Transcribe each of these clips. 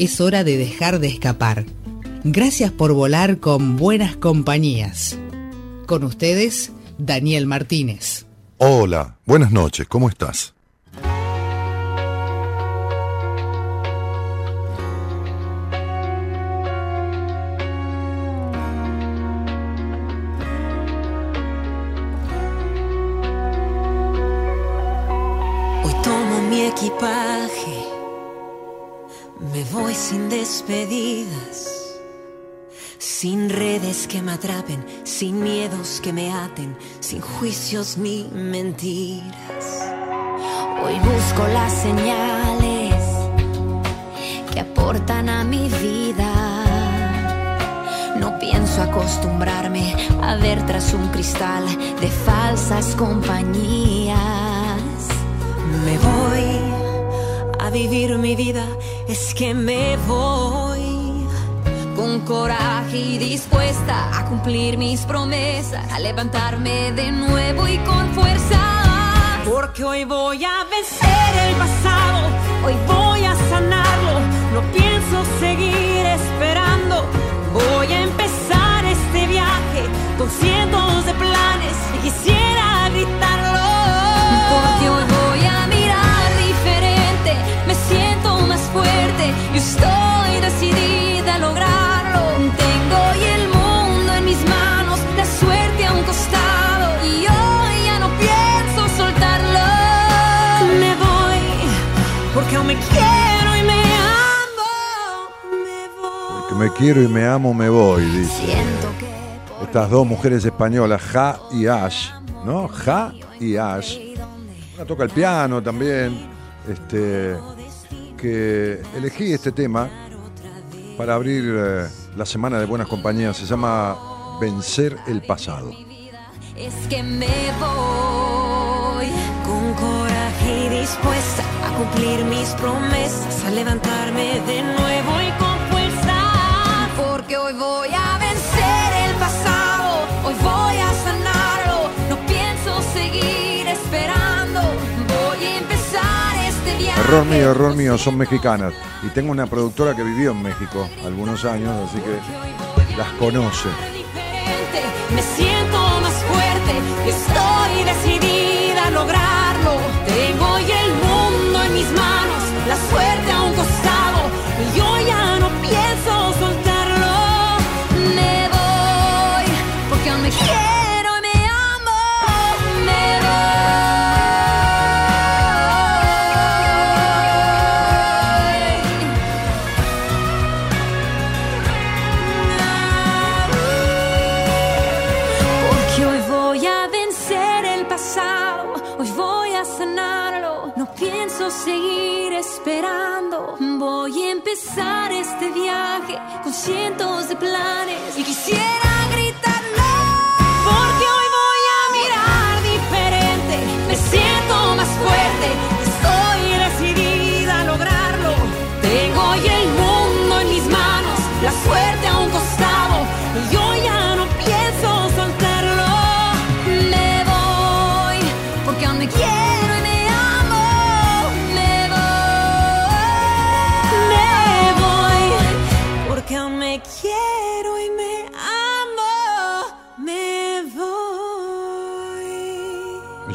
es hora de dejar de escapar. Gracias por volar con buenas compañías. Con ustedes, Daniel Martínez. Hola, buenas noches, ¿cómo estás? Hoy tomo mi equipaje me voy sin despedidas, sin redes que me atrapen, sin miedos que me aten, sin juicios ni mentiras. Hoy busco las señales que aportan a mi vida. No pienso acostumbrarme a ver tras un cristal de falsas compañías. Me voy vivir mi vida es que me voy con coraje y dispuesta a cumplir mis promesas, a levantarme de nuevo y con fuerza. Porque hoy voy a vencer el pasado, hoy voy a sanarlo, no pienso seguir esperando, voy a empezar este viaje con cientos de planes y quisiera gritarlo. Estoy decidida a lograrlo. Tengo hoy el mundo en mis manos, la suerte a un costado y hoy ya no pienso soltarlo. Me voy porque aún me quiero y me amo. Me voy. Porque me quiero y me amo, me voy, dice. Estas dos mujeres españolas, Ja y Ash, ¿no? Ja y Ash. Una toca el piano también. Este, que elegí este tema para abrir eh, la semana de buenas compañías. Se llama Vencer el pasado. Es que me voy con coraje y dispuesta a cumplir mis promesas, a levantarme de nuevo Error mío, error mío, son mexicanas. Y tengo una productora que vivió en México algunos años, así que las conoce. me siento más fuerte, estoy decidida a lograrlo. Tengo hoy el Voy a empezar este viaje con cientos de planes y quisiera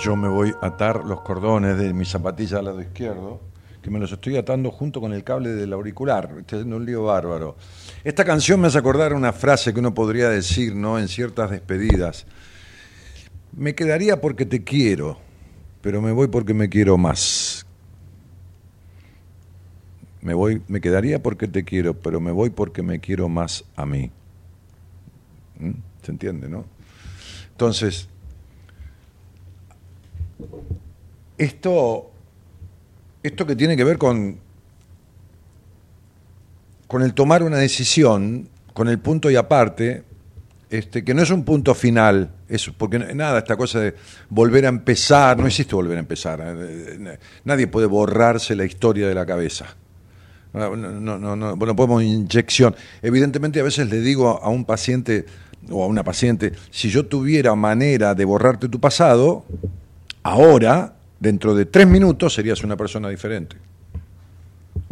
Yo me voy a atar los cordones de mi zapatilla al lado izquierdo, que me los estoy atando junto con el cable del auricular. Estoy haciendo un lío bárbaro. Esta canción me hace acordar una frase que uno podría decir, ¿no? En ciertas despedidas. Me quedaría porque te quiero, pero me voy porque me quiero más. Me voy, me quedaría porque te quiero, pero me voy porque me quiero más a mí. ¿Mm? ¿Se entiende, no? Entonces, esto, esto que tiene que ver con con el tomar una decisión, con el punto y aparte, este, que no es un punto final, eso, porque nada, esta cosa de volver a empezar, no existe volver a empezar. Eh, nadie puede borrarse la historia de la cabeza. No, no, no, no, bueno, podemos inyección. Evidentemente, a veces le digo a un paciente o a una paciente, si yo tuviera manera de borrarte tu pasado, ahora, dentro de tres minutos, serías una persona diferente.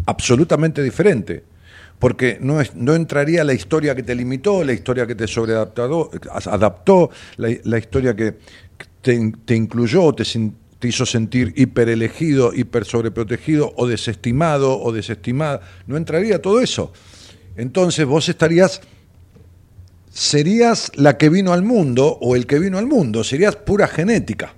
Absolutamente diferente porque no, no entraría la historia que te limitó, la historia que te sobreadaptó, adaptó, la, historia que te, incluyó, te, te hizo sentir hiperelegido, hiper sobreprotegido o desestimado o desestimada. No entraría todo eso. Entonces vos estarías, serías la que vino al mundo o el que vino al mundo, serías pura genética.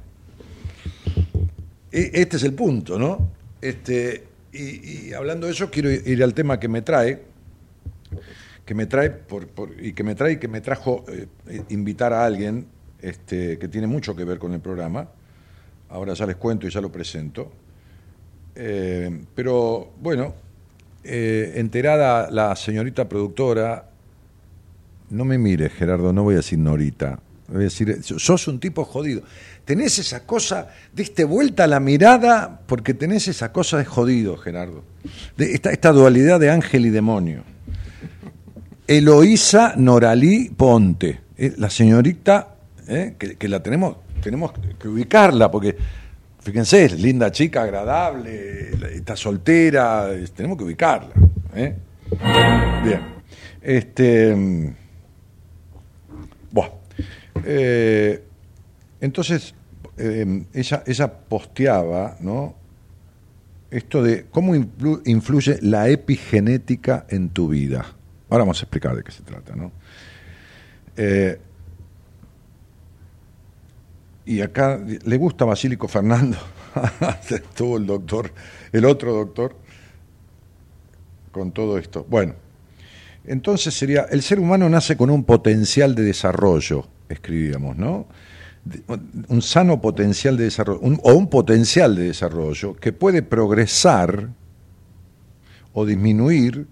E, este es el punto, ¿no? Este, y, hablando de eso, quiero ir al tema que me trae, que me trae por, y que me trae y que me trajo eh, invitar a alguien este, que tiene mucho que ver con el programa. Ahora ya les cuento y ya lo presento. Eh, pero bueno, eh, enterada la señorita productora, no me mires Gerardo, no voy a decir Norita, voy a decir, sos un tipo jodido. Tenés esa cosa, diste vuelta la mirada porque tenés esa cosa de jodido, Gerardo. De esta, esta dualidad de ángel y demonio. Eloísa Noralí Ponte, eh, la señorita eh, que, la tenemos, tenemos que ubicarla, porque fíjense, es linda chica, agradable, está soltera, tenemos que ubicarla. ¿eh? Bien. Este, bueno, entonces, ella, ella posteaba, ¿no? Esto de cómo influye la epigenética en tu vida. Ahora vamos a explicar de qué se trata, ¿no? Eh, y acá le gusta Basílico Fernando, estuvo el doctor, el otro doctor, con todo esto. Bueno, entonces sería, el ser humano nace con un potencial de desarrollo, escribíamos, ¿no? Un sano potencial de desarrollo, o un potencial de desarrollo que puede progresar o disminuir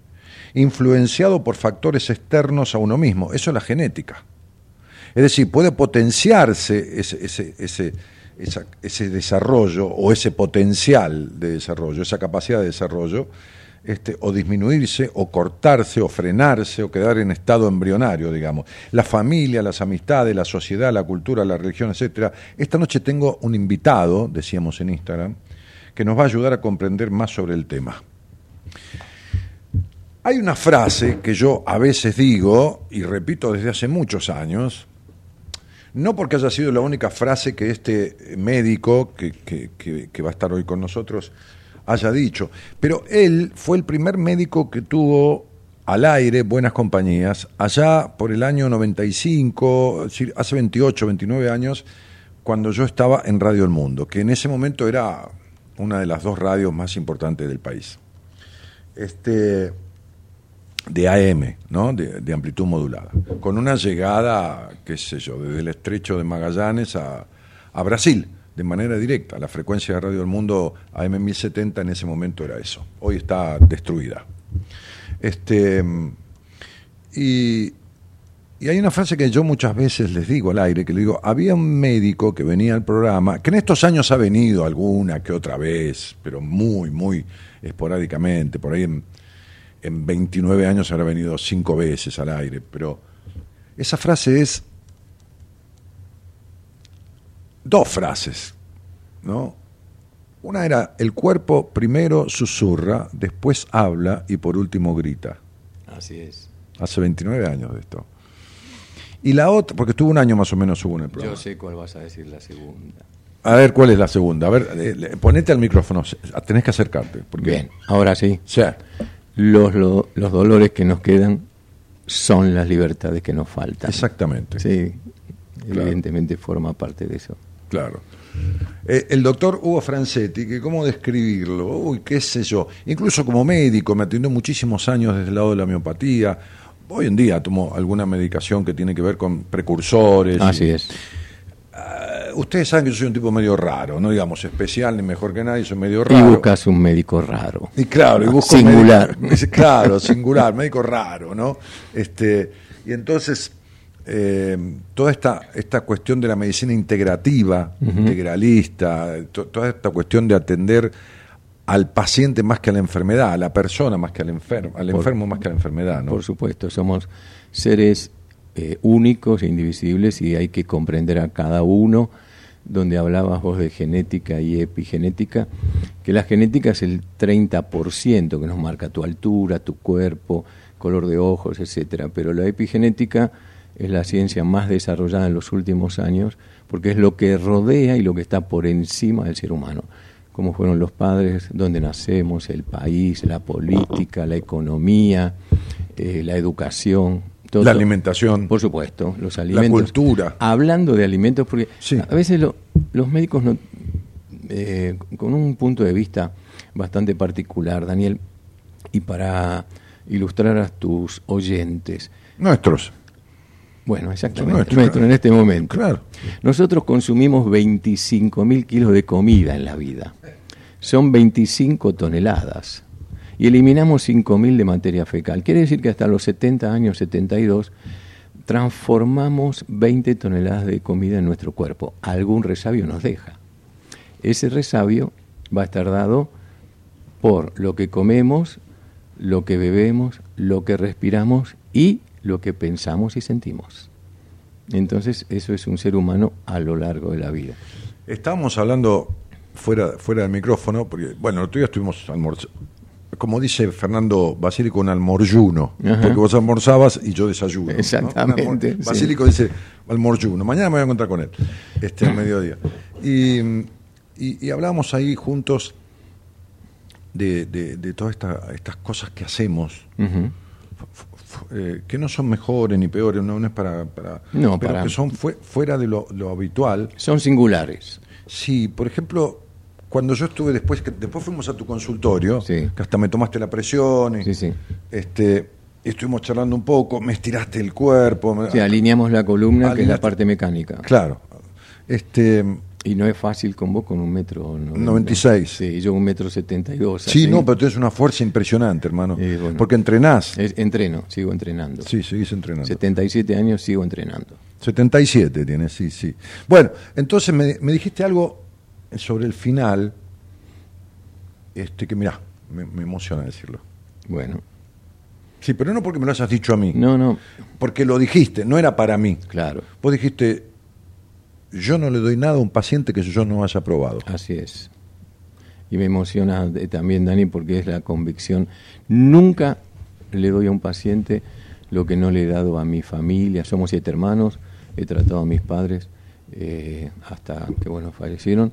influenciado por factores externos a uno mismo. Eso es la genética. Es decir, puede potenciarse ese, ese, ese, desarrollo o ese potencial de desarrollo, esa capacidad de desarrollo, este, o disminuirse, o cortarse, o frenarse, o quedar en estado embrionario, digamos. La familia, las amistades, la sociedad, la cultura, la religión, etcétera. Esta noche tengo un invitado, decíamos en Instagram, que nos va a ayudar a comprender más sobre el tema. Hay una frase que yo a veces digo, y repito desde hace muchos años, no porque haya sido la única frase que este médico que, que, va a estar hoy con nosotros haya dicho, pero él fue el primer médico que tuvo al aire buenas compañías allá por el año 95, hace 28, 29 años, cuando yo estaba en Radio El Mundo, que en ese momento era una de las dos radios más importantes del país. Este, de AM, ¿no? De, amplitud modulada, con una llegada, qué sé yo, desde el estrecho de Magallanes a, a Brasil, de manera directa. La frecuencia de Radio del Mundo AM 1070 en ese momento era eso. Hoy está destruida. Este, y, y hay una frase que yo muchas veces les digo al aire, que le digo, había un médico que venía al programa, que en estos años ha venido alguna que otra vez, pero muy, muy esporádicamente, por ahí en en 29 años habrá venido cinco veces al aire, pero esa frase es dos frases, ¿no? Una era, el cuerpo primero susurra, después habla y por último grita. Así es. Hace 29 años de esto. Y la otra, porque estuvo un año más o menos según el programa. Yo sé cuál vas a decir la segunda. A ver, ¿cuál es la segunda? A ver, eh, ponete al micrófono, tenés que acercarte. Porque... Bien, ahora sí. Sí los, los dolores que nos quedan son las libertades que nos faltan. Exactamente. Sí, evidentemente forma parte de eso. Claro. Eh, el doctor Hugo Francetti, que cómo describirlo, uy, qué sé yo, incluso como médico, me atendió muchísimos años desde el lado de la homeopatía. Hoy en día tomo alguna medicación que tiene que ver con precursores. Así es. Ah, ustedes saben que yo soy un tipo medio raro, no digamos especial ni mejor que nadie, soy medio Y raro. buscas un médico raro. Y claro, y busco un Singular. médico- claro, singular, médico raro, ¿no? Este, y entonces, eh, toda esta, esta cuestión de la medicina integrativa, integralista, to- toda esta cuestión de atender al paciente más que a la enfermedad, a la persona más que al enfermo, al Por- enfermo más que a la enfermedad, ¿no? Por supuesto, somos seres eh, únicos e indivisibles y hay que comprender a cada uno, donde hablabas vos de genética y epigenética, que la genética es el 30% que nos marca tu altura, tu cuerpo, color de ojos, etcétera, pero la epigenética es la ciencia más desarrollada en los últimos años porque es lo que rodea y lo que está por encima del ser humano cómo fueron los padres, dónde nacemos, el país, la política, la economía, eh, la educación. todo- La alimentación. Por supuesto, los alimentos. cultura. Hablando de alimentos, porque Sí. a veces lo- los médicos, no, eh, con un punto de vista bastante particular, Daniel, y para ilustrar a tus oyentes, Nuestros. Bueno, exactamente, nuestro claro. en este momento. Claro. Nosotros consumimos 25 mil kilos de comida en la vida. Son 25 toneladas. Y eliminamos 5 mil de materia fecal. Quiere decir que hasta los 70 años, 72, transformamos 20 toneladas de comida en nuestro cuerpo. Algún resabio nos deja. Ese resabio va a estar dado por lo que comemos, lo que bebemos, lo que respiramos y lo que pensamos y sentimos. Entonces, eso es un ser humano a lo largo de la vida. Estábamos hablando fuera, fuera del micrófono, porque, bueno, el otro día estuvimos almorzando. Como dice Fernando Basílico, un almorzuno. Ajá. Porque vos almorzabas y yo desayuno. ¿no? Exactamente, sí. Basílico dice almorzuno. Mañana me voy a encontrar con él, este, al mediodía. Y, y, y hablábamos ahí juntos de, de, de todas esta- estas cosas que hacemos. F- eh, que no son mejores ni peores, no, no es para, para No, pero para- que son fue- fuera de lo, lo habitual. Son singulares. Sí, por ejemplo, cuando yo estuve después, que después fuimos a tu consultorio, Sí. que hasta me tomaste la presión, y, Sí, sí. este, estuvimos charlando un poco, me estiraste el cuerpo, me- alineamos la columna, que es la Alineaste- parte mecánica. claro, este, Y no es fácil con vos con un metro... noventa. 96. Sí, yo un metro setenta y dos. sí, así. no, pero tienes una fuerza impresionante, hermano, bueno. porque entrenás, Es- entreno, sigo entrenando. sí, seguís entrenando. 77 años sigo entrenando. 77 tienes, sí, sí. Bueno, entonces me, me dijiste algo sobre el final, este que mirá, me, me emociona decirlo. Bueno, Sí, pero no porque me lo hayas dicho a mí, no, no, porque lo dijiste, no era para mí. claro, Vos dijiste, yo no le doy nada a un paciente que yo no haya probado. así es. Y me emociona de- también, Dani, porque es la convicción. Nunca le doy a un paciente lo que no le he dado a mi familia. Somos siete hermanos, he tratado a mis padres eh, hasta que, bueno, fallecieron.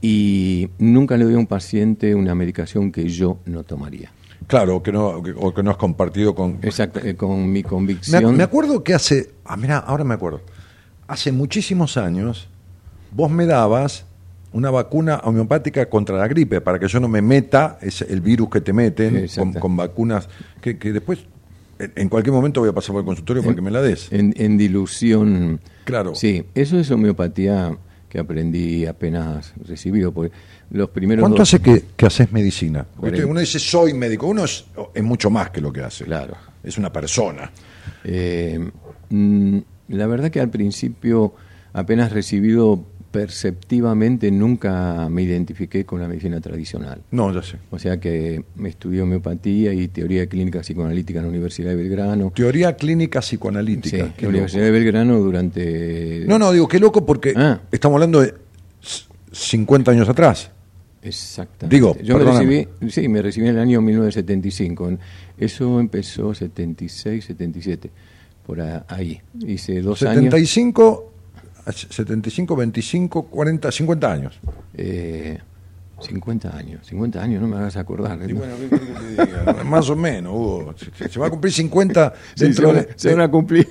Y nunca le doy a un paciente una medicación que yo no tomaría. Claro, o que no, o que, o que no has compartido con... Exacto, eh, con mi Me, convicción. me acuerdo que hace, ah, mira, ahora me acuerdo, hace muchísimos años vos me dabas una vacuna homeopática contra la gripe para que yo no me meta el virus que te meten con, vacunas que, que después en, cualquier momento voy a pasar por el consultorio para que me la des. En, en dilución. Claro. Sí, eso es homeopatía que aprendí apenas recibido. Porque los primeros ¿Cuánto dos- hace que, que haces medicina? Porque uno dice soy médico, uno es, es mucho más que lo que hace. Claro. Es una persona. Eh, mm, la verdad que al principio, apenas recibido perceptivamente, nunca me identifiqué con la medicina tradicional. No, ya sé. O sea que me estudié homeopatía y teoría clínica psicoanalítica en la Universidad de Belgrano. Teoría clínica Sí, psicoanalítica. en Qué la. Universidad de Belgrano durante... No, no, digo, qué loco porque Ah. estamos hablando de s- 50 años atrás. Exactamente. Digo, yo me recibí, sí, me recibí en el año 1975. En- Eso empezó 76, 77, por ahí. Hice dos años. 75, 75, 25, 40, 50 años. Eh, 50 años, 50 años, no me hagas acordar. Y bueno, ¿qué que te diga? Más o menos, Hugo. Se, se va a cumplir 50 Sí, dentro, se, van de, se van a cumplir.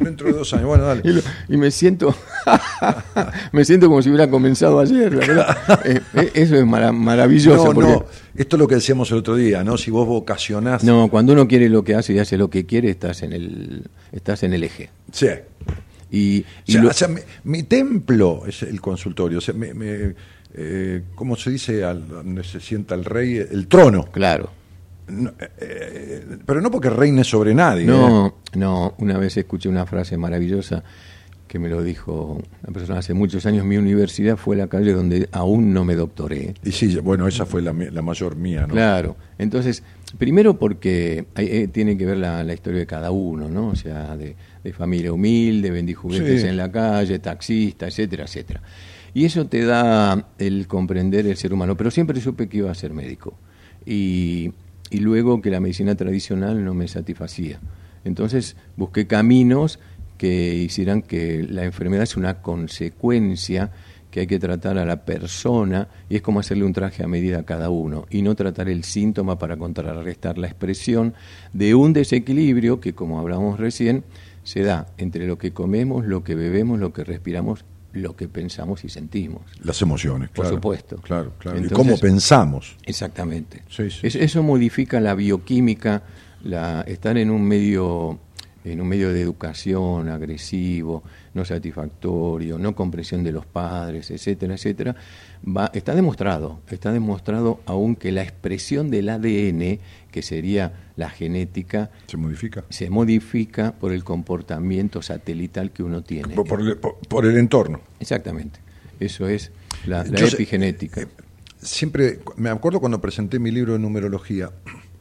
Dentro de dos años. Bueno, dale. Y, lo- y me siento me siento como si hubiera comenzado ayer, la verdad. Eh, eh, eso es mara- maravilloso. No, porque- no. Esto es lo que decíamos el otro día, ¿no? Si vos vocacionás. No, cuando uno quiere lo que hace y hace lo que quiere, estás en el, estás en el eje. Sí. Y, y o sea, mi, templo es el consultorio. O sea, me, eh, ¿Cómo se dice al, donde se sienta el rey? El trono. Claro. Eh, eh, pero no porque reine sobre nadie. No, no. Una vez escuché una frase maravillosa que me lo dijo una persona hace muchos años, mi universidad fue la calle donde aún no me doctoré. Y sí, bueno, esa fue la, mayor mía, ¿no? Claro, entonces, primero porque eh, tiene que ver la, historia de cada uno, ¿no? O sea, de, familia humilde, vendí juguetes en la calle, taxista, etcétera, etcétera. Y eso te da el comprender el ser humano, pero siempre supe que iba a ser médico. Y, y luego que la medicina tradicional no me satisfacía. Entonces busqué caminos que hicieran que la enfermedad es una consecuencia que hay que tratar a la persona y es como hacerle un traje a medida a cada uno y no tratar el síntoma para contrarrestar la expresión de un desequilibrio que, como hablamos recién, se da entre lo que comemos, lo que bebemos, lo que respiramos, lo que pensamos y sentimos. Las emociones, Por supuesto. Claro, claro. y cómo pensamos. Exactamente. eso modifica la bioquímica, la, estar en un medio en un medio de educación agresivo, no satisfactorio, no comprensión de los padres, etcétera, etcétera, va, está demostrado, está demostrado aún que la expresión del ADN, que sería la genética, se modifica. Se modifica por el comportamiento satelital que uno tiene. Por, el, entorno. Exactamente. Eso es la, epigenética. Eh, siempre, me acuerdo cuando presenté mi libro de numerología,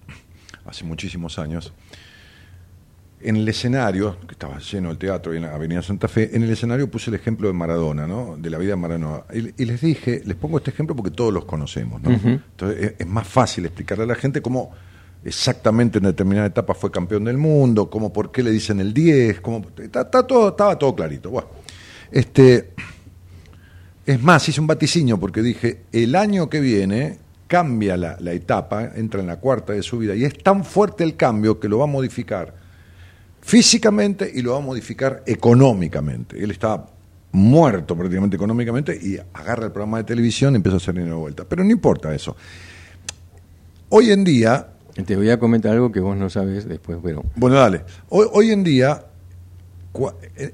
hace muchísimos años, en el escenario, que estaba lleno el teatro en la Avenida Santa Fe, en el escenario puse el ejemplo de Maradona, ¿no? De la vida de Maradona. Y, les dije, les pongo este ejemplo porque todos los conocemos, ¿no? Entonces es, más fácil explicarle a la gente cómo exactamente en determinada etapa fue campeón del mundo, cómo por qué le dicen el 10, cómo, está, todo, estaba todo clarito. Este, es más, hice un vaticinio porque dije, el año que viene cambia la, la etapa, entra en la cuarta de su vida, y es tan fuerte el cambio que lo va a modificar físicamente y lo va a modificar económicamente. Él está muerto prácticamente económicamente y agarra el programa de televisión y empieza a hacer de vuelta. Pero no importa eso. Hoy en día... Te voy a comentar algo que vos no sabes después, pero... Bueno, dale. Hoy, hoy en día,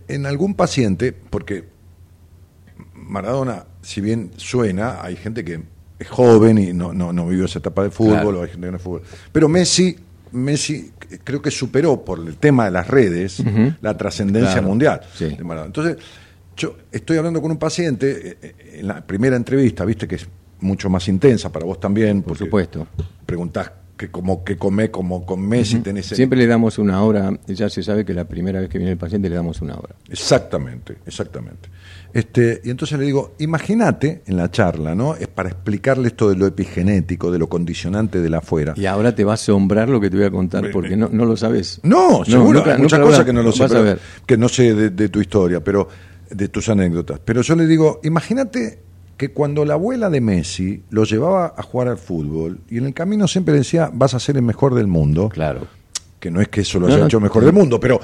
en algún paciente, porque Maradona, si bien suena, hay gente que es joven y no, no, no vivió esa etapa de fútbol, o hay gente que no es fútbol. Pero Messi Messi creo que superó por el tema de las redes la trascendencia mundial. Entonces, yo estoy hablando con un paciente eh, eh, en la primera entrevista, viste que es mucho más intensa para vos también. Por supuesto. Preguntás que como que come como con Messi tenés siempre le damos una hora ya se sabe que la primera vez que viene el paciente le damos una hora exactamente exactamente este, y entonces le digo, imagínate en la charla, ¿no? Es para explicarle esto de lo epigenético, de lo condicionante de la afuera. Y ahora te va a asombrar lo que te voy a contar, porque no, no lo sabes. No, seguro, hay muchas cosas que no lo sé, que no sé de, tu historia, pero de tus anécdotas. Pero yo le digo, imagínate que cuando la abuela de Messi lo llevaba a jugar al fútbol y en el camino siempre decía, vas a ser el mejor del mundo. Claro. Que no es que eso lo haya hecho mejor del mundo, pero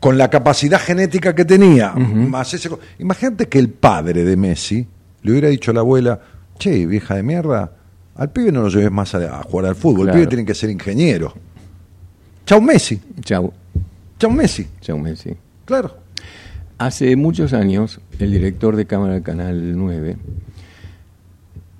con la capacidad genética que tenía, más ese, imagínate que el padre de Messi le hubiera dicho a la abuela, che, vieja de mierda, al pibe no lo lleves más a, jugar al fútbol, el pibe tiene que ser ingeniero. Chau Messi. Chau. Chau Messi. Chau Messi. Claro. Hace muchos años, el director de cámara del Canal 9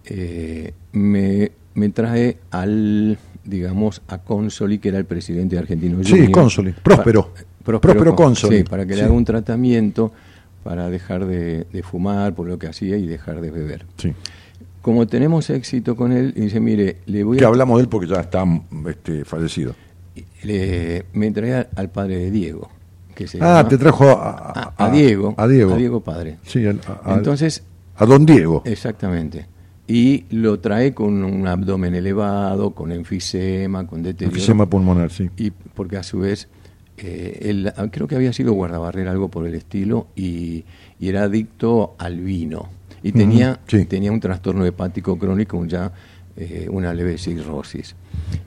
eh, me, me trae al, digamos, a Consoli, que era el presidente argentino. Sí, Consoli, próspero. Próspero, Consoli. Sí, para que le haga un tratamiento para dejar de, fumar por lo que hacía y dejar de beber. Sí. Como tenemos éxito con él, dice, mire, le voy que hablamos de él porque ya está este, fallecido. Le, me trae al padre de Diego. Que se ah, te trajo a, a, Diego. A Diego. A Diego padre. Sí, Entonces... A don Diego. Exactamente y lo trae con un abdomen elevado, con enfisema, con deterioro. Enfisema pulmonar, sí. Y porque a su vez eh, él, ah, creo que había sido guardabarrera, algo por el estilo, y, era adicto al vino. Y tenía, tenía un trastorno hepático crónico, ya eh, una leve cirrosis.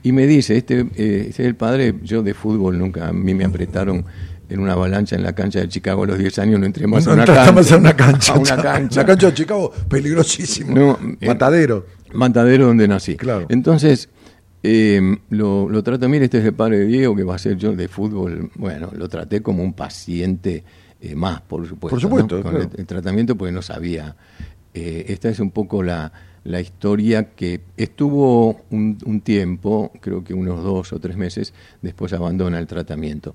Y me dice, este, eh, este, es el padre, yo de fútbol nunca, a mí me apretaron en una avalancha en la cancha de Chicago a los 10 años, no entré más a, una cancha, a una cancha. A una cancha. La cancha de Chicago, peligrosísimo. matadero. matadero donde nací. Claro. Entonces, eh, lo, lo trato, mire, este es el padre de Diego, que va a ser yo de fútbol. Bueno, lo traté como un paciente eh, más, por supuesto. Por supuesto, Con claro. el, el tratamiento, porque no sabía. Eh, esta es un poco la, la historia que estuvo un, un tiempo, creo que unos dos o tres meses, después abandona el tratamiento.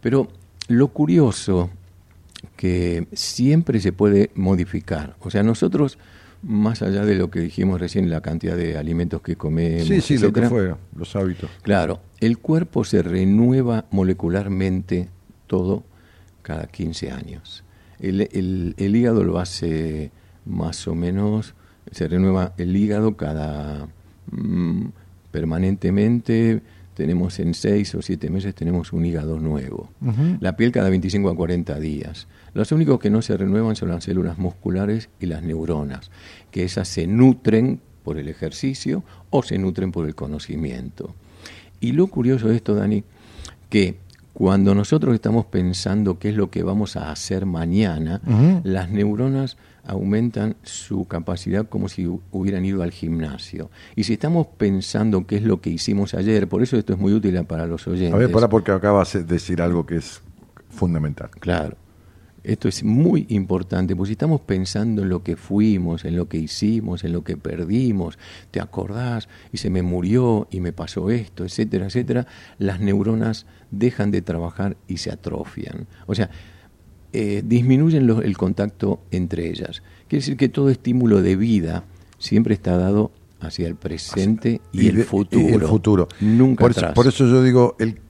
Pero lo curioso que siempre se puede modificar. O sea, nosotros, más allá de lo que dijimos recién, la cantidad de alimentos que comemos, Sí, sí, lo que fuera, los hábitos. Claro, el cuerpo se renueva molecularmente todo cada 15 años. El, el- el hígado lo hace más o menos, se renueva el hígado cada mm, permanentemente, tenemos en 6 o 7 meses tenemos un hígado nuevo. La piel cada 25 a 40 días. Los únicos que no se renuevan son las células musculares y las neuronas, que esas se nutren por el ejercicio o se nutren por el conocimiento. Y lo curioso de esto, Dani, que cuando nosotros estamos pensando qué es lo que vamos a hacer mañana, las neuronas aumentan su capacidad como si hu- hubieran ido al gimnasio. Y si estamos pensando qué es lo que hicimos ayer, por eso esto es muy útil para los oyentes. A ver, para porque acabas de decir algo que es fundamental. Claro. Esto es muy importante, porque si estamos pensando en lo que fuimos, en lo que hicimos, en lo que perdimos, te acordás y se me murió y me pasó esto, etcétera, etcétera, las neuronas dejan de trabajar y se atrofian. O sea, eh, disminuyen lo- el contacto entre ellas. Quiere decir que todo estímulo de vida siempre está dado hacia el presente y, el de- futuro. y el futuro. Nunca por eso, atrás. por eso yo digo, el,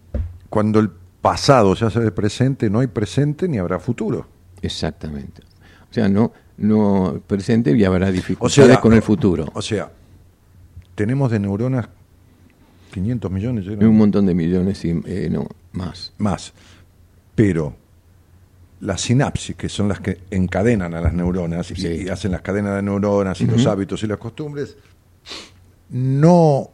cuando el pasado se hace el presente, no hay presente ni habrá futuro. Exactamente. O sea, no, no presente y habrá O dificultades sea, con el futuro. O sea, tenemos de neuronas 500 millones, ¿eh? un montón de millones y eh, no más. más. Pero las sinapsis, que son las que encadenan a las neuronas y- Sí. y, hacen las cadenas de neuronas y los hábitos y las costumbres, no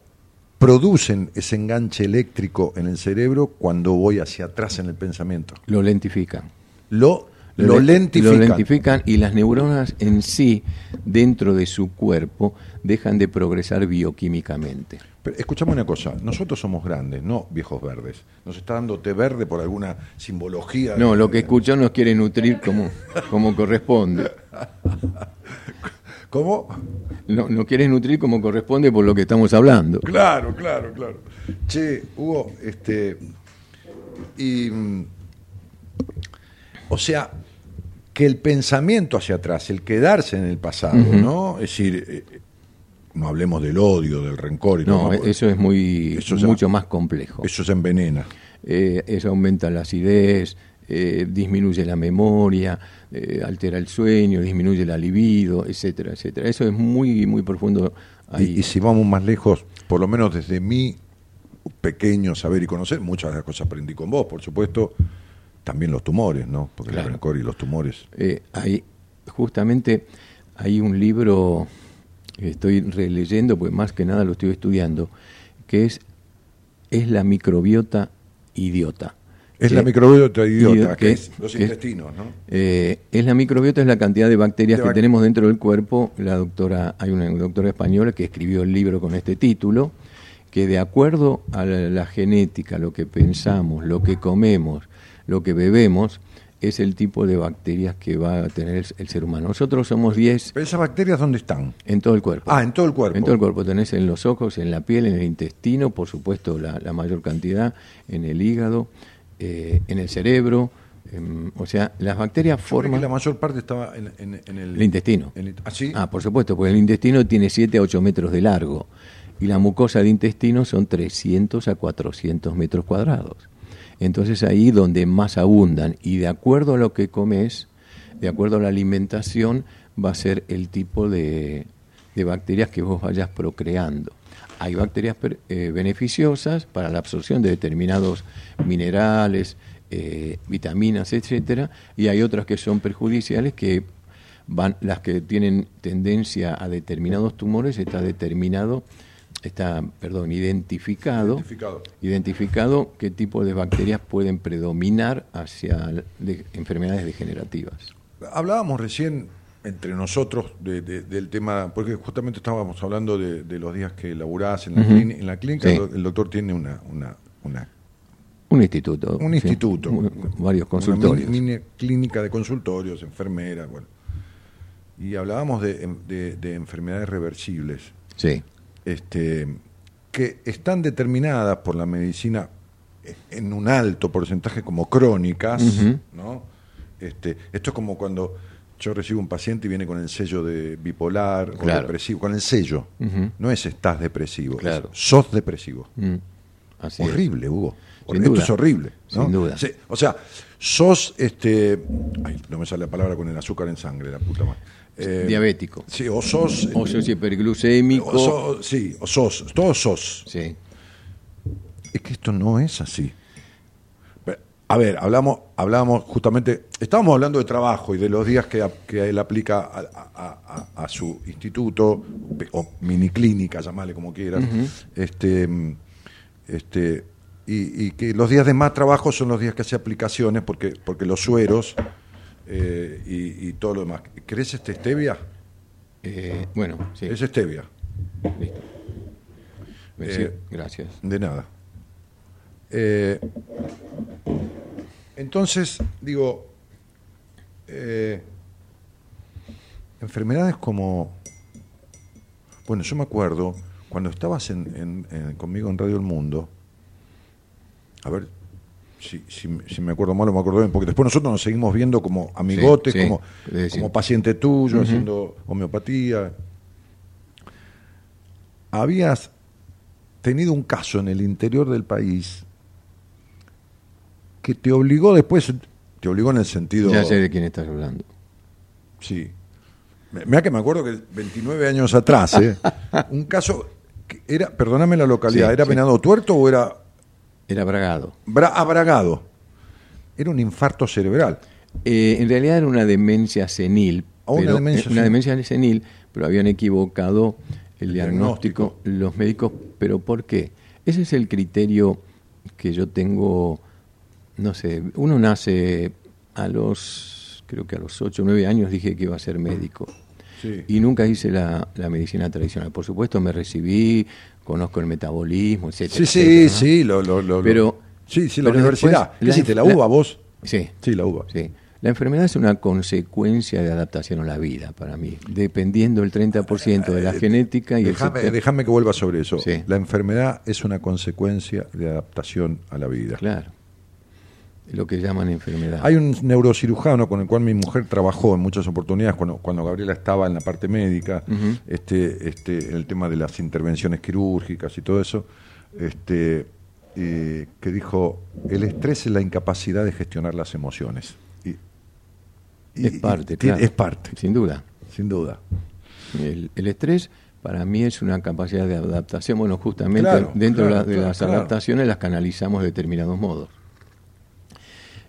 producen ese enganche eléctrico en el cerebro cuando voy hacia atrás en el pensamiento. Lo lentifican. Lo, lo, len- lentifican. Lo lentifican y las neuronas en sí, dentro de su cuerpo, dejan de progresar bioquímicamente. Pero escuchame una cosa, nosotros somos grandes, no viejos verdes. Nos está dando té verde por alguna simbología. No, lo que escuchó nos quiere nutrir como, como corresponde. ¿Cómo? No, nos quiere nutrir como corresponde por lo que estamos hablando. Claro, claro, claro. Che, Hugo, este. Y. mm, O sea, que el pensamiento hacia atrás, el quedarse en el pasado, ¿no? Es decir, eh, no hablemos del odio, del rencor y No, todo, eso es muy Eso ya- mucho más complejo. Eso se envenena. eh, eso aumenta la acidez, eh, disminuye la memoria, altera el sueño, disminuye la libido, etcétera, etcétera. Eso es muy, muy profundo Y, ahí. y si vamos más lejos, por lo menos desde mi pequeño saber y conocer, muchas de las cosas aprendí con vos, por supuesto, también los tumores, ¿no? Porque Claro. el rencor y los tumores. Eh, hay, justamente hay un libro que estoy releyendo, pues más que nada lo estoy estudiando, que es, es la microbiota idiota. Es Que- la microbiota idiota, idio- que, que- es los que- intestinos, ¿no? Eh, es la microbiota, es la cantidad de bacterias De que bac- tenemos dentro del cuerpo. La doctora, hay una doctora española que escribió el libro con este título, que de acuerdo a la, la genética, lo que pensamos, lo que comemos, lo que bebemos, es el tipo de bacterias que va a tener el, el ser humano. Nosotros somos 10 Pero esas bacterias, ¿dónde están? en todo el cuerpo. Ah, en todo el cuerpo. En todo el cuerpo tenés en los ojos, en la piel, en el intestino, por supuesto la, la mayor cantidad, en el hígado, eh, en el cerebro. em, o sea, las bacterias forman que la mayor parte estaba en, en- en el... el intestino. en el- ¿Ah, sí? Ah, por supuesto, porque el intestino tiene 7 a 8 metros de largo y la mucosa de intestino son 300 a 400 metros cuadrados. Entonces ahí donde más abundan y de acuerdo a lo que comes, de acuerdo a la alimentación, va a ser el tipo de, de bacterias que vos vayas procreando. Hay bacterias eh, beneficiosas para la absorción de determinados minerales, eh, vitaminas, etcétera, y hay otras que son perjudiciales que van las que tienen tendencia a determinados tumores está determinado está perdón identificado Identificado. identificado qué tipo de bacterias pueden predominar hacia de- enfermedades degenerativas Hablábamos recién entre nosotros de- de- del tema, porque justamente estábamos hablando de, los días que laburás en la, clini- en la clínica. Sí. El doc- El doctor tiene una, una, una Un instituto. Un sí. instituto. Un- varios Una consultorios. mini, mini clínica de consultorios, enfermeras, bueno. Y hablábamos de, de- de enfermedades reversibles, Sí. Este, que están determinadas por la medicina en un alto porcentaje como crónicas. ¿no? Este, esto es como cuando yo recibo un paciente y viene con el sello de bipolar o depresivo, con el sello. No es estás depresivo, es Claro. sos depresivo. Mm. Así es. horrible, Hugo. Sin Esto duda. es horrible. ¿no? Sin duda. O sea, sos este. Ay, no me sale la palabra con el azúcar en sangre, la puta madre. Eh, Diabético. Sí, o sos. O sos hiperglucémico. o sos- sí, o sos. Todos sos. Sí. Es que esto no es así. A ver, hablamos, hablamos justamente, estábamos hablando de trabajo y de los días que, que él aplica a, a- a- a su instituto o mini clínica, llamale como quieras, este, mm, este, y, y que los días de más trabajo son los días que hace aplicaciones porque, porque los sueros eh, y, y todo lo demás. ¿Querés este stevia? Eh, bueno, sí. Es stevia, listo. Eh, gracias. de nada. Eh, entonces, digo, enfermedades como, bueno, yo me acuerdo cuando estabas en, en- en- conmigo en Radio El Mundo, a ver si, si, si me acuerdo mal o me acuerdo bien, porque después nosotros nos seguimos viendo como amigotes, Sí, sí, como, como paciente tuyo, haciendo homeopatía. Habías tenido un caso en el interior del país que te obligó después, te obligó en el sentido... Ya sé de quién estás hablando. Sí. Mira que me acuerdo que 29 años atrás, ¿eh? un caso que era, perdóname la localidad, Sí, ¿era sí. Venado Tuerto o era Era Bragado. Bra- Abragado? Era un infarto cerebral. Eh, en realidad era una demencia senil. Ah, una demencia eh, una demencia senil, pero habían equivocado el El diagnóstico, los médicos. ¿Pero por qué? Ese es el criterio que yo tengo, no sé, uno nace a los, creo que a los 8 o 9 años dije que iba a ser médico. Sí. Y nunca hice la, la medicina tradicional. Por supuesto me recibí, conozco el metabolismo, etcétera. Sí, sí, etcétera, ¿no? sí, lo, lo- lo- Pero- sí, sí, la pero universidad. después ¿Qué la- la uva vos? Sí, Sí, la uva. Sí. La enfermedad es una consecuencia de adaptación a la vida para mí, dependiendo el 30% de la genética y el Déjame, 70%. déjame que vuelva sobre eso. Sí. La enfermedad es una consecuencia de adaptación a la vida. Claro. Lo que llaman enfermedad. Hay un neurocirujano con el cual mi mujer trabajó en muchas oportunidades cuando, cuando Gabriela estaba en la parte médica, Ujú. este, este, el tema de las intervenciones quirúrgicas y todo eso, este, eh, que dijo, el estrés es la incapacidad de gestionar las emociones. Y- y- es parte, y claro. Es parte, Sin duda. sin duda. El, el estrés para mí es una capacidad de adaptación. Bueno, justamente Claro, dentro de claro, la- de, las adaptaciones las canalizamos de determinados modos.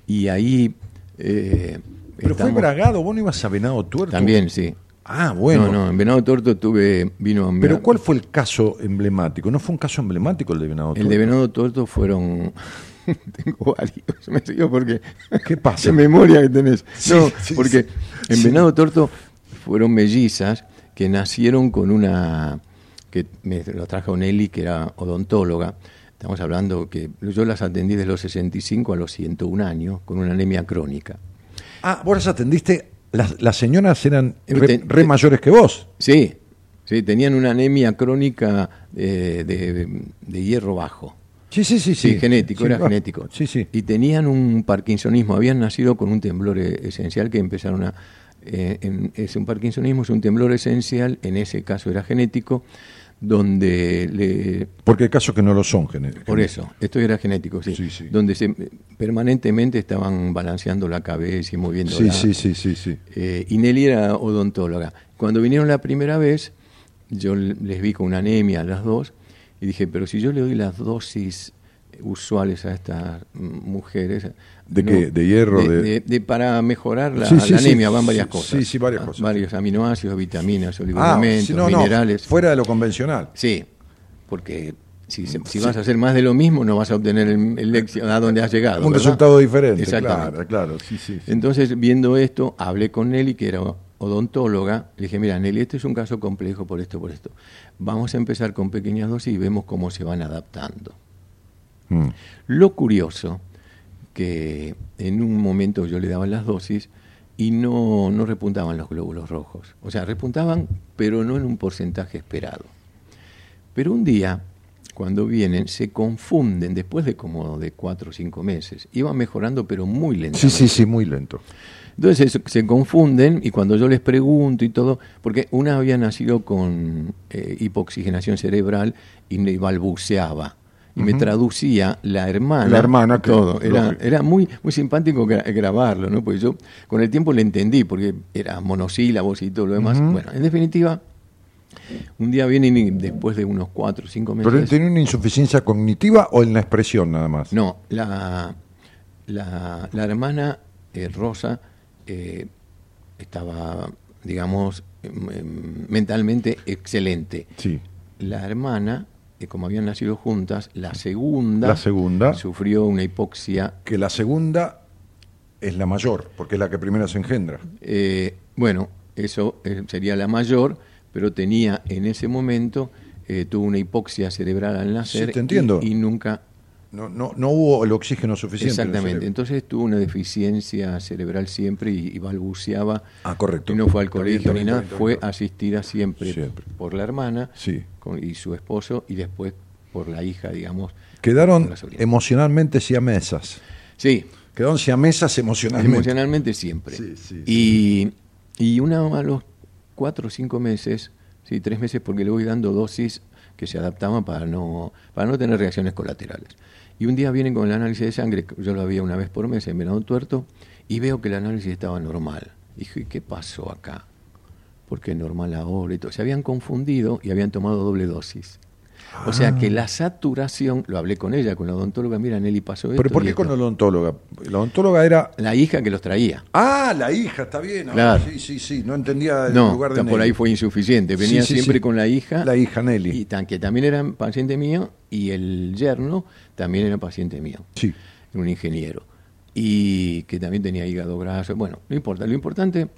Y ahí... eh, Pero fue estamos- Bragado, vos no ibas a Venado Tuerto. También, sí. Ah, bueno. No, no, en Venado Torto tuve, vino a Pero ¿cuál fue el caso emblemático? ¿No fue un caso emblemático el de Venado El Tuerto? de Venado Tuerto fueron. Tengo varios, me sigo porque. ¿Qué pasa? Qué memoria que tenés. Sí, no, sí, porque sí. en. Venado Tuerto fueron mellizas que nacieron con una. que me lo trajo Nelly, que era odontóloga. Estamos hablando que yo las atendí de los 65 a los 101 años con una anemia crónica. Ah, vos las atendiste, las, las señoras eran re, mayores que vos. Sí, sí, tenían una anemia crónica eh, de, de hierro bajo. Sí, sí, sí. Sí, genético, Sí, era va. genético. Sí, sí. Y tenían un parkinsonismo, habían nacido con un temblor eh, esencial que empezaron a... eh, en- es un parkinsonismo, es un temblor esencial, en ese caso era genético, donde le... Porque hay casos que no lo son genéticos. Por eso, esto era genético, sí. Sí, sí. Donde se, permanentemente estaban balanceando la cabeza y moviendo Sí, sí, sí, sí, sí. eh, y Nelly era odontóloga. Cuando vinieron la primera vez, yo les vi con una anemia a las dos y dije, pero si yo le doy las dosis usuales a estas mm, mujeres... ¿De qué? ¿De hierro? De, De- de- de- para mejorar la, Sí, sí, la sí. anemia, van varias cosas. sí, sí, varias Ah, cosas. Varios aminoácidos, vitaminas, Ah, oligoelementos, sí, no, no, minerales. fuera de lo convencional. Sí, porque si, si vas a hacer más de lo mismo, no vas a obtener el, el éxito a donde has llegado. Un ¿verdad? resultado diferente. Claro, claro. Sí, sí, sí. Entonces, viendo esto, hablé con Nelly, que era odontóloga. Le dije, mira, Nelly, este es un caso complejo por esto, por esto. Vamos a empezar con pequeñas dosis y vemos cómo se van adaptando. Mm. Lo curioso, que en un momento yo le daba las dosis y no, no repuntaban los glóbulos rojos. O sea, repuntaban, pero no en un porcentaje esperado. Pero un día, cuando vienen, se confunden después de como de cuatro o cinco meses. Iban mejorando, pero muy lentamente. Sí, sí, sí, muy lento. Entonces se, confunden y cuando yo les pregunto y todo, porque una había nacido con eh, hipoxigenación cerebral y balbuceaba. Y me traducía la hermana. La hermana, que- todo. Era, era muy, muy simpático gra- grabarlo, ¿no? Porque yo con el tiempo le entendí, porque era monosílabos y todo lo demás. Bueno, en definitiva, un día vienen y después de unos cuatro o cinco meses. ¿Pero él tenía una insuficiencia cognitiva o en la expresión nada más? No, la, la, la hermana eh, Rosa eh, estaba, digamos, em, em, mentalmente excelente. Sí. La hermana, como habían nacido juntas, la segunda, La segunda. sufrió una hipoxia. Que la segunda es la mayor, porque es la que primero se engendra. eh, bueno, eso eh, sería la mayor, pero tenía en ese momento, eh, tuvo una hipoxia cerebral al nacer Sí, te entiendo. Y, y nunca No, no, no hubo el oxígeno suficiente. Exactamente, entonces tuvo una deficiencia cerebral siempre y, y balbuceaba. Ah, correcto. Y no fue al colegio ni nada, fue asistida siempre, Siempre. por la hermana Sí. con- y su esposo y después por la hija, digamos. Quedaron emocionalmente siamesas. Sí, Quedaron siamesas emocionalmente. emocionalmente siempre. Sí, sí, y, y una a los cuatro o cinco meses, sí, tres meses porque le voy dando dosis que se adaptaban para no, para no tener reacciones colaterales. Y un día vienen con el análisis de sangre, yo lo había una vez por mes en Venado Tuerto, y veo que el análisis estaba normal. Dije, ¿y qué pasó acá? ¿Por qué normal ahora? y todo? Se habían confundido y habían tomado doble dosis. O sea que la saturación, lo hablé con ella, con la odontóloga, mira, Nelly pasó esto. ¿Pero por qué esto". con la odontóloga? La odontóloga era... La hija que los traía. Ah, la hija, está bien. Claro. Sí, sí, sí. No entendía el No, lugar de por Nelly. ahí fue insuficiente. Venía Sí, sí, siempre sí. con la hija. La hija Nelly. Y tan- que también era paciente mío. Y el yerno también era paciente mío. Sí. Era un ingeniero. Y que también tenía hígado graso. Bueno, no importa. Lo importante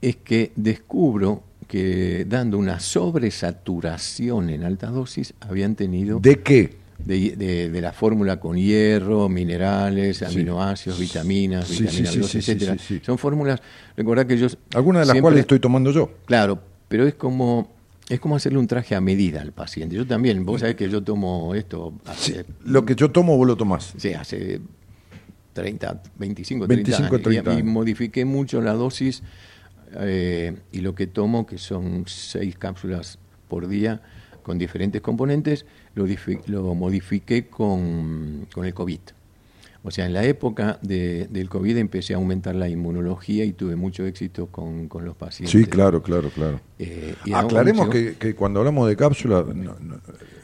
es que descubro que dando una sobresaturación en alta dosis habían tenido ¿De qué? de, de- de la fórmula con hierro, minerales, Sí. aminoácidos, vitaminas, Sí, vitaminas sí, B12, sí, sí, etcétera. Son fórmulas, recordad que yo Algunas de las siempre- cuales estoy tomando yo. Claro, pero es como es como hacerle un traje a medida al paciente. Yo también, vos sabés que yo tomo esto Sí, hace, Lo que yo tomo, vos lo tomás. sí, hace 30, 25, 30 25, años. Y- 30 y, modifiqué mucho la dosis eh, y lo que tomo, que son seis cápsulas por día con diferentes componentes, lo, lo modifiqué con, con el COVID. O sea, en la época de- del COVID empecé a aumentar la inmunología y tuve mucho éxito con, con los pacientes. Sí, claro, claro, claro. Eh, Aclaremos mucho- que, que cuando hablamos de cápsulas, no- no,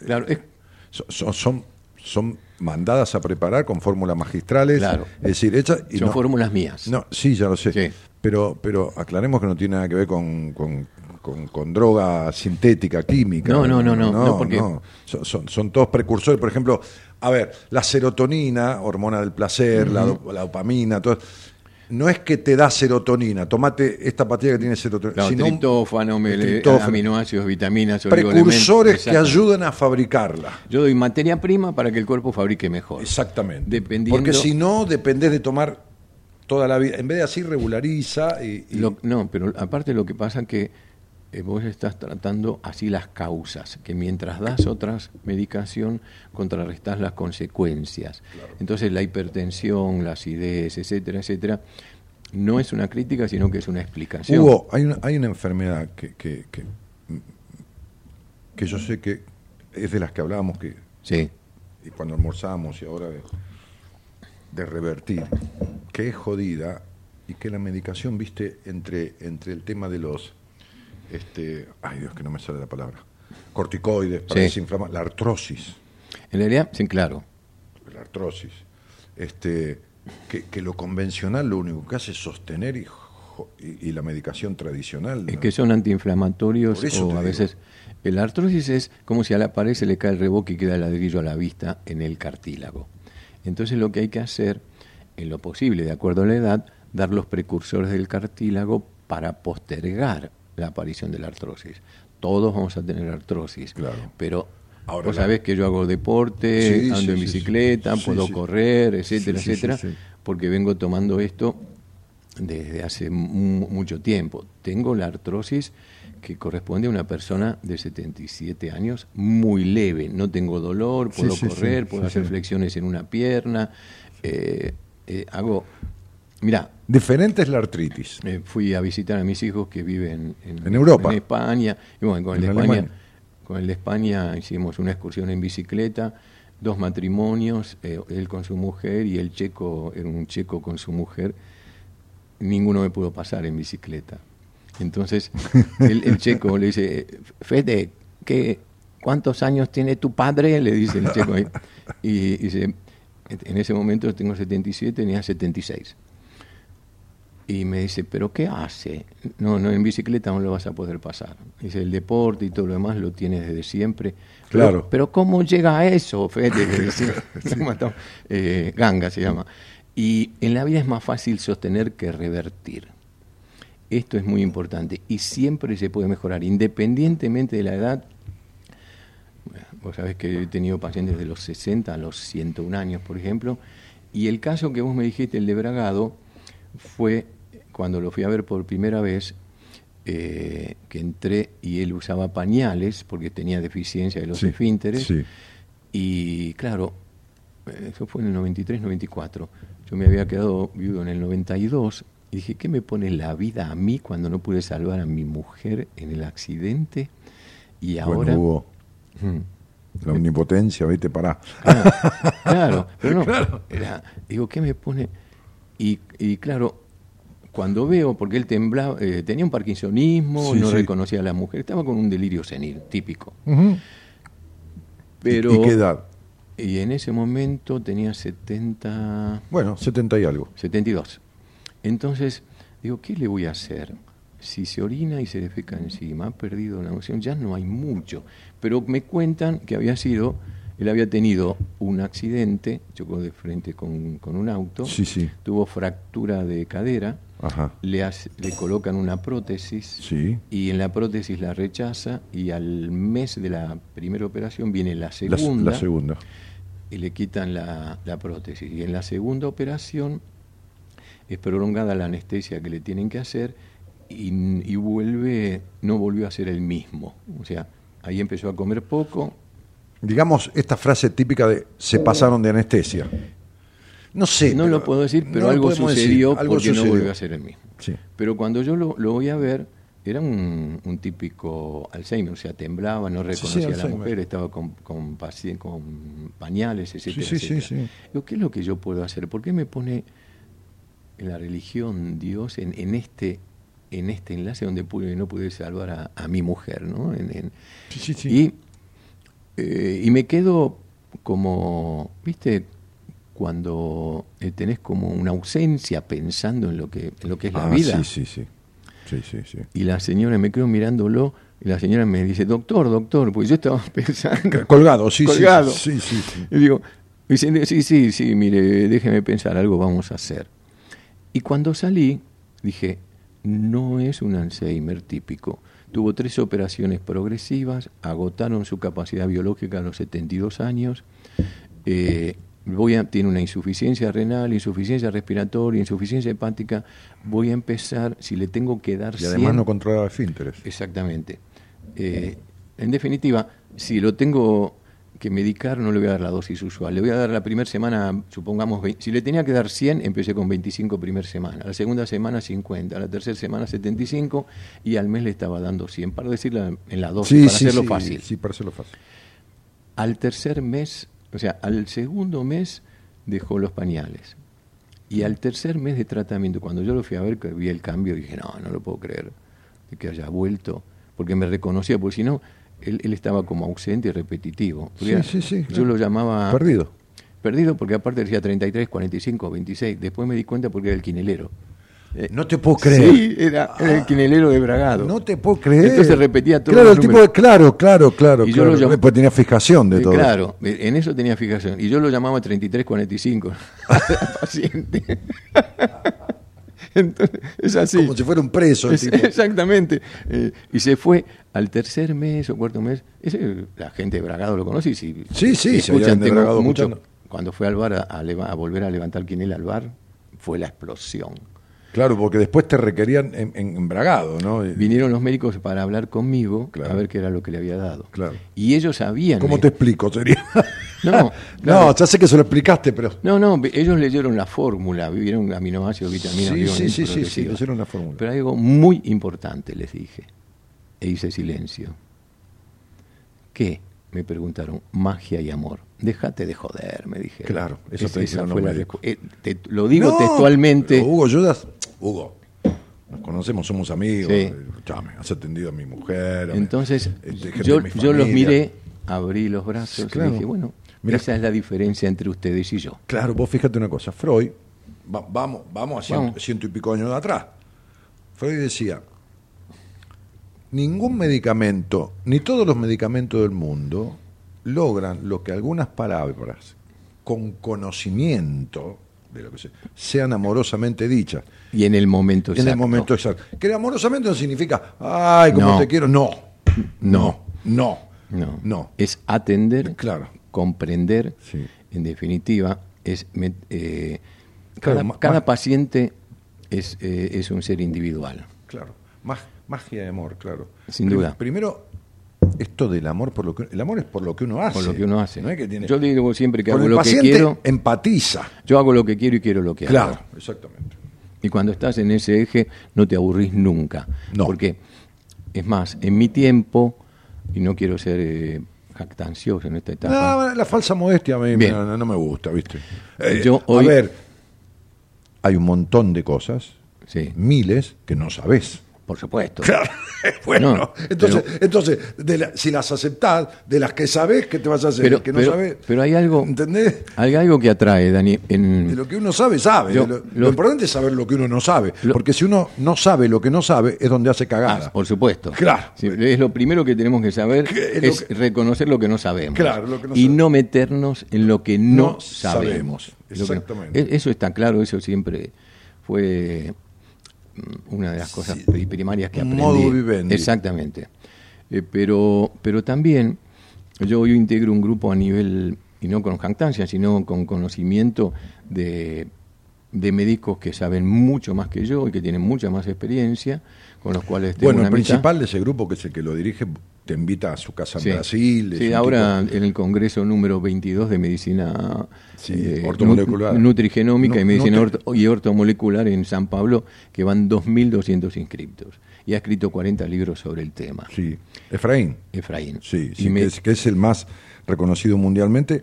Claro, es- son, son- son, son mandadas a preparar con fórmulas magistrales. Claro. Es decir, hechas. Y son no, fórmulas mías. no, sí, ya lo sé. Sí. Pero, pero aclaremos que no tiene nada que ver con, con, con- con droga sintética, química. No, no, no, no, no, porque- Son, son, son todos precursores. Por ejemplo, a ver, la serotonina, hormona del placer, la, do- la dopamina, todo. No es que te da serotonina, tomate esta pastilla que tiene serotonina. Claro, sino triptófano, triptófano. aminoácidos, vitaminas, precursores que ayudan a fabricarla. Yo doy materia prima para que el cuerpo fabrique mejor. Exactamente. Dependiendo- Porque si no, dependés de tomar toda la vida. En vez de así, regulariza y. y- Lo- no, pero aparte lo que pasa que eh, vos estás tratando así las causas, que mientras das otras medicación, contrarrestás las consecuencias. Entonces la hipertensión, la acidez, etcétera, etcétera, no es una crítica, sino que es una explicación. Hugo, hay una, hay una enfermedad que, que, que, que yo sé que es de las que hablábamos que Sí, y cuando almorzamos y ahora de, de revertir, que es jodida y que la medicación, viste, entre, entre el tema de los, este, ay Dios, que no me sale la palabra, corticoides para Sí. desinflamar, la artrosis, en realidad, sí, claro. la artrosis, este, que, que lo convencional lo único que hace es sostener y, y, y la medicación tradicional. Es que son antiinflamatorios o a digo. veces el artrosis es como si a la pared se le cae el reboque y queda el ladrillo a la vista en el cartílago. Entonces lo que hay que hacer, en lo posible, de acuerdo a la edad, dar los precursores del cartílago para postergar la aparición de la artrosis. Todos vamos a tener artrosis, Claro. pero Ahora Vos la- sabés que yo hago deporte, Sí, ando sí, en bicicleta, sí. puedo correr, etcétera, etcétera, porque vengo tomando esto desde hace mu- mucho tiempo. Tengo la artrosis que corresponde a una persona de 77 años, muy leve. No tengo dolor, puedo correr, puedo hacer flexiones en una pierna. eh, eh, hago. Mira, Diferente es la artritis. eh, fui a visitar a mis hijos que viven en, En Europa. en España. Y bueno, con el, de España, con el de España hicimos una excursión en bicicleta, dos matrimonios, eh, él con su mujer y el checo, era un checo con su mujer. Ninguno me pudo pasar en bicicleta. Entonces, el, el checo le dice, Fede, ¿qué, ¿cuántos años tiene tu padre? Le dice el checo ahí. Y dice, en ese momento tengo 77, tenía 76. Y me dice, ¿pero qué hace? No, no, en bicicleta no lo vas a poder pasar. Dice, el deporte y todo lo demás lo tienes desde siempre. Claro. Pero, ¿cómo llega a eso, Fede? Mató. Eh, ganga se llama. Y en la vida es más fácil sostener que revertir. Esto es muy importante y siempre se puede mejorar, independientemente de la edad. Bueno, Vos sabés que he tenido pacientes de los 60 a los 101 años, por ejemplo, y el caso que vos me dijiste, el de Bragado, fue cuando lo fui a ver por primera vez, eh, que entré y él usaba pañales porque tenía deficiencia de los Sí, esfínteres. sí. Y claro, eso fue en el 93, 94. Yo me había quedado viudo en el 92 y dije, ¿qué me pone la vida a mí cuando no pude salvar a mi mujer en el accidente? Y Bueno, ahora... Hugo, Mm. la omnipotencia, viste, pará. Ah, claro, pero no, era- digo, ¿qué me pone? Y, y claro, cuando veo, porque él temblaba, eh, tenía un parkinsonismo, Sí, no sí. reconocía a la mujer, estaba con un delirio senil, típico. Ujú. Pero, ¿Y qué edad? y en ese momento tenía 70, Bueno, 70 y algo. 72. Entonces, digo, ¿qué le voy a hacer? Si se orina y se defeca encima, ha perdido la noción, ya no hay mucho. Pero me cuentan que había sido, él había tenido un accidente, chocó de frente con, con un auto, Sí, sí. tuvo fractura de cadera, Ajá. le, hace- le colocan una prótesis Sí. y en la prótesis la rechaza y al mes de la primera operación viene la La, segunda la segunda. y le quitan la, la prótesis. Y en la segunda operación es prolongada la anestesia que le tienen que hacer y, y vuelve, no volvió a ser el mismo. O sea, ahí empezó a comer poco. Digamos esta frase típica de se pasaron de anestesia. No sé. no lo puedo decir, pero no algo decir, sucedió algo porque no volvió a ser el mismo. Sí. Pero cuando yo lo, lo voy a ver, era un, un típico Alzheimer, o sea, temblaba, no sí, reconocía a la mujer, estaba con, con, con pañales, etcétera, Sí, sí, sí, etcétera. sí. Digo, ¿qué es lo que yo puedo hacer? ¿Por qué me pone la religión Dios en, en este en este enlace donde pude, no pude salvar a, a mi mujer, ¿no? En- en- Sí, sí, sí. Y, eh, y me quedo como, ¿viste? Cuando eh, tenés como una ausencia pensando en lo que, en lo que es la Ah, vida. Sí, sí, sí. Sí, sí, sí. Y la señora, me quedo mirándolo, y la señora me dice, doctor, doctor, porque yo estaba pensando. Colgado, sí, sí, Colgado. sí. Sí. Y digo, dice, sí, sí, sí, mire, déjeme pensar, algo vamos a hacer. Y cuando salí, dije, no es un Alzheimer típico. Tuvo tres operaciones progresivas, agotaron su capacidad biológica a los 72 años. eh, voy a, tiene una insuficiencia renal, insuficiencia respiratoria, insuficiencia hepática. Voy a empezar, si le tengo que dar Y además 100 no controlaba esfínteres. Exactamente. Eh, en definitiva, si lo tengo que medicar, no le voy a dar la dosis usual. Le voy a dar la primera semana, supongamos, vein- si le tenía que dar 100, empecé con 25 primera semana. La segunda semana 50, la tercera semana 75 y al mes le estaba dando 100, para decirla en la dosis, Sí, para sí, hacerlo sí, fácil. Sí, para hacerlo fácil. Al tercer mes, o sea, al segundo mes dejó los pañales. Y al tercer mes de tratamiento, cuando yo lo fui a ver, vi el cambio, dije, no, no lo puedo creer, de que haya vuelto, porque me reconocía, porque si no, él, él estaba como ausente y repetitivo. Sí, sí, sí, Yo claro. lo llamaba... Perdido. Perdido porque aparte decía 33, 45, 26. Después me di cuenta porque era el quinelero. Eh, No te puedo creer. Sí, era, era el quinelero de Bragado. No te puedo creer. Entonces repetía todos Claro, el tipo de, claro, claro, claro. Y yo claro. lo tenía fijación de Eh, todo. Claro, eh, en eso tenía fijación. Y yo lo llamaba 3345 al paciente. Entonces, es así. Como si fuera un preso Es-. Exactamente. Eh, y se fue al tercer mes o cuarto mes. Ese, la gente de Bragado lo conoce. y Si, Sí, sí, se escuchan, de Bragado mucho- escuchando. Cuando fue al bar a, a a volver a levantar quinela al bar, fue la explosión. Claro, porque después te requerían en, en, en Bragado, ¿no? Vinieron los médicos para hablar conmigo Claro. a ver qué era lo que le había dado. Claro. Y ellos sabían. ¿Cómo eh, te explico? Sería. No, claro. No, ya sé que se lo explicaste, pero. No, no, ellos leyeron la fórmula, vieron aminoácidos, vitaminas, Sí, sí, sí, sí, sí, leyeron la fórmula. Pero hay algo muy importante, les dije. E hice silencio. ¿Qué? Me preguntaron. Magia y amor. Déjate de joder, me dije. Claro, eso te esa dijeron los médicos. eh, te- lo digo No, textualmente. Hugo Judas, Hugo, nos conocemos, somos amigos. Sí. has atendido a mi mujer. a mi- Entonces, este, yo, mi yo los miré, abrí los brazos Claro. y dije, bueno, Mira. esa es la diferencia entre ustedes y yo. Claro, vos fíjate una cosa, Freud, va- vamos, vamos a ciento, Vamos. ciento y pico años de atrás. Freud decía, ningún medicamento, ni todos los medicamentos del mundo, logran lo que algunas palabras, con conocimiento de lo que sea, sean amorosamente dichas. Y en el momento En el exacto. momento exacto. Que amorosamente no significa, ay, como No. te quiero. No. No. No. No. No. Es atender, Claro. comprender, Sí. en definitiva, es eh, cada, paciente es, eh, es un ser individual. Claro. Mag- magia de amor, claro. Sin duda. Primero, esto del amor por lo que el amor es por lo que uno hace. Por lo que uno hace. No es que tiene. Yo digo siempre que hago lo que quiero. empatiza. Yo hago lo que quiero y quiero lo que hago. Claro, exactamente. Y cuando estás en ese eje no te aburrís nunca. No. Porque, es más, en mi tiempo, y no quiero ser eh, jactancioso en esta etapa, No, la falsa modestia a mí no, no me gusta, ¿viste? Eh, Yo hoy- A ver, hay un montón de cosas, sí, miles, que no sabés. Por supuesto. Claro, bueno, No, entonces, pero- entonces de la- si las aceptás, de las que sabés, ¿qué te vas a hacer? Pero, que no pero- sabés, pero hay algo, ¿entendés? hay algo que atrae, Dani. En, De lo que uno sabe, sabe. Yo- lo, lo- lo importante es saber lo que uno no sabe. Lo- porque si uno no sabe lo que no sabe, es donde hace cagada. Ah, por supuesto. Claro. Sí, es lo primero que tenemos que saber, Que es reconocer lo que no sabemos. Claro, lo que no y sabemos. no meternos en lo que no, No sabemos. sabemos. Lo que no- Exactamente. e- Eso está claro, eso siempre fue una de las cosas pri- primarias que aprendí. modus vivendi. Exactamente. Eh, pero, pero también yo hoy integro un grupo a nivel, y no con jactancia, sino con conocimiento de, de médicos que saben mucho más que yo y que tienen mucha más experiencia, con los cuales tengo bueno, una el amistad. principal de ese grupo, que es el que lo dirige, te invita a su casa en Sí. Brasil. Sí, ahora en el Congreso número 22 de Medicina Sí, eh, ortomolecular. Nutrigenómica Nu- y Medicina nutri- orto- y Ortomolecular en San Pablo, que van 2.200 inscriptos. Y ha escrito 40 libros sobre el tema. Sí, Efraín. Efraín. Sí, Y sí, me- que, es, que es el más reconocido mundialmente.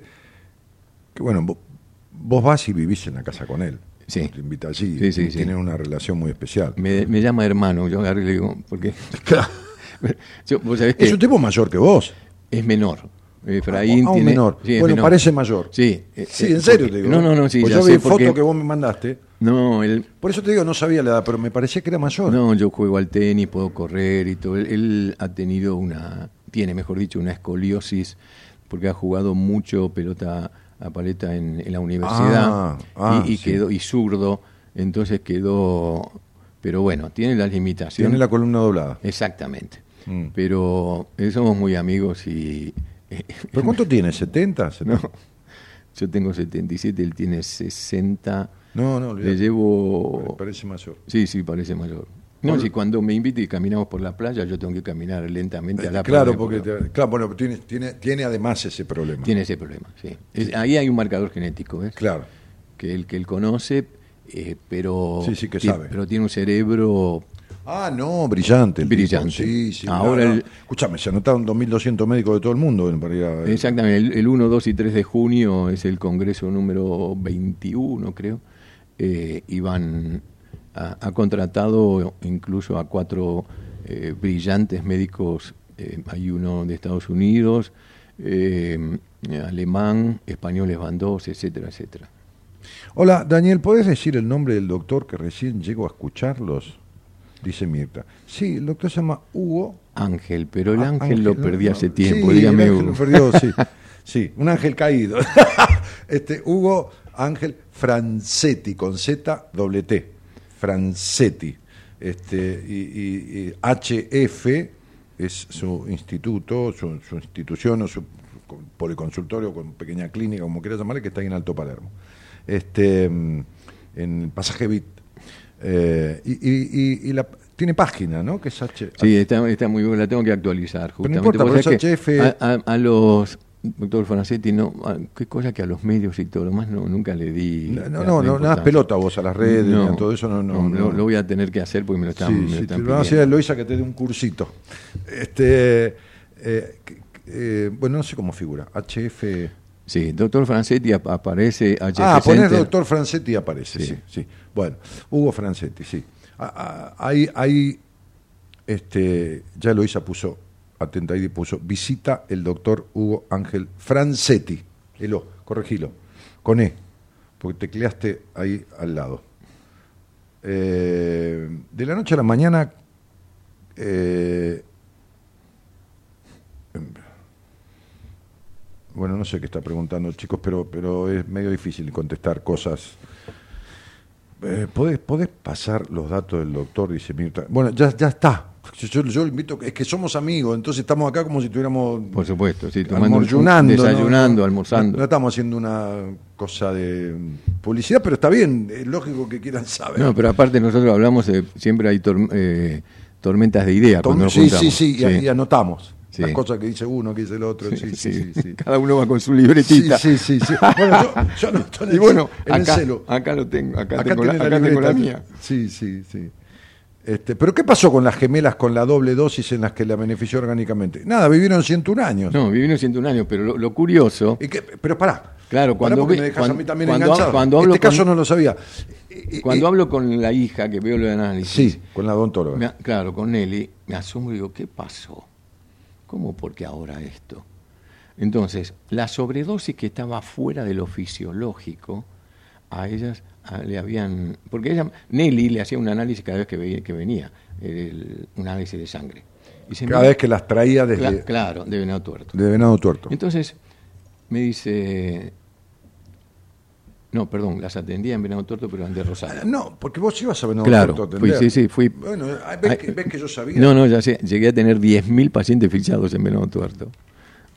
Que bueno, vos, vos vas y vivís en la casa con él. Sí. Te invita allí. Sí, sí, sí. Tienen una relación muy especial. me, me llama hermano, yo agarré y le digo, porque yo- vos sabés que Es un tipo mayor que vos. es menor. Efraín Ah, tiene- menor. sí, bueno, menor. parece mayor. Sí, eh, Sí, eh, en serio porque- te digo. No, no, no, sí, Pues ya yo vi porque- foto que vos me mandaste. No, él, Por eso te digo, no sabía la edad, pero me parecía que era mayor. No, yo juego al tenis, puedo correr y todo. Él, él ha tenido una, tiene mejor dicho, una escoliosis porque ha jugado mucho pelota a paleta en, en la universidad Ah, ah, y, y sí. quedó y zurdo, entonces quedó, pero bueno, tiene las limitaciones. Tiene la columna doblada. Exactamente. Mm. Pero eh, somos muy amigos y ¿Pero cuánto tiene? ¿70? no, yo tengo 77, él tiene 60. No, no, Le olvidate. llevo Parece mayor. Sí, sí, parece mayor. No, si cuando me invite y caminamos por la playa, yo tengo que caminar lentamente a la claro, playa. porque te- claro, bueno, tiene, tiene, tiene además ese problema. Tiene ese problema, sí. Es- ahí hay un marcador genético, ¿ves? Claro. Que él, que él conoce, eh, pero, Sí, sí que sabe. pero tiene un cerebro... Ah, no, brillante. el tipo. Brillante. Sí, sí. Ahora no, no. el- Escúchame, se anotaron 2.200 médicos de todo el mundo ir a- Exactamente, el, el 1, 2 y 3 de junio es el congreso número 21, creo, eh, y van, ha, ha contratado incluso a cuatro eh, brillantes médicos, eh, hay uno de Estados Unidos, eh, alemán, españoles van dos, etcétera, etcétera. Hola, Daniel, ¿podés decir el nombre del doctor que recién llego a escucharlos? Dice Mirta. Sí, el doctor se llama Hugo. Ángel, pero el Ah, ángel, lo ¿no? perdí hace Sí, tiempo, el dígame ángel Hugo. lo perdió, sí. Sí, un ángel caído. este Hugo Ángel Francetti con Z doble T. Francetti. Este, y, y- y HF es su instituto, su, su institución o su policonsultorio con pequeña clínica, como quieras llamarle, que está ahí en Alto Palermo. Este, mm, en el pasaje Bit. Eh, y, y- y- y la, tiene página, ¿no? Que es H. Sí, está, está muy bien, la tengo que actualizar. Pero no Justamente importa, pero es que HF. A, a- a los, doctor Fonacetti, no, a- qué cosa que a los medios y todo lo más no, nunca le di. No, no, no, no, nada pelota vos a las redes, ni a todo eso, no, no. lo, no. lo voy a tener que hacer porque me lo están, Sí, me lo sí, están te lo van a decir a. Eloisa que te dé un cursito. Este, eh, eh, bueno, no sé cómo figura. HF. Sí, doctor Francetti ap- aparece Ah, poner doctor Francetti y aparece, sí. Sí. sí, Bueno, Hugo Francetti, sí. Ah, ah, Ahí, ahí este, ya Eloisa puso, atenta ahí puso, visita el doctor Hugo Ángel Francetti. Elo, corregilo, con E, porque tecleaste ahí al lado. Eh, de la noche a la mañana, eh, bueno, no sé qué está preguntando, chicos, pero, pero es medio difícil contestar cosas. Eh, ¿podés, podés pasar los datos del doctor? Dice Mirta. Bueno, ya, ya está. Yo, yo, invito, es que somos amigos, entonces estamos acá como si estuviéramos Por supuesto, sí, tomando desayunando, No, almorzando. No, estamos haciendo una cosa de publicidad, pero está bien, es lógico que quieran saber. No, pero aparte nosotros hablamos, de, siempre hay tor- eh, tormentas de ideas cuando nos sí, sí, sí, y, y anotamos Sí. las cosas que dice uno, que dice el otro. Sí, sí, sí. sí. Cada uno va con su libretita. Sí, sí, sí. Bueno, yo, en el, Y bueno, en el acá, celo. acá lo tengo, acá, Acá tengo, la, acá tengo mía. Sí, sí, sí. Este, pero ¿qué pasó con las gemelas con la doble dosis en las que la benefició orgánicamente? Nada, vivieron 101 años. No, vivieron 101 años, pero lo, lo curioso, ¿Y qué? Pero pará. Claro, Pará cuando vi- me dejas cuando- a mí también cuando- enganchado. cuando hablo este caso no lo sabía. Y- y- cuando hablo con la hija que veo los análisis, Sí, con la odontóloga. me claro, con Nelly, me asombro y digo, ¿qué pasó? ¿Cómo porque ahora esto? Entonces, la sobredosis que estaba fuera de lo fisiológico, a ellas a- le habían... Porque ella, Nelly le hacía un análisis cada vez que, veía- que venía, el- un análisis de sangre. Y se Cada me- vez que las traía desde Cla- claro, de venado tuerto. de venado tuerto. Entonces, me dice... No, perdón, las atendía en Venado Tuerto, pero en de Rosario. Ah, No, porque vos ibas a venado Claro, tuerto a fui, atender. sí, sí, fui. Bueno, ah, ves, que, ves que yo sabía. No, no, ya sé, llegué a tener 10.000 pacientes fichados en Venado Tuerto.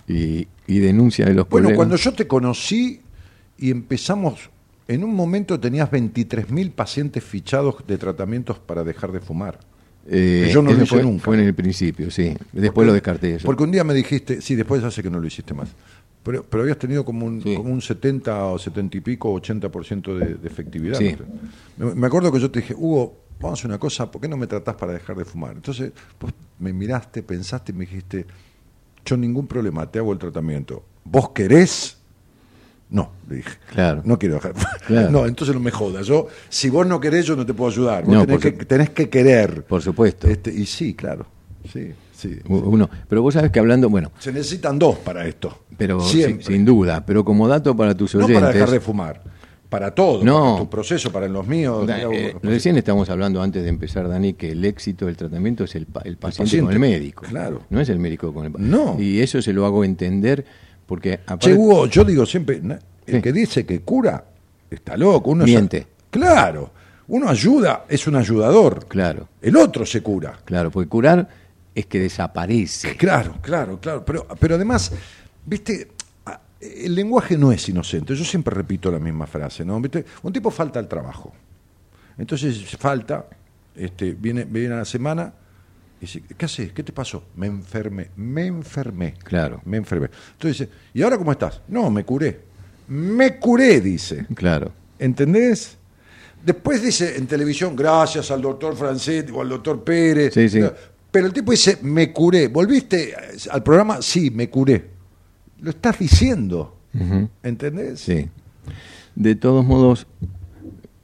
Y, y denuncia de los Bueno, cuando yo te conocí y empezamos, en un momento tenías 23.000 pacientes fichados de tratamientos para dejar de fumar. Eh, yo no lo hice fue, nunca. Fue en el principio, sí. Después Porque- lo descarté eso. Porque un día me dijiste, sí, después ya sé que no lo hiciste más. Pero, pero habías tenido como un, Sí. como un 70 o 70 y pico, 80% de, de efectividad. Me, me acuerdo que yo te dije, Hugo, vamos a hacer una cosa, ¿por qué no me tratás para dejar de fumar? Entonces, vos me miraste, pensaste y me dijiste, yo ningún problema, te hago el tratamiento. ¿Vos querés? No, le dije. Claro. No quiero dejar de fumar. Claro. No, entonces no me jodas. Yo, si vos no querés, yo no te puedo ayudar. Vos No, tenés, que, su- tenés que querer. Por supuesto. Este, y sí, claro. Sí, sí. Uno. Pero vos sabes que hablando, bueno, Se necesitan dos para esto. pero sin, sin duda, pero como dato para tus no oyentes. para dejar de fumar. Para todo. No. Para tu proceso, para los míos. Da- eh, recién estamos hablando antes de empezar, Dani, que el éxito del tratamiento es el, pa- el paciente, paciente, con el médico. claro. No es el médico con el pa- No. Y eso se lo hago entender porque aparte, Che, Hugo, yo digo siempre, el Sí. que dice que cura, está loco. Uno Miente. claro. Uno ayuda, es un ayudador. Claro, El otro se cura. claro, porque curar es que desaparece. Claro, claro, claro. Pero, pero además, viste, el lenguaje no es inocente. Yo siempre repito la misma frase, ¿no? ¿Viste? Un tipo falta al trabajo. Entonces falta, este, viene, viene a la semana y dice, ¿qué haces? ¿Qué te pasó? Me enfermé, me enfermé. Claro. Me enfermé. Entonces dice, ¿y ahora cómo estás? No, me curé. Me curé, dice. Claro. ¿Entendés? Después dice en televisión, gracias al doctor Francetti o al doctor Pérez. Sí, sí. Pero el tipo dice, me curé. ¿Volviste al programa? Sí, me curé. Lo estás diciendo. Ujú. ¿Entendés? Sí. De todos modos,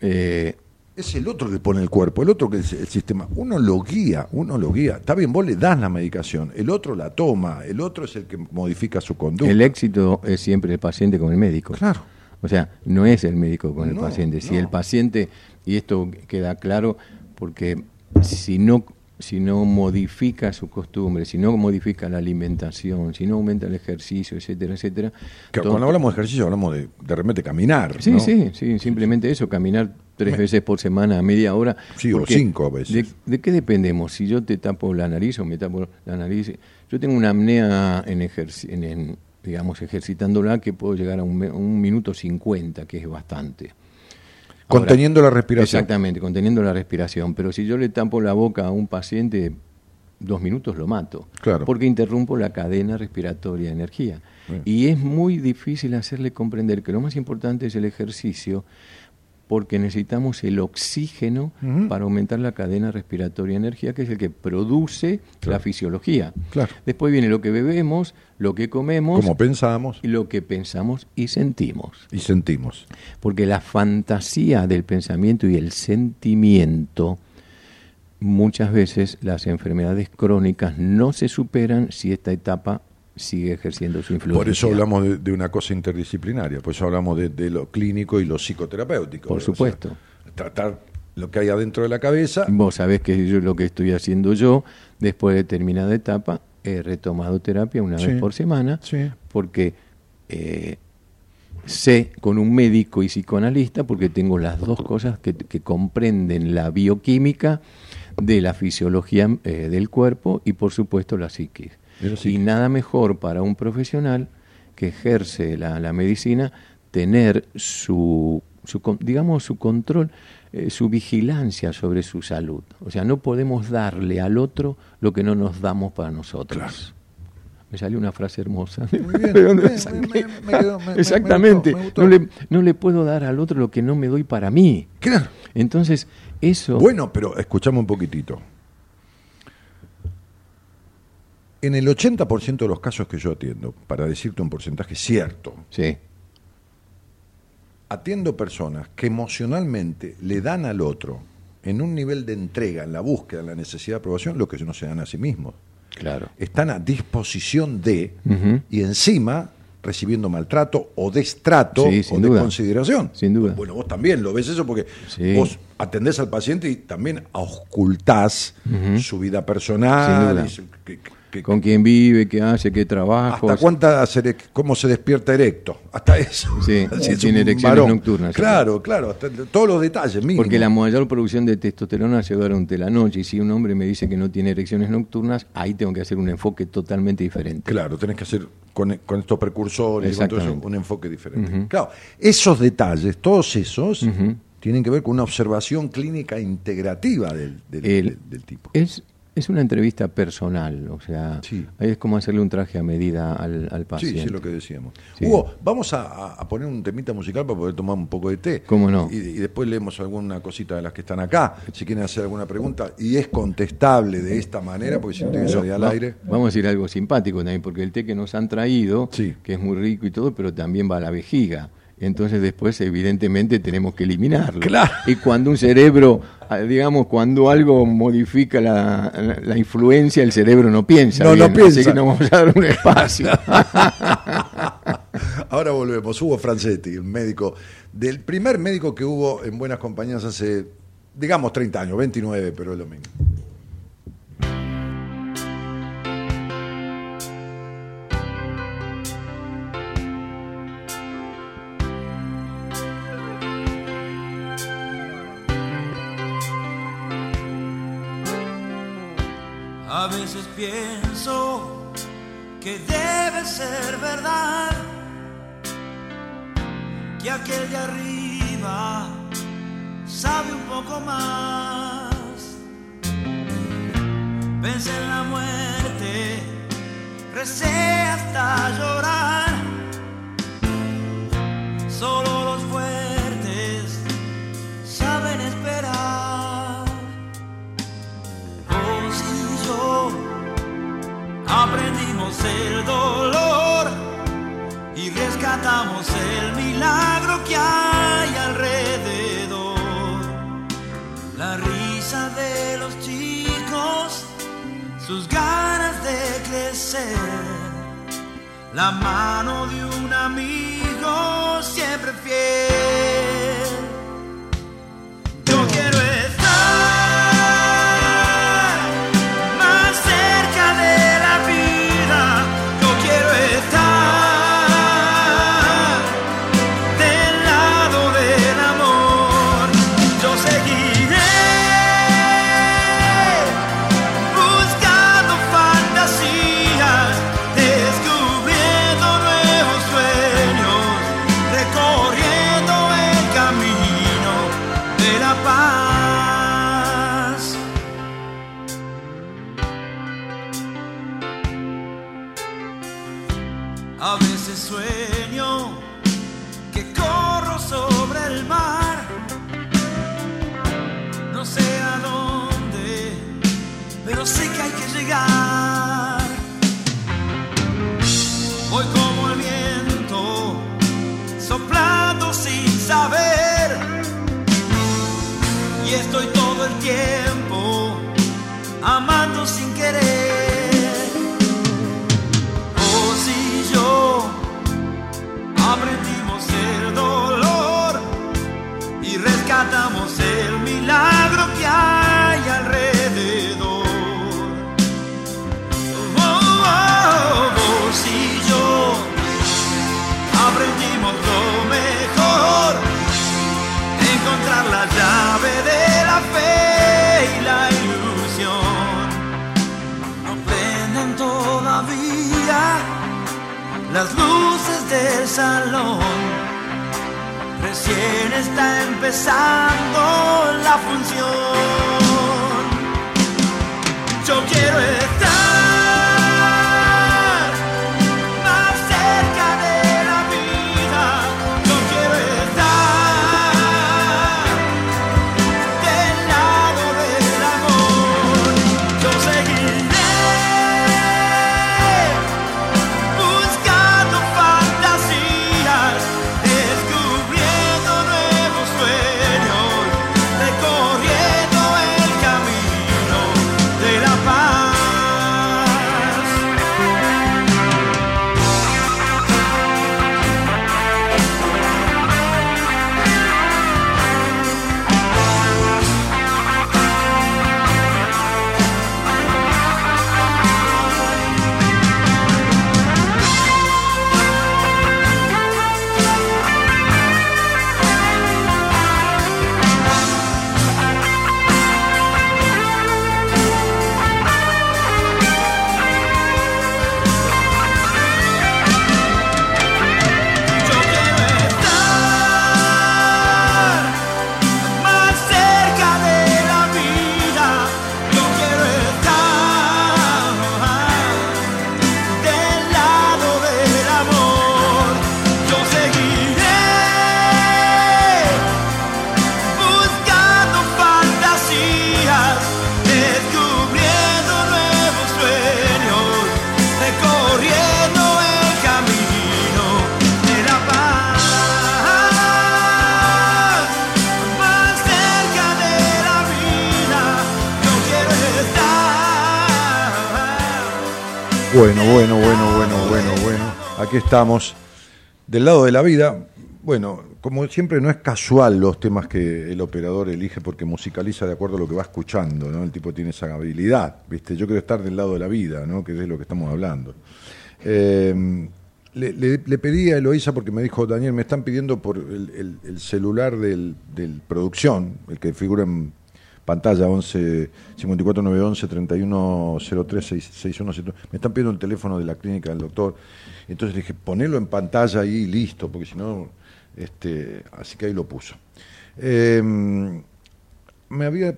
eh, Es el otro que pone el cuerpo, el otro que es el sistema. Uno lo guía, uno lo guía. Está bien, vos le das la medicación, el otro la toma, el otro es el que modifica su conducta. el éxito es siempre el paciente con el médico. Claro. O sea, no es el médico con el paciente. Si no. el paciente, y esto queda claro, porque si no, si no modifica su costumbre, si no modifica la alimentación, si no aumenta el ejercicio, etcétera, etcétera. Que cuando hablamos de ejercicio hablamos de de repente caminar. Sí, ¿no? sí, sí, simplemente eso, caminar tres veces por semana, media hora. Sí, o cinco veces. De, qué dependemos? Si yo te tapo la nariz o me tapo la nariz. Yo tengo una apnea en, en, digamos, ejercitándola que puedo llegar a un, minuto cincuenta, que es bastante. Conteniendo la respiración. Exactamente, conteniendo la respiración. Pero si yo le tapo la boca a un paciente, dos minutos lo mato. Claro. Porque interrumpo la cadena respiratoria de energía. Y es muy difícil hacerle comprender que lo más importante es el ejercicio porque necesitamos el oxígeno para aumentar la cadena respiratoria de energía, que es el que produce la fisiología. Claro. Después viene lo que bebemos, lo que comemos. Como pensamos. Y lo que pensamos y sentimos. Y sentimos. Porque la fantasía del pensamiento y el sentimiento, muchas veces las enfermedades crónicas no se superan si esta etapa sigue ejerciendo su influencia. Por eso hablamos de, una cosa interdisciplinaria, por eso hablamos de, lo clínico y lo psicoterapéutico. Por supuesto. tratar lo que hay adentro de la cabeza. Vos sabés que yo lo que estoy haciendo yo, después de determinada etapa, he retomado terapia una vez por semana, porque eh, sé con un médico y psicoanalista, porque tengo las dos cosas que, comprenden la bioquímica de la fisiología eh, del cuerpo y por supuesto la psiquis. Y nada mejor para un profesional que ejerce la, medicina tener su, su, digamos, su control, eh, su vigilancia sobre su salud. O sea, no podemos darle al otro lo que no nos damos para nosotros. Me salió una frase hermosa. Exactamente. no, le, no le puedo dar al otro lo que no me doy para mí. Claro. Entonces, eso... Bueno, pero escuchamos un poquitito. En el 80% de los casos que yo atiendo, para decirte un porcentaje cierto, sí. atiendo personas que emocionalmente le dan al otro, en un nivel de entrega, en la búsqueda, en la necesidad de aprobación, lo que no se dan a sí mismos. Claro. Están a disposición de, y encima recibiendo maltrato o destrato o de consideración. Sin duda. Bueno, vos también lo ves eso porque vos atendés al paciente y también auscultás su vida personal. Y con quién vive, qué hace, qué trabaja. ¿Hasta cuánta, cómo se despierta erecto? Hasta eso. Sí, tiene erecciones nocturnas. Claro, claro, todos los detalles mínimos. Porque la mayor producción de testosterona se da durante la noche y si un hombre me dice que no tiene erecciones nocturnas, ahí tengo que hacer un enfoque totalmente diferente. Claro, tenés que hacer con, estos precursores un enfoque diferente. Claro, esos detalles, todos esos... tienen que ver con una observación clínica integrativa del, del tipo. Es es una entrevista personal, o sea, ahí es como hacerle un traje a medida al, paciente. Sí, sí, lo que decíamos. Hugo, vamos a, poner un temita musical para poder tomar un poco de té. ¿Cómo no? Y, después leemos alguna cosita de las que están acá, si quieren hacer alguna pregunta, y es contestable de esta manera, porque si no tiene que salir al aire. Vamos a decir algo simpático también, porque el té que nos han traído, que es muy rico y todo, pero también va a la vejiga entonces después evidentemente tenemos que eliminarlo. Y cuando un cerebro, digamos, cuando algo modifica la, la, influencia, el cerebro no piensa. No, no piensa. Así que nos vamos a dar un espacio. Ahora volvemos. Hugo Francetti, el médico, del primer médico que hubo en Buenas Compañías hace, digamos, 30 años, 29, pero es lo mismo. Pienso que debe ser verdad que aquel de arriba sabe un poco más. Pensé en la muerte, recé hasta llorar. Solo los fuertes aprendimos el dolor y rescatamos el milagro que hay alrededor. La risa de los chicos, sus ganas de crecer, la mano de un amigo siempre fiel. Recién está empezando la función. Yo quiero estar Aquí estamos. Del lado de la vida, bueno, como siempre no es casual los temas que el operador elige porque musicaliza de acuerdo a lo que va escuchando, ¿no? El tipo tiene esa habilidad, ¿viste? Yo quiero estar del lado de la vida, ¿no? Que es de lo que estamos hablando. Eh, le, pedí a Eloísa porque me dijo, Daniel, me están pidiendo por el celular del, del producción, el que figura en pantalla 11 54 911 31 03 6172. Me están pidiendo el teléfono de la clínica del doctor. Entonces dije, ponelo en pantalla ahí y listo, porque si no, este, así que ahí lo puso. Eh, me había,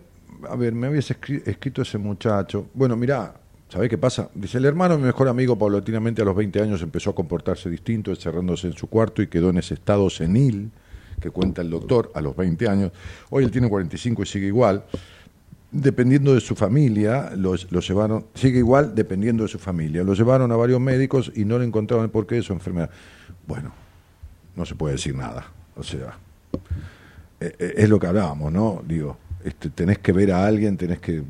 a ver, me habías escri- escrito ese muchacho. Bueno, mirá, ¿sabés qué pasa? Dice, el hermano, mi mejor amigo, paulatinamente a los 20 años empezó a comportarse distinto, encerrándose en su cuarto y quedó en ese estado senil que cuenta el doctor a los 20 años. Hoy él tiene 45 y sigue igual. Dependiendo de su familia, lo, lo llevaron, sigue igual dependiendo de su familia. Lo llevaron a varios médicos y no le encontraron el porqué de su enfermedad. Bueno, no se puede decir nada. O sea, eh, eh, es lo que hablábamos, ¿no? Digo, este, tenés que ver a alguien, tenés que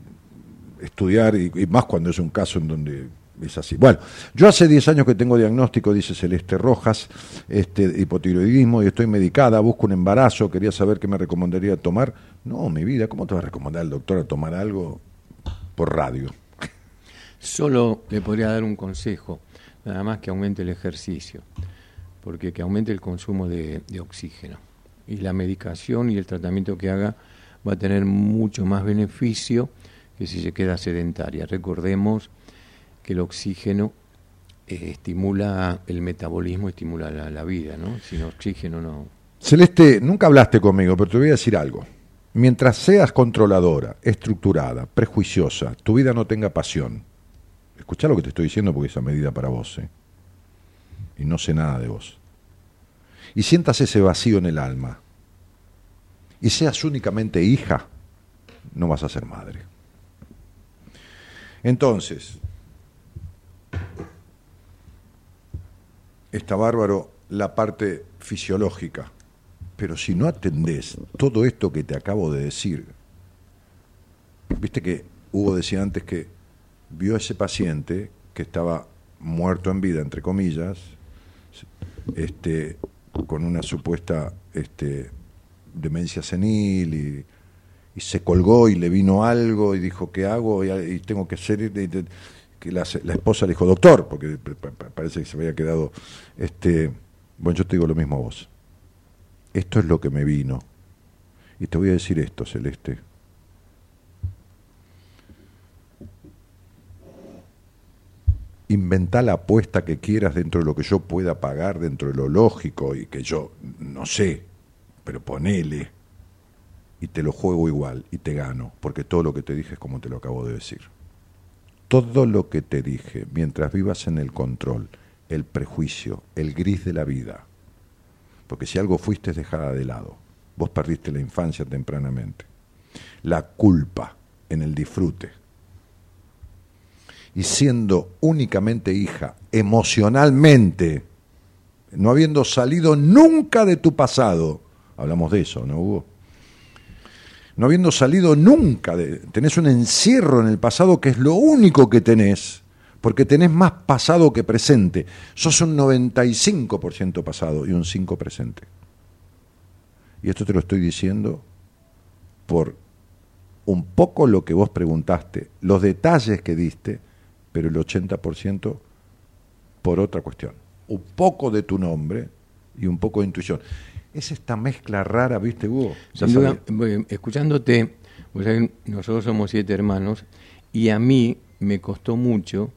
estudiar, y más cuando es un caso en donde es así. Bueno, yo hace 10 años que tengo diagnóstico, dice Celeste Rojas, este hipotiroidismo y estoy medicada, busco un embarazo, quería saber qué me recomendaría tomar. No, mi vida, ¿cómo te va a recomendar el doctor a tomar algo por radio? Solo le podría dar un consejo, nada más que aumente el ejercicio, porque que aumente el consumo de, de oxígeno. Y la medicación y el tratamiento que haga va a tener mucho más beneficio que si se queda sedentaria. Recordemos que el oxígeno eh, estimula el metabolismo, estimula la, la vida, ¿no? Sin oxígeno no. Celeste, nunca hablaste conmigo, pero te voy a decir algo. mientras seas controladora, estructurada, prejuiciosa, tu vida no tenga pasión. Escuchá lo que te estoy diciendo porque es a medida para vos. ¿eh? Y no sé nada de vos. Y sientas ese vacío en el alma. Y seas únicamente hija, no vas a ser madre. Entonces, está bárbaro la parte fisiológica, pero si no atendés todo esto que te acabo de decir, viste que Hugo decía antes que vio a ese paciente que estaba muerto en vida, entre comillas, este, con una supuesta este, demencia senil y, y se colgó y le vino algo y dijo, ¿qué hago? Y, tengo que y- que la, la esposa le dijo, doctor, porque pa- pa- parece que se había quedado... Este, bueno, yo te digo lo mismo a vos. Esto es lo que me vino. Y te voy a decir esto, Celeste. Inventá la apuesta que quieras dentro de lo que yo pueda pagar, dentro de lo lógico y que yo no sé, pero ponele y te lo juego igual y te gano, porque todo lo que te dije es como te lo acabo de decir. Todo lo que te dije, mientras vivas en el control, el prejuicio, el gris de la vida, porque si algo fuiste es dejada de lado, vos perdiste la infancia tempranamente, la culpa en el disfrute, y siendo únicamente hija, emocionalmente, no habiendo salido nunca de tu pasado, hablamos de eso, ¿no Hugo? No habiendo salido nunca, de, tenés un encierro en el pasado que es lo único que tenés, porque tenés más pasado que presente. Sos un 95% pasado y un 5% presente. Y esto te lo estoy diciendo por un poco lo que vos preguntaste, los detalles que diste, pero el 80% por otra cuestión. Un poco de tu nombre y un poco de intuición. Es esta mezcla rara, ¿viste, Hugo? Sin duda, escuchándote, nosotros somos siete hermanos y a mí me costó mucho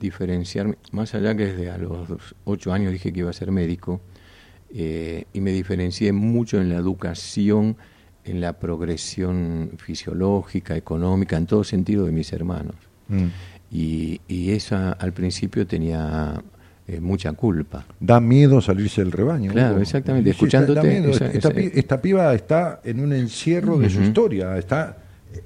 diferenciarme, más allá que desde a los ocho años dije que iba a ser médico, eh, y me diferencié mucho en la educación, en la progresión fisiológica, económica, en todo sentido de mis hermanos. Mm. Y, y esa al principio tenía eh, mucha culpa. Da miedo salirse del rebaño. Claro, Hugo. exactamente, Sí, escuchándote, esa- esta, esa- pi- esta piba está en un encierro de su historia, está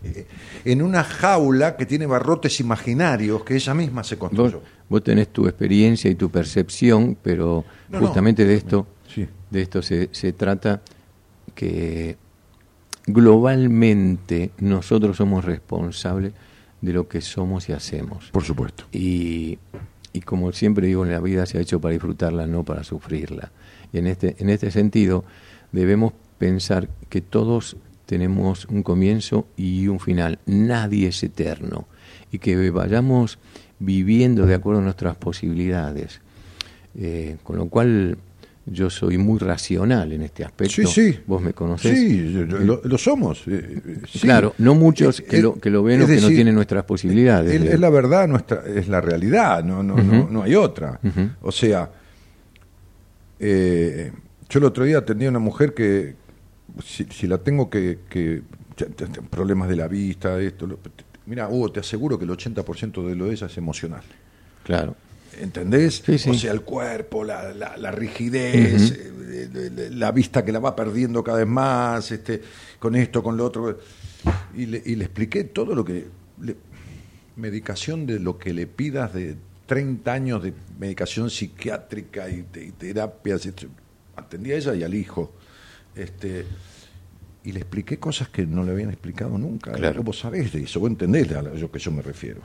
eh, en una jaula que tiene barrotes imaginarios que ella misma se construyó. vos tenés tu experiencia y tu percepción, pero No, no. justamente de esto, Sí. de esto se, se trata que globalmente nosotros somos responsables de lo que somos y hacemos. Por supuesto. Y, y como siempre digo, en la vida se ha hecho para disfrutarla, no para sufrirla. Y en este, en este sentido debemos pensar que todos tenemos un comienzo y un final. Nadie es eterno. Y que vayamos viviendo de acuerdo a nuestras posibilidades. Eh, con lo cual yo soy muy racional en este aspecto. Sí, sí. Vos me conocés. Sí, lo, lo somos. eh, eh, sí. Claro, no muchos que Eh, lo, que lo ven o que no tienen nuestras posibilidades. Es, es la verdad, nuestra, es la realidad, no, no, no, no hay otra. O sea, eh, yo el otro día atendí a una mujer que, si, si la tengo que, que problemas de la vista, esto, lo- mira, Hugo, te aseguro que el 80% de lo de ella es emocional. Claro. ¿Entendés? Sí, sí. O sea, el cuerpo, la, la, la rigidez, eh, de- de- la vista que la va perdiendo cada vez más, este, con esto, con lo otro. Y le, y le expliqué todo lo que. le- medicación de lo que le pidas de 30 años de medicación psiquiátrica y, te- y terapias. esto. Atendí a ella y al hijo. Este, y le expliqué cosas que no le habían explicado nunca. Claro. Vos sabés de eso, vos entendés a lo que yo me refiero.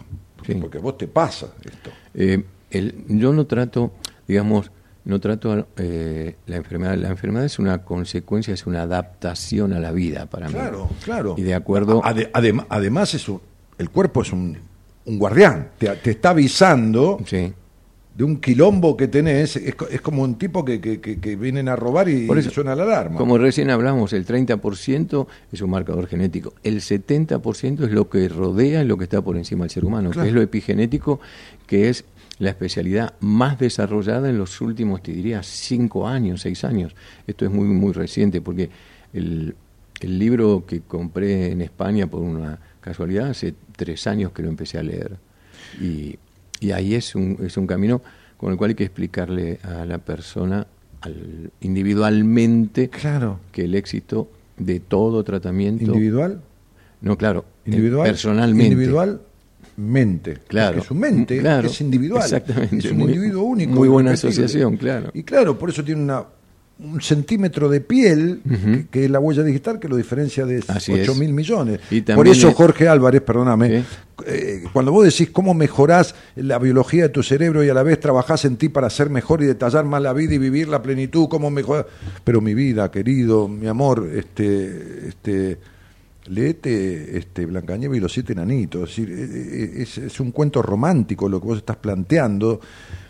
Sí. Porque vos te pasa esto. Eh, el- yo no trato, digamos, no trato eh, la enfermedad. La enfermedad es una consecuencia, es una adaptación a la vida para mí. Claro, claro. Y de acuerdo. Ade- adem- además, es un- el cuerpo es un, un guardián. Te, te está avisando Sí. de un quilombo que tenés. Es, co- es como un tipo que, que- que- que vienen a robar y, Por eso, suena la alarma. Como recién hablamos, el 30% es un marcador genético. El 70% es lo que rodea lo que está por encima del ser humano, Claro. que es lo epigenético, que es la especialidad más desarrollada en los últimos, te diría, cinco años, seis años. Esto es muy, muy reciente porque el, el libro que compré en España por una casualidad, hace tres años que lo empecé a leer. Y, y ahí es un, es un camino con el cual hay que explicarle a la persona al, individualmente Claro. que el éxito de todo tratamiento... ¿Individual? No, claro, Individual. personalmente. Individualmente. Claro. Porque su mente Claro. es individual. Exactamente. Es un Muy- individuo único. muy buena asociación, claro. Y claro, por eso tiene una un centímetro de piel, que, que es la huella digital, que lo diferencia de Así 8 es. mil millones. Y Por eso, es- Jorge Álvarez, perdóname, eh, cuando vos decís cómo mejorás la biología de tu cerebro y a la vez trabajás en ti para ser mejor y detallar más la vida y vivir la plenitud, cómo mejorar. Pero mi vida, querido, mi amor, este, este, leete este, Blancanieves y los siete enanitos. Es, decir, eh, eh, es, es un cuento romántico lo que vos estás planteando,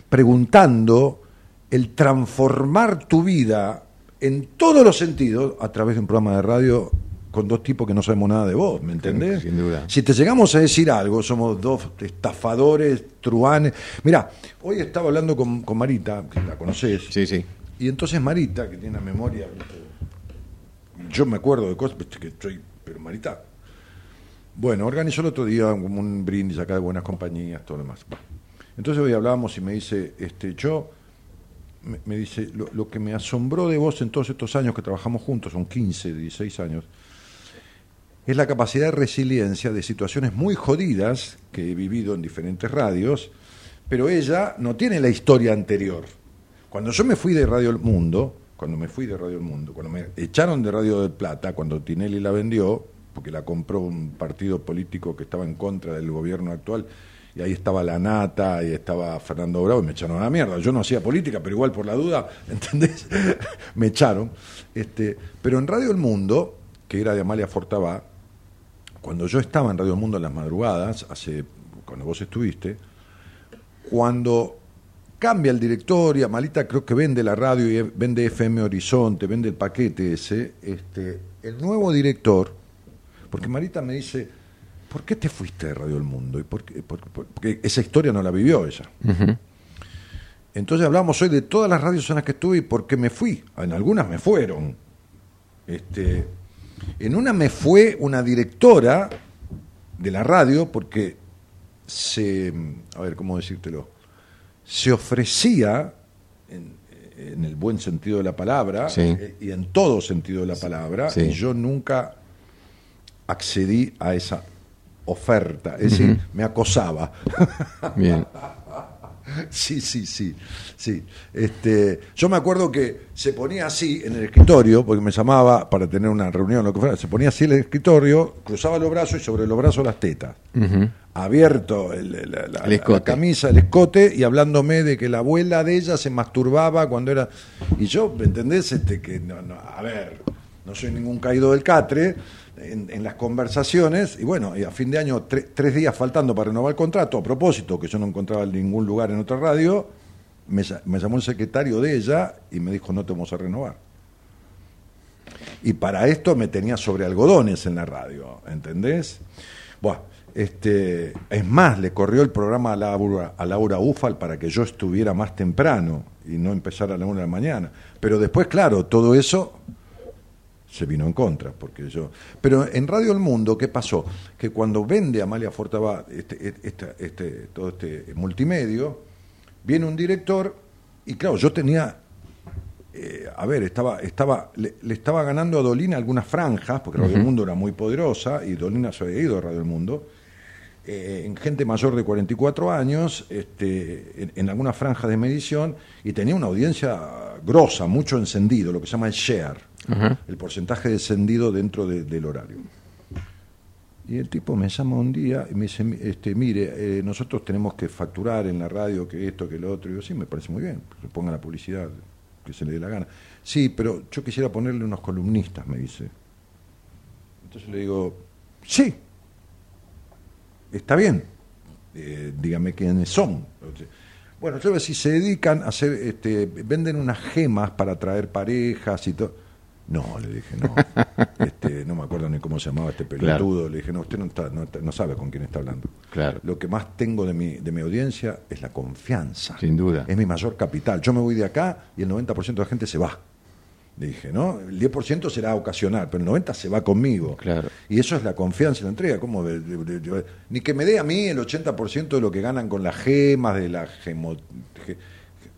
preguntando el transformar tu vida en todos los sentidos a través de un programa de radio con dos tipos que no sabemos nada de vos, ¿me entendés? Sin duda. Si te llegamos a decir algo, somos dos estafadores, truanes. Mira, hoy estaba hablando con, con Marita, que la conocés, Sí, sí. y entonces Marita, que tiene una memoria, yo me acuerdo de cosas, que estoy, pero Marita, bueno, organizó el otro día como un brindis acá de buenas compañías, todo lo demás. Entonces hoy hablábamos y me dice, este, yo, me, me dice, lo, lo que me asombró de vos en todos estos años que trabajamos juntos, son 15, 16 años, es la capacidad de resiliencia de situaciones muy jodidas que he vivido en diferentes radios, pero ella no tiene la historia anterior. Cuando yo me fui de Radio El Mundo, cuando me fui de Radio El Mundo, cuando me echaron de Radio del Plata, cuando Tinelli la vendió, porque la compró un partido político que estaba en contra del gobierno actual, y ahí estaba la Nata, y estaba Fernando Bravo, y me echaron a la mierda. Yo no hacía política, pero igual por la duda, ¿entendés? me echaron. Este, pero en Radio El Mundo, que era de Amalia Fortabá, cuando yo estaba en Radio El Mundo en las madrugadas, hace cuando vos estuviste, cuando cambia el director y Amalita creo que vende la radio y vende FM Horizonte, vende el paquete ese, este, el nuevo director, porque Marita me dice, ¿por qué te fuiste de Radio El Mundo? ¿Y por qué? Por- por- porque esa historia no la vivió ella. Entonces hablamos hoy de todas las radios en las que estuve y por qué me fui. En algunas me fueron. Este, en una me fue una directora de la radio porque se, a ver, ¿cómo decírtelo? Se ofrecía, en, en el buen sentido de la palabra, Sí. eh, y en todo sentido de la palabra, Sí. y yo nunca accedí a esa oferta, es decir, me acosaba. Bien. Sí, sí, sí, sí. Este, yo me acuerdo que se ponía así en el escritorio, porque me llamaba para tener una reunión, lo que fuera, se ponía así en el escritorio, cruzaba los brazos y sobre los brazos las tetas. Abierto el, el- la, la- El escote. la camisa, el escote, y hablándome de que la abuela de ella se masturbaba cuando era. Y yo, ¿me entendés? Este, que no, no, a ver, no soy ningún caído del catre. En, las conversaciones, y bueno, a fin de año, tre- tres días faltando para renovar el contrato, a propósito, que yo no encontraba en ningún lugar en otra radio, me, ll- me llamó el secretario de ella y me dijo, no te vamos a renovar. Y para esto me tenía sobre algodones en la radio, ¿entendés? Bueno, este, es más, le corrió el programa a Laura, a Laura Ufal para que yo estuviera más temprano y no empezara a la una de la mañana. Pero después, claro, todo eso se vino en contra, porque yo... Pero en Radio El Mundo, ¿qué pasó? Que cuando vende Amalia Fortaba este, este, este, todo este multimedio, viene un director y claro, yo tenía... eh, a ver, estaba, estaba, le, le estaba ganando a Dolina algunas franjas, porque Radio El Mundo era muy poderosa y Dolina se había ido a Radio El Mundo, eh, en gente mayor de 44 años, este, en, en algunas franjas de medición, y tenía una audiencia grosa, mucho encendido, lo que se llama el share, el porcentaje de encendido dentro de- del horario. Y el tipo me llama un día y me dice, este, mire, eh, nosotros tenemos que facturar en la radio que esto, que lo otro. Y yo, sí, me parece muy bien, que ponga la publicidad, que se le dé la gana. Sí, pero yo quisiera ponerle unos columnistas, me dice. Entonces le digo, sí, está bien, eh, dígame quiénes son. Bueno, yo si se dedican a hacer, este, venden unas gemas para atraer parejas y todo. No, le dije, no. Este, no me acuerdo ni cómo se llamaba este pelotudo. Le dije, no, usted no, está, no, está- no sabe con quién está hablando. Claro. Lo que más tengo de mi, de mi audiencia es la confianza. Sin duda. Es mi mayor capital. Yo me voy de acá y el 90% de la gente se va. dije, ¿no? El 10% será ocasional, pero el 90% se va conmigo. Claro. Y eso es la confianza y la entrega. ¿Cómo ni que me dé a mí el 80% de lo que ganan con las gemas, de la gemo...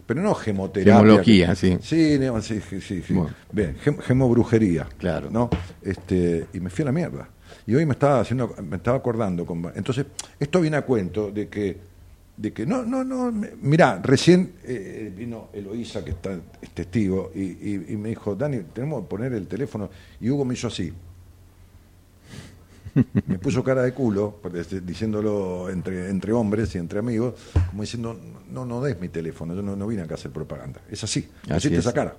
pero no gemoterapia. Gemología, sí. Sí, no, sí, sí. Bueno. Bien, gem- gemobrujería. Claro. ¿no? Este, y me fui a la mierda. Y hoy me estaba haciendo, me estaba acordando. Con, entonces, esto viene a cuento de que, de que no, no, no. mirá, recién eh, vino Eloísa, que está, es testigo, y, y- y me dijo, Dani, tenemos que poner el teléfono. Y Hugo me hizo así. Me puso cara de culo, diciéndolo entre, entre hombres y entre amigos, como diciendo, no, no des mi teléfono, yo no, no vine acá a hacer propaganda. Es así, Así pusiste es. esa cara.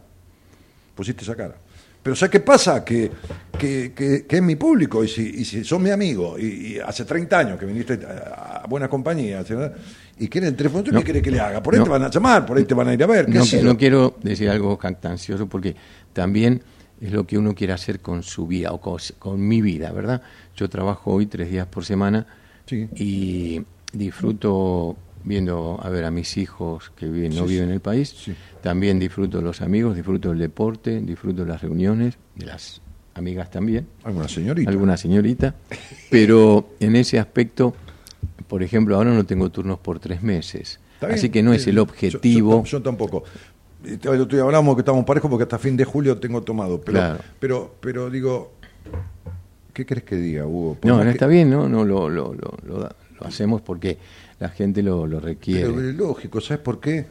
Pusiste esa cara. Pero ¿sabes qué pasa? Que, que, que- que es mi público y si, y si son mi amigo y, y hace 30 años que viniste a, a buena compañía y quieren el teléfono, ¿tú No. qué quieres que le haga? Por ahí No. te van a llamar, por ahí te van a ir a ver. ¿qué No, no quiero decir algo jactancioso porque también es lo que uno quiere hacer con su vida o con, con mi vida, ¿verdad? Yo trabajo hoy tres días por semana Sí. y disfruto viendo a ver a mis hijos que viven, no Sí, viven en el país. Sí. También disfruto los amigos, disfruto el deporte, disfruto las reuniones, de las amigas también Alguna señorita. alguna señorita, pero en ese aspecto, por ejemplo, ahora no tengo turnos por tres meses, así que no es el Yo- objetivo. Yo, yo tampoco. Y te- el otro día hablamos que estamos parejos porque hasta fin de julio tengo tomado. Pero, Claro. pero, pero digo, ¿qué crees que diga, Hugo? No, no está bien, ¿no? no lo, lo, lo, lo hacemos porque la gente lo, lo requiere. Pero es lógico, ¿sabes por qué?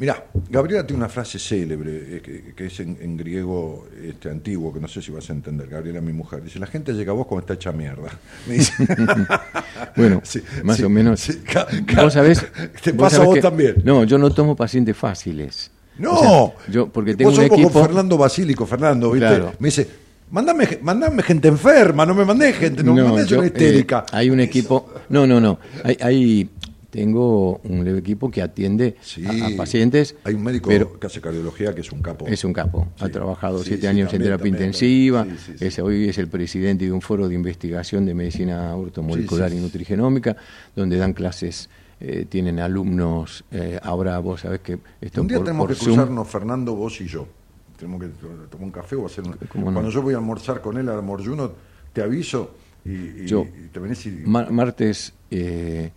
Mirá, Gabriela tiene una frase célebre eh, que, que es en, en griego este, antiguo, que no sé si vas a entender. Gabriela, mi mujer, dice: La gente llega a vos cuando está hecha mierda. Me dice. Bueno, Sí, más sí, o menos. sí. Te vos pasa a vos que- también. No, yo no tomo pacientes fáciles. No, O sea, yo porque tengo vos un equipo. Fernando Basílico, Fernando, ¿viste? Claro. Me dice: Mandame, mandame gente enferma, no me mandé gente, no, me mandés yo, una histérica. eh, hay un equipo. No, no, no. Hay, hay- tengo un equipo que atiende Sí. a, a pacientes. Hay un médico pero que hace cardiología que es un capo. Es un capo. Ha trabajado Sí, siete años también, en terapia también, intensiva. Es- hoy es el presidente de un foro de investigación de medicina ortomolecular y nutrigenómica, donde dan clases, eh, tienen alumnos. eh, ahora vos sabés que esto un día por- tenemos por que Zoom- cruzarnos, Fernando, vos y yo. Tenemos que tomar un café o hacer un... Cuando yo voy a almorzar con él al Moryuno, te aviso y, y- Yo- y te venís y... mar- martes, eh,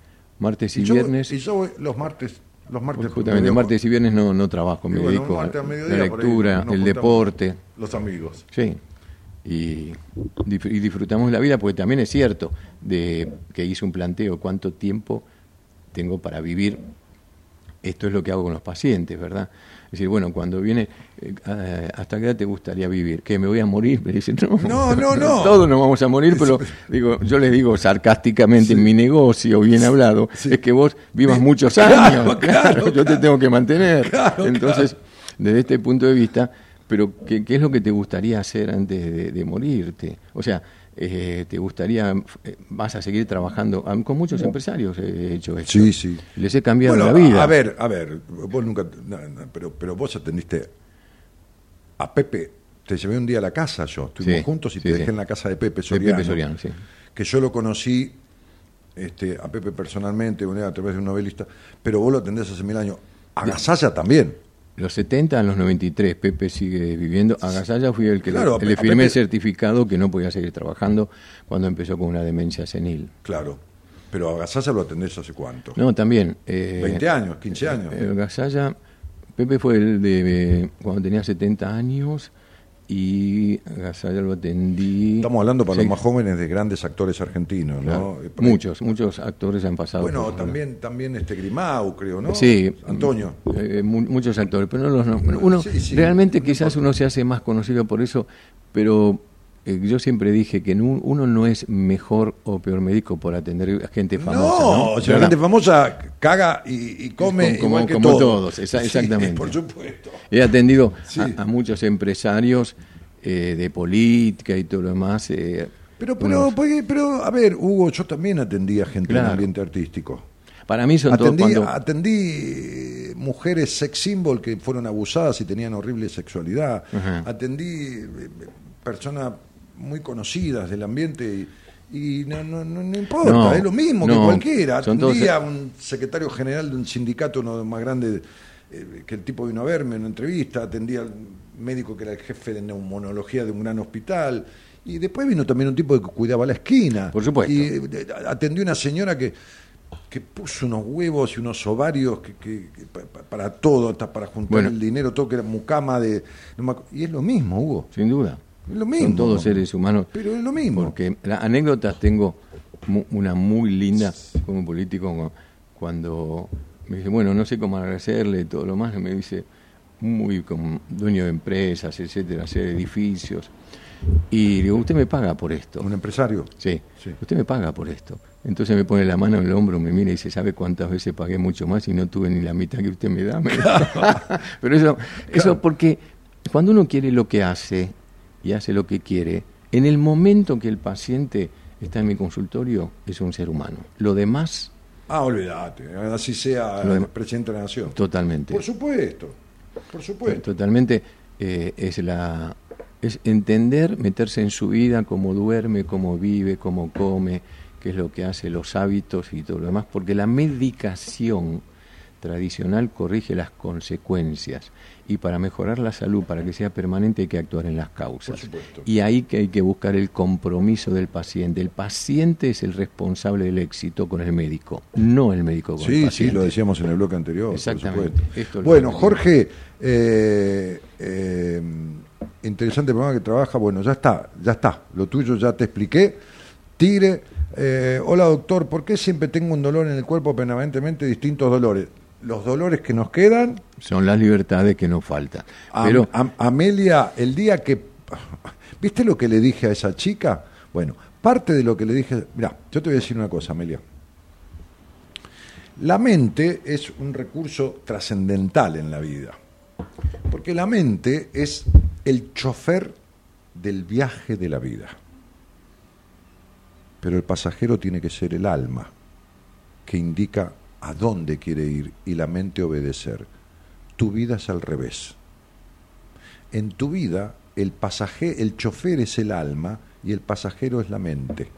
martes y, y yo, viernes. Y yo voy los martes... Los martes Justamente me martes y viernes no, no trabajo, me bueno, dedico a la ahí lectura, el deporte. Los amigos. Sí, y, y disfrutamos la vida, porque también es cierto de que hice un planteo, cuánto tiempo tengo para vivir. Esto es lo que hago con los pacientes, ¿verdad? Es decir, bueno, cuando viene, eh, ah, ¿hasta qué edad te gustaría vivir? ¿Que me voy a morir? Me dicen, no, No, no, no. Todos nos vamos a morir, pero digo, yo les digo sarcásticamente en mi negocio, bien hablado, es que vos vivas muchos Claro, años, claro, claro, yo te tengo que mantener. Claro, Entonces, desde este punto de vista, pero ¿qué, qué es lo que te gustaría hacer antes de, de morirte? O sea, eh, ¿te gustaría, eh, vas a seguir trabajando? Con muchos empresarios he hecho esto. Sí, sí. Les he cambiado Bueno, la vida. A ver, a ver, vos nunca... no, no, pero, pero vos atendiste a Pepe. Te llevé un día a la casa yo. Estuvimos Sí, juntos y sí, te dejé sí. en la casa de Pepe De Soriano. Pepe Soriano, sí. que yo lo conocí este, a Pepe personalmente, a través de un novelista, pero vos lo atendés hace mil años. A Gasalla también. Los 70 a los 93, Pepe sigue viviendo. A Gasalla fui el que le- Claro, le, a firmé el certificado que no podía seguir trabajando cuando empezó con una demencia senil. Claro. Pero a Gasalla lo atendés hace cuánto. No, también. eh, 20 años, 15 años. Eh, Gasalla, Pepe fue el de eh, cuando tenía 70 años y Gasalla lo atendí. Estamos hablando para Sí, los más jóvenes de grandes actores argentinos, claro. ¿no? Eh, Muchos, muchos actores han pasado. Bueno, por- también, también este Grimau, creo, ¿no? Sí, Antonio. eh, mu- muchos actores, pero no los. Uno Sí, sí, realmente quizás uno se hace más conocido por eso, pero yo siempre dije que uno no es mejor o peor médico por atender a gente famosa. no, ¿no? si la gente famosa caga y, y come Como- igual que como todos. todos, esa- Sí, exactamente. por supuesto. He atendido Sí. a, a muchos empresarios eh, de política y todo lo demás. eh, Pero, pero, unos- porque- pero, a ver, Hugo, yo también atendí a gente en Claro. el ambiente artístico. para mí son todos Atendí, cuando... atendí mujeres sex symbol que fueron abusadas y tenían horrible sexualidad. Ajá. Atendí eh, personas muy conocidas del ambiente y, y no, no, no, no importa, No, es lo mismo que cualquiera. son Atendí todos- a un secretario general de un sindicato, uno de los más grandes eh, que el tipo vino a verme en una entrevista, atendía al médico que era el jefe de neumonología de un gran hospital. Y después vino también un tipo que cuidaba la esquina. Por supuesto. Y eh, atendió una señora que, que puso unos huevos y unos ovarios que, que- que pa- pa- para todo, hasta para juntar Bueno. el dinero, todo que era mucama de... y es lo mismo, Hugo. Sin duda. Es lo mismo. Son todos seres humanos. Pero es lo mismo. Porque las anécdotas tengo una muy linda como político cu- cuando me dice, bueno, no sé cómo agradecerle y todo lo más, me dice, muy como dueño de empresas, etcétera, hacer edificios. Y digo, usted me paga por esto. Un empresario. Sí, Sí. usted me paga por esto. Entonces me pone la mano en el hombro, me mira y dice, ¿sabe cuántas veces pagué mucho más y no tuve ni la mitad que usted me da? Me da. Pero eso, eso porque cuando uno quiere lo que hace y hace lo que quiere, en el momento que el paciente está en mi consultorio, es un ser humano. Lo demás, Ah, olvídate. Así sea el presidente de la nación. totalmente. Por supuesto. Por supuesto. Totalmente eh, es la es entender, meterse en su vida, cómo duerme, cómo vive, cómo come, qué es lo que hace, los hábitos y todo lo demás, porque la medicación tradicional corrige las consecuencias y para mejorar la salud, para que sea permanente hay que actuar en las causas. Por supuesto. Y ahí que hay que buscar el compromiso del paciente. El paciente es el responsable del éxito con el médico, no el médico con el Sí, sí, paciente. lo decíamos en el bloque anterior. Exactamente. Esto bueno, Jorge, eh, eh, interesante programa que trabaja. Bueno, ya está, ya está. Lo tuyo ya te expliqué. Tire. eh, hola, doctor. ¿Por qué siempre tengo un dolor en el cuerpo permanentemente distintos dolores? Los dolores que nos quedan. Son las libertades que nos faltan. Pero Am- Amelia, el día que. ¿Viste lo que le dije a esa chica? Bueno, parte de lo que le dije. Mira, yo te voy a decir una cosa, Amelia. La mente es un recurso trascendental en la vida. Porque la mente es el chofer del viaje de la vida. Pero el pasajero tiene que ser el alma, que indica a dónde quiere ir y la mente obedecer. Tu vida es al revés. En tu vida, el pasaje, el chofer es el alma y el pasajero es la mente.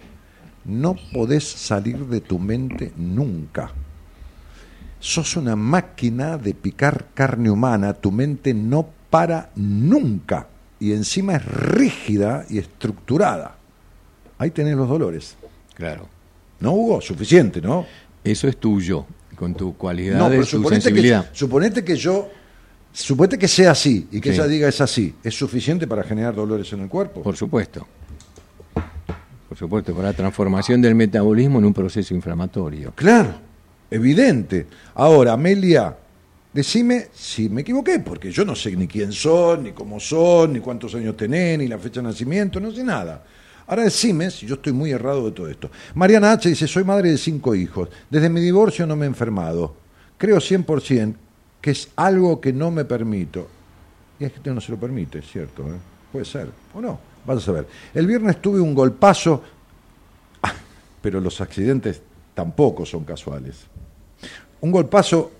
No podés salir de tu mente nunca. Sos una máquina de picar carne humana, tu mente no para nunca y encima es rígida y estructurada. Ahí tenés los dolores. Claro. ¿No, Hugo? Suficiente, ¿no? Eso es tuyo, con tu No, cualidad, pero tu suponete que, sensibilidad. suponete que yo, suponete que sea así y que Sí. ella diga es así, ¿es suficiente para generar dolores en el cuerpo? Por supuesto. Por supuesto, para la transformación del metabolismo en un proceso inflamatorio. Claro, evidente. Ahora, Amelia, decime si me equivoqué, porque yo no sé ni quién son, ni cómo son, ni cuántos años tenés, ni la fecha de nacimiento, no sé nada. Ahora decime si yo estoy muy errado de todo esto. Mariana H. dice, soy madre de cinco hijos. Desde mi divorcio no me he enfermado. Creo 100% que es algo que no me permito. Y es que no se lo permite, es cierto. ¿eh? Puede ser, o no. Vas a saber. El viernes tuve un golpazo Ah, pero los accidentes tampoco son casuales. Un golpazo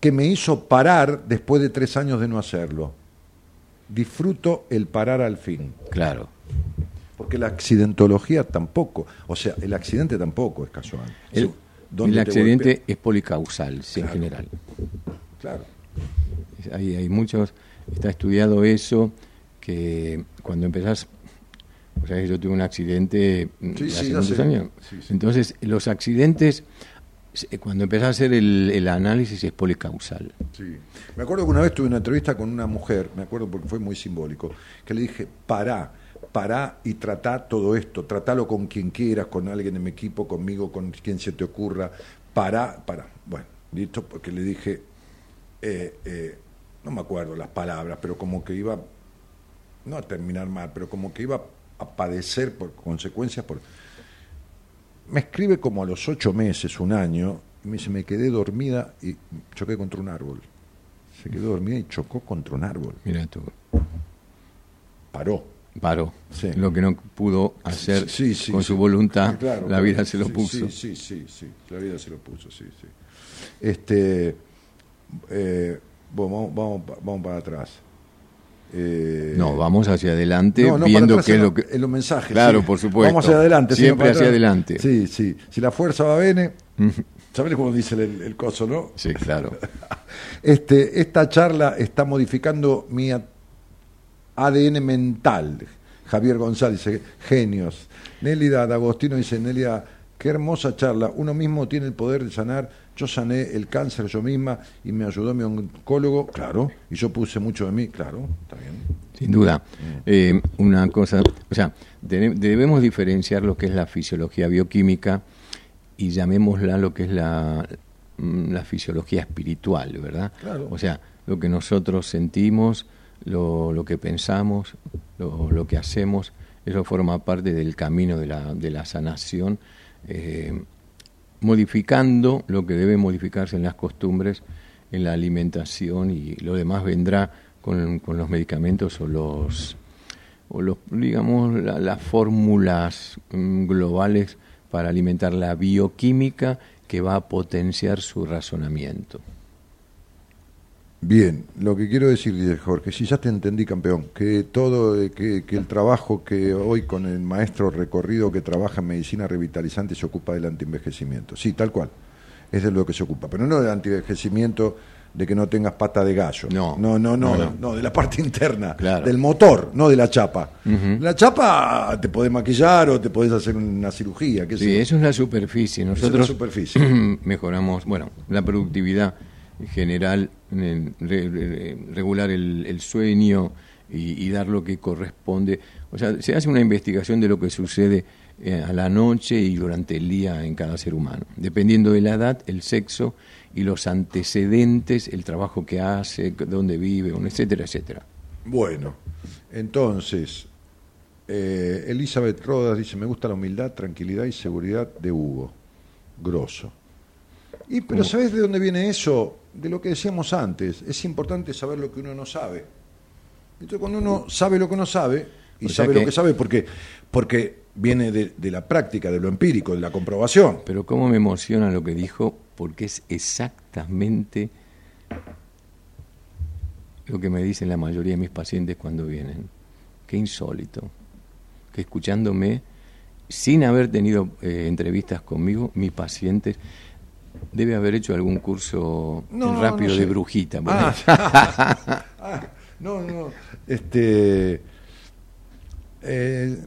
que me hizo parar después de tres años de no hacerlo. Disfruto el parar al fin. Claro. Porque la accidentología tampoco, o sea, el accidente tampoco es casual. El, ¿Dónde el te accidente es policausal, sí, en general. Claro. Hay, hay muchos, está estudiado eso, que cuando empezás, o sea, yo tuve un accidente mm, Sí, hace muchos años. Sí, sí. Entonces, los accidentes, se- cuando empezás a hacer el, el análisis es policausal. Sí. Me acuerdo que una vez tuve una entrevista con una mujer, me acuerdo porque fue muy simbólico, que le dije, pará, pará y tratá todo esto, tratalo con quien quieras, con alguien en mi equipo, conmigo, con quien se te ocurra, pará, pará. Bueno, listo, porque le dije, eh, eh, no me acuerdo las palabras, pero como que iba, no a terminar mal, pero como que iba a padecer por consecuencias, por... Me escribe como a los ocho meses, un año, y me dice, me quedé dormida y choqué contra un árbol. Se quedó dormida y chocó contra un árbol. Mira tú, Paró. Paró. Sí. Lo que no pudo hacer Sí, sí, con su voluntad, Claro, la vida se lo puso. Sí, sí, sí, sí, la vida se lo puso, sí, sí. Este, eh, bueno, vamos, vamos, pa- vamos para atrás. Eh, No, vamos hacia adelante no, no, para viendo qué es lo que... en los mensajes. Claro, por supuesto. Vamos hacia adelante. Siempre hacia adelante. Sí, sí. Si la fuerza va bene, ¿Sabes cómo dice el, el coso, no? Sí, claro. Este, esta charla está modificando mi ADN mental. Javier González dice, genios. Nélida D'Agostino dice, Nélida, qué hermosa charla. Uno mismo tiene el poder de sanar. Yo sané el cáncer yo misma y me ayudó mi oncólogo, claro. Y yo puse mucho de mí, claro, está bien. Sin duda. Eh, una cosa, o sea, debe- debemos diferenciar lo que es la fisiología bioquímica y llamémosla lo que es la, mm, la fisiología espiritual, ¿verdad? Claro. O sea, lo que nosotros sentimos, lo, lo que pensamos, lo, lo que hacemos, eso forma parte del camino de la, de la sanación, eh, modificando lo que debe modificarse en las costumbres, en la alimentación y lo demás vendrá con, con los medicamentos o los, o los digamos, la- las fórmulas mm, globales para alimentar la bioquímica que va a potenciar su razonamiento. Bien, lo que quiero decir, Jorge, si ya te entendí, campeón, que todo, eh, que, que el trabajo que hoy con el maestro recorrido que trabaja en medicina revitalizante se ocupa del antienvejecimiento. Sí, tal cual, es de lo que se ocupa, pero no del antienvejecimiento de que no tengas pata de gallo. No. no, no, no, No, de la parte interna, Claro. del motor, no de la chapa. La chapa te podés maquillar o te podés hacer una cirugía, qué Sí, eso es la superficie. es la Nosotros superficie. mejoramos, bueno, la productividad general, eh, re- re- regular el, el sueño y, y dar lo que corresponde. O sea, se hace una investigación de lo que sucede eh, a la noche y durante el día en cada ser humano, dependiendo de la edad, el sexo y los antecedentes, el trabajo que hace, dónde vive, etcétera, etcétera. Bueno, entonces, eh, Elizabeth Rodas dice, me gusta la humildad, tranquilidad y seguridad de Hugo. Grosso. Y pero. ¿sabes de dónde viene eso? De lo que decíamos antes. Es importante saber lo que uno no sabe. Entonces cuando uno sabe lo que no sabe, y O sea sabe lo que- que sabe porque, porque viene de, de la práctica, de lo empírico, de la comprobación. Pero cómo me emociona lo que dijo, porque es exactamente lo que me dicen la mayoría de mis pacientes cuando vienen. Qué insólito. Que escuchándome, sin haber tenido eh, entrevistas conmigo, mis pacientes debe haber hecho algún curso No, rápido no sé. de brujita. Ah, ah, no, no. Este, eh,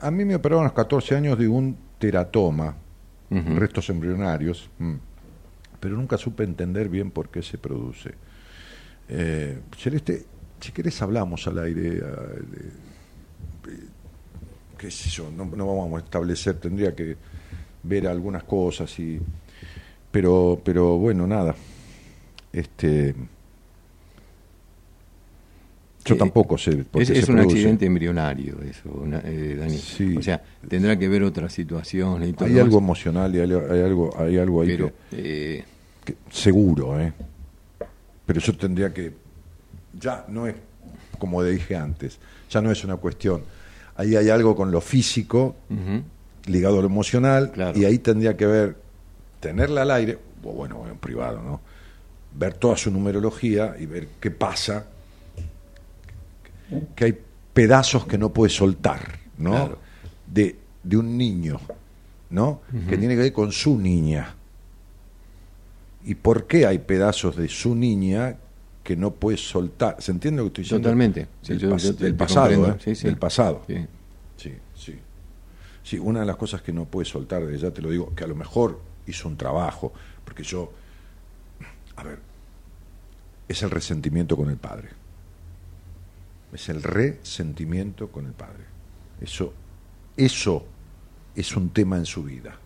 a mí me operaron a los 14 años de un teratoma, restos embrionarios, mm, pero nunca supe entender bien por qué se produce. Eh, Celeste, si querés hablamos al aire, de- de- qué sé yo, no, no vamos a establecer, tendría que ver algunas cosas y pero pero bueno nada este yo Eh, tampoco sé por Es, qué es se un produce. accidente embrionario eso, na- eh, Dani. Sí. O sea, tendrá que ver otras situaciones y todo. hay algo emocional y hay, hay algo hay algo ahí pero que- eh, que- seguro eh pero yo tendría que ya no es como dije antes ya no es una cuestión ahí hay algo con lo físico ligado a lo emocional Claro. y ahí tendría que ver tenerla al aire o bueno en privado no ver toda su numerología y ver qué pasa que hay pedazos que no puede soltar no Claro. de, de un niño no que tiene que ver con su niña y por qué hay pedazos de su niña que no puede soltar se entiende lo que estoy diciendo Totalmente. Sí, del, pas- yo pasado comprendo. ¿eh? Sí, sí. del pasado Sí. Sí, sí. Sí, una de las cosas que no puede soltar, ya te lo digo, que a lo mejor hizo un trabajo, porque yo, a ver, es el resentimiento con el padre. Es el resentimiento con el padre. Eso, eso es un tema en su vida.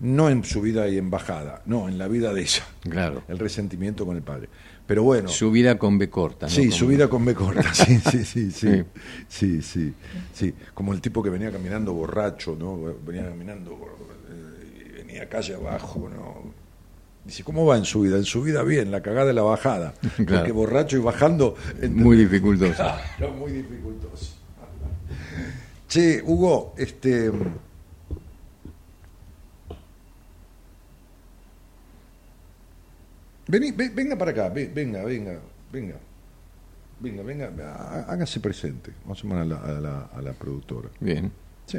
No en su vida y embajada, no, en la vida de ella. Claro. El resentimiento con el padre. Pero bueno. Su vida con B corta. ¿no? Sí, Como- su vida con B corta, sí, sí, sí, sí, Sí. sí, sí, como el tipo que venía caminando borracho, ¿no? Venía caminando, y venía calle abajo, ¿no? Dice, ¿cómo va en su vida? En su vida bien, la cagada de la bajada, porque Claro. borracho y bajando... Muy dificultoso. Claro, muy dificultoso. Che, Hugo, este... Vení, ve- venga para acá, ve- venga, venga, venga. Venga, venga, há- hágase presente. Vamos a llamar a la, a la, a la productora. Bien. Sí.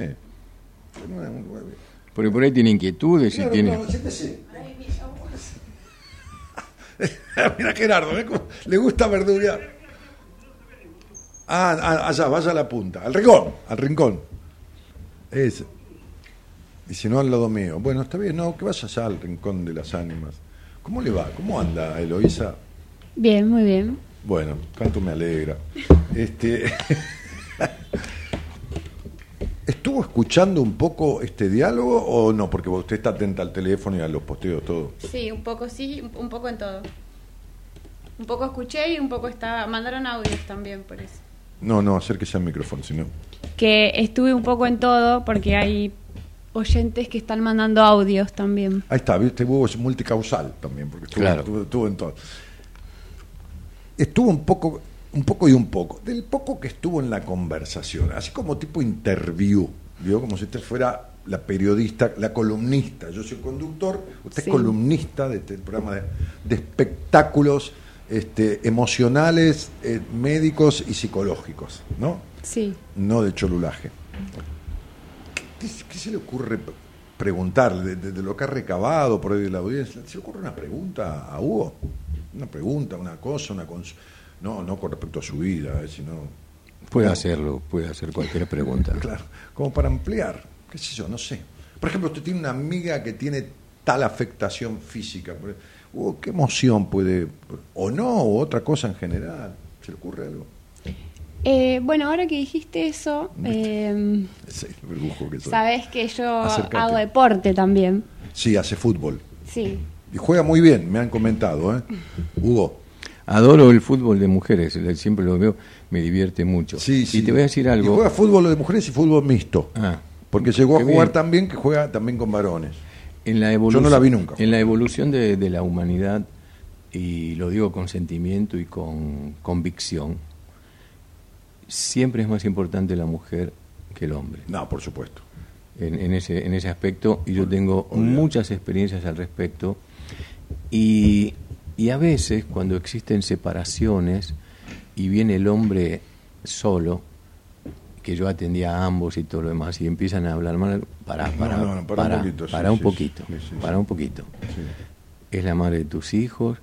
Porque por ahí tiene inquietudes y tiene... Mira Gerardo, ¿ves cómo le gusta verdurear? Ah, ah, allá, vaya a la punta, al rincón, al rincón. Ese. Y si no, al lado mío. Bueno, está bien, no, que vaya allá al rincón de las ánimas. ¿Cómo le va? ¿Cómo anda Eloísa? Bien, muy bien. Bueno, tanto me alegra. Este, ¿Estuvo escuchando un poco este diálogo o no? Porque usted está atenta al teléfono y a los posteos, todo. Sí, un poco sí, un- poco en todo. Un poco escuché y un poco estaba... Mandaron audios también, por eso. No, no, acérquese al micrófono, si no. Que estuve un poco en todo porque hay oyentes que están mandando audios también. Ahí está, ¿viste? Hubo es multicausal también, porque estuvo, Claro. estuvo- estuvo en todo. Estuvo un poco, un poco y un poco. Del poco que estuvo en la conversación, así como tipo interview, ¿vio? Como si usted fuera la periodista, la columnista. Yo soy conductor, usted Sí. es columnista de este programa de, de espectáculos este, emocionales, eh, médicos y psicológicos, ¿no? Sí. no de cholulaje. ¿Qué, qué se le ocurre p- preguntar de, de- de lo que ha recabado por ahí de la audiencia? ¿Se le ocurre una pregunta a Hugo? Una pregunta, una cosa, una cons No, no con respecto a su vida, eh, sino. Puede No. hacerlo, puede hacer cualquier pregunta. Claro, como para ampliar, qué sé yo, no sé. Por ejemplo, usted tiene una amiga que tiene tal afectación física. Hugo, ¿Qué emoción puede.? O no, o otra cosa en general. ¿Se le ocurre algo? Eh, bueno, ahora que dijiste eso, eh, el brujo que sabes que yo hago deporte también. Sí, hace fútbol. Sí. Y juega muy bien, me han comentado, ¿eh? Hugo. Adoro el fútbol de mujeres, siempre lo veo, me divierte mucho. Sí, y sí. te voy a decir Y algo. juega fútbol de mujeres y fútbol mixto. Ah, Porque llegó a jugar bien. también que juega también con varones. En la evolución, no la vi nunca. En la evolución de, de la humanidad, y lo digo con sentimiento y con convicción, siempre es más importante la mujer que el hombre. No, por supuesto. en, en ese, en ese aspecto y yo tengo muchas experiencias al respecto y, y a veces cuando existen separaciones y viene el hombre solo que yo atendía a ambos y todo lo demás y empiezan a hablar mal para para no, no, para un poquito, sí, para un poquito sí, sí, para un poquito Sí. es la madre de tus hijos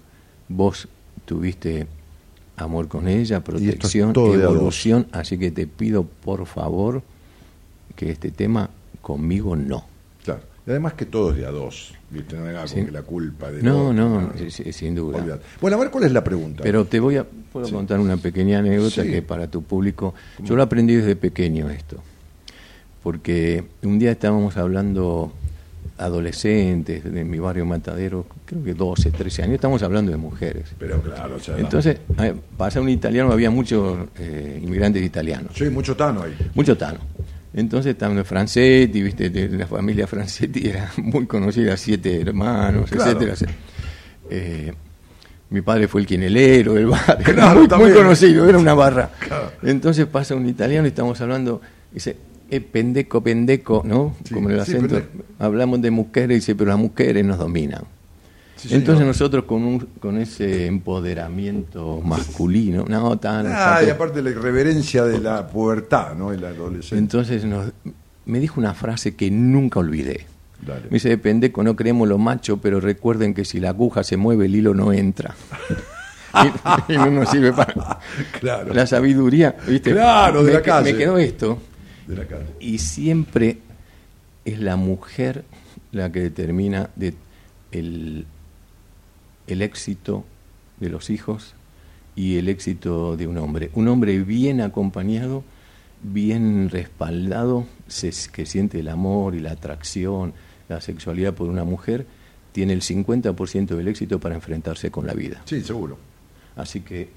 vos tuviste amor con ella protección evolución así que te pido por favor que este tema conmigo no. Y además que todo es de a dos. ¿viste? No Sí. que la culpa de no otro, no sí, sí, sin duda. Bueno, a ver cuál es la pregunta. pero te voy a puedo Sí. contar una pequeña anécdota Sí. que para tu público yo lo aprendí desde pequeño esto porque un día estábamos hablando adolescentes de mi barrio Matadero creo que 12 13 años estamos hablando de mujeres Pero claro, sea, entonces eh, pasa un italiano había muchos eh, inmigrantes italianos Sí, mucho tano ahí. mucho tano. Entonces los Francetti, viste, de la familia Francetti era muy conocida, siete hermanos, Claro. etcétera. Eh, mi padre fue el quinelero del barrio, Claro, era muy, muy también. conocido, era una barra. Claro. Entonces pasa un italiano y estamos hablando, dice, eh, pendeco, pendeco, ¿no? Sí, Como en el acento. Hablamos de mujeres, dice, pero las mujeres nos dominan. Sí, Entonces señor. nosotros con, un, con ese empoderamiento masculino, no tan... Ah, y aparte la irreverencia de la pubertad, ¿no? Y la adolescencia. entonces nos- me dijo una frase que nunca olvidé. Dale. Me dice, de pendejo, no creemos lo macho, pero recuerden que si la aguja se mueve, el hilo no entra. y, y no nos sirve para... Claro. La sabiduría, ¿viste? Claro, de me, la calle. Me quedó esto. De la calle. Y siempre es la mujer la que determina de el, el éxito de los hijos y el éxito de un hombre. Un hombre bien acompañado, bien respaldado, se- que siente el amor y la atracción, la sexualidad por una mujer, tiene el 50% del éxito para enfrentarse con la vida. Sí, seguro. Así que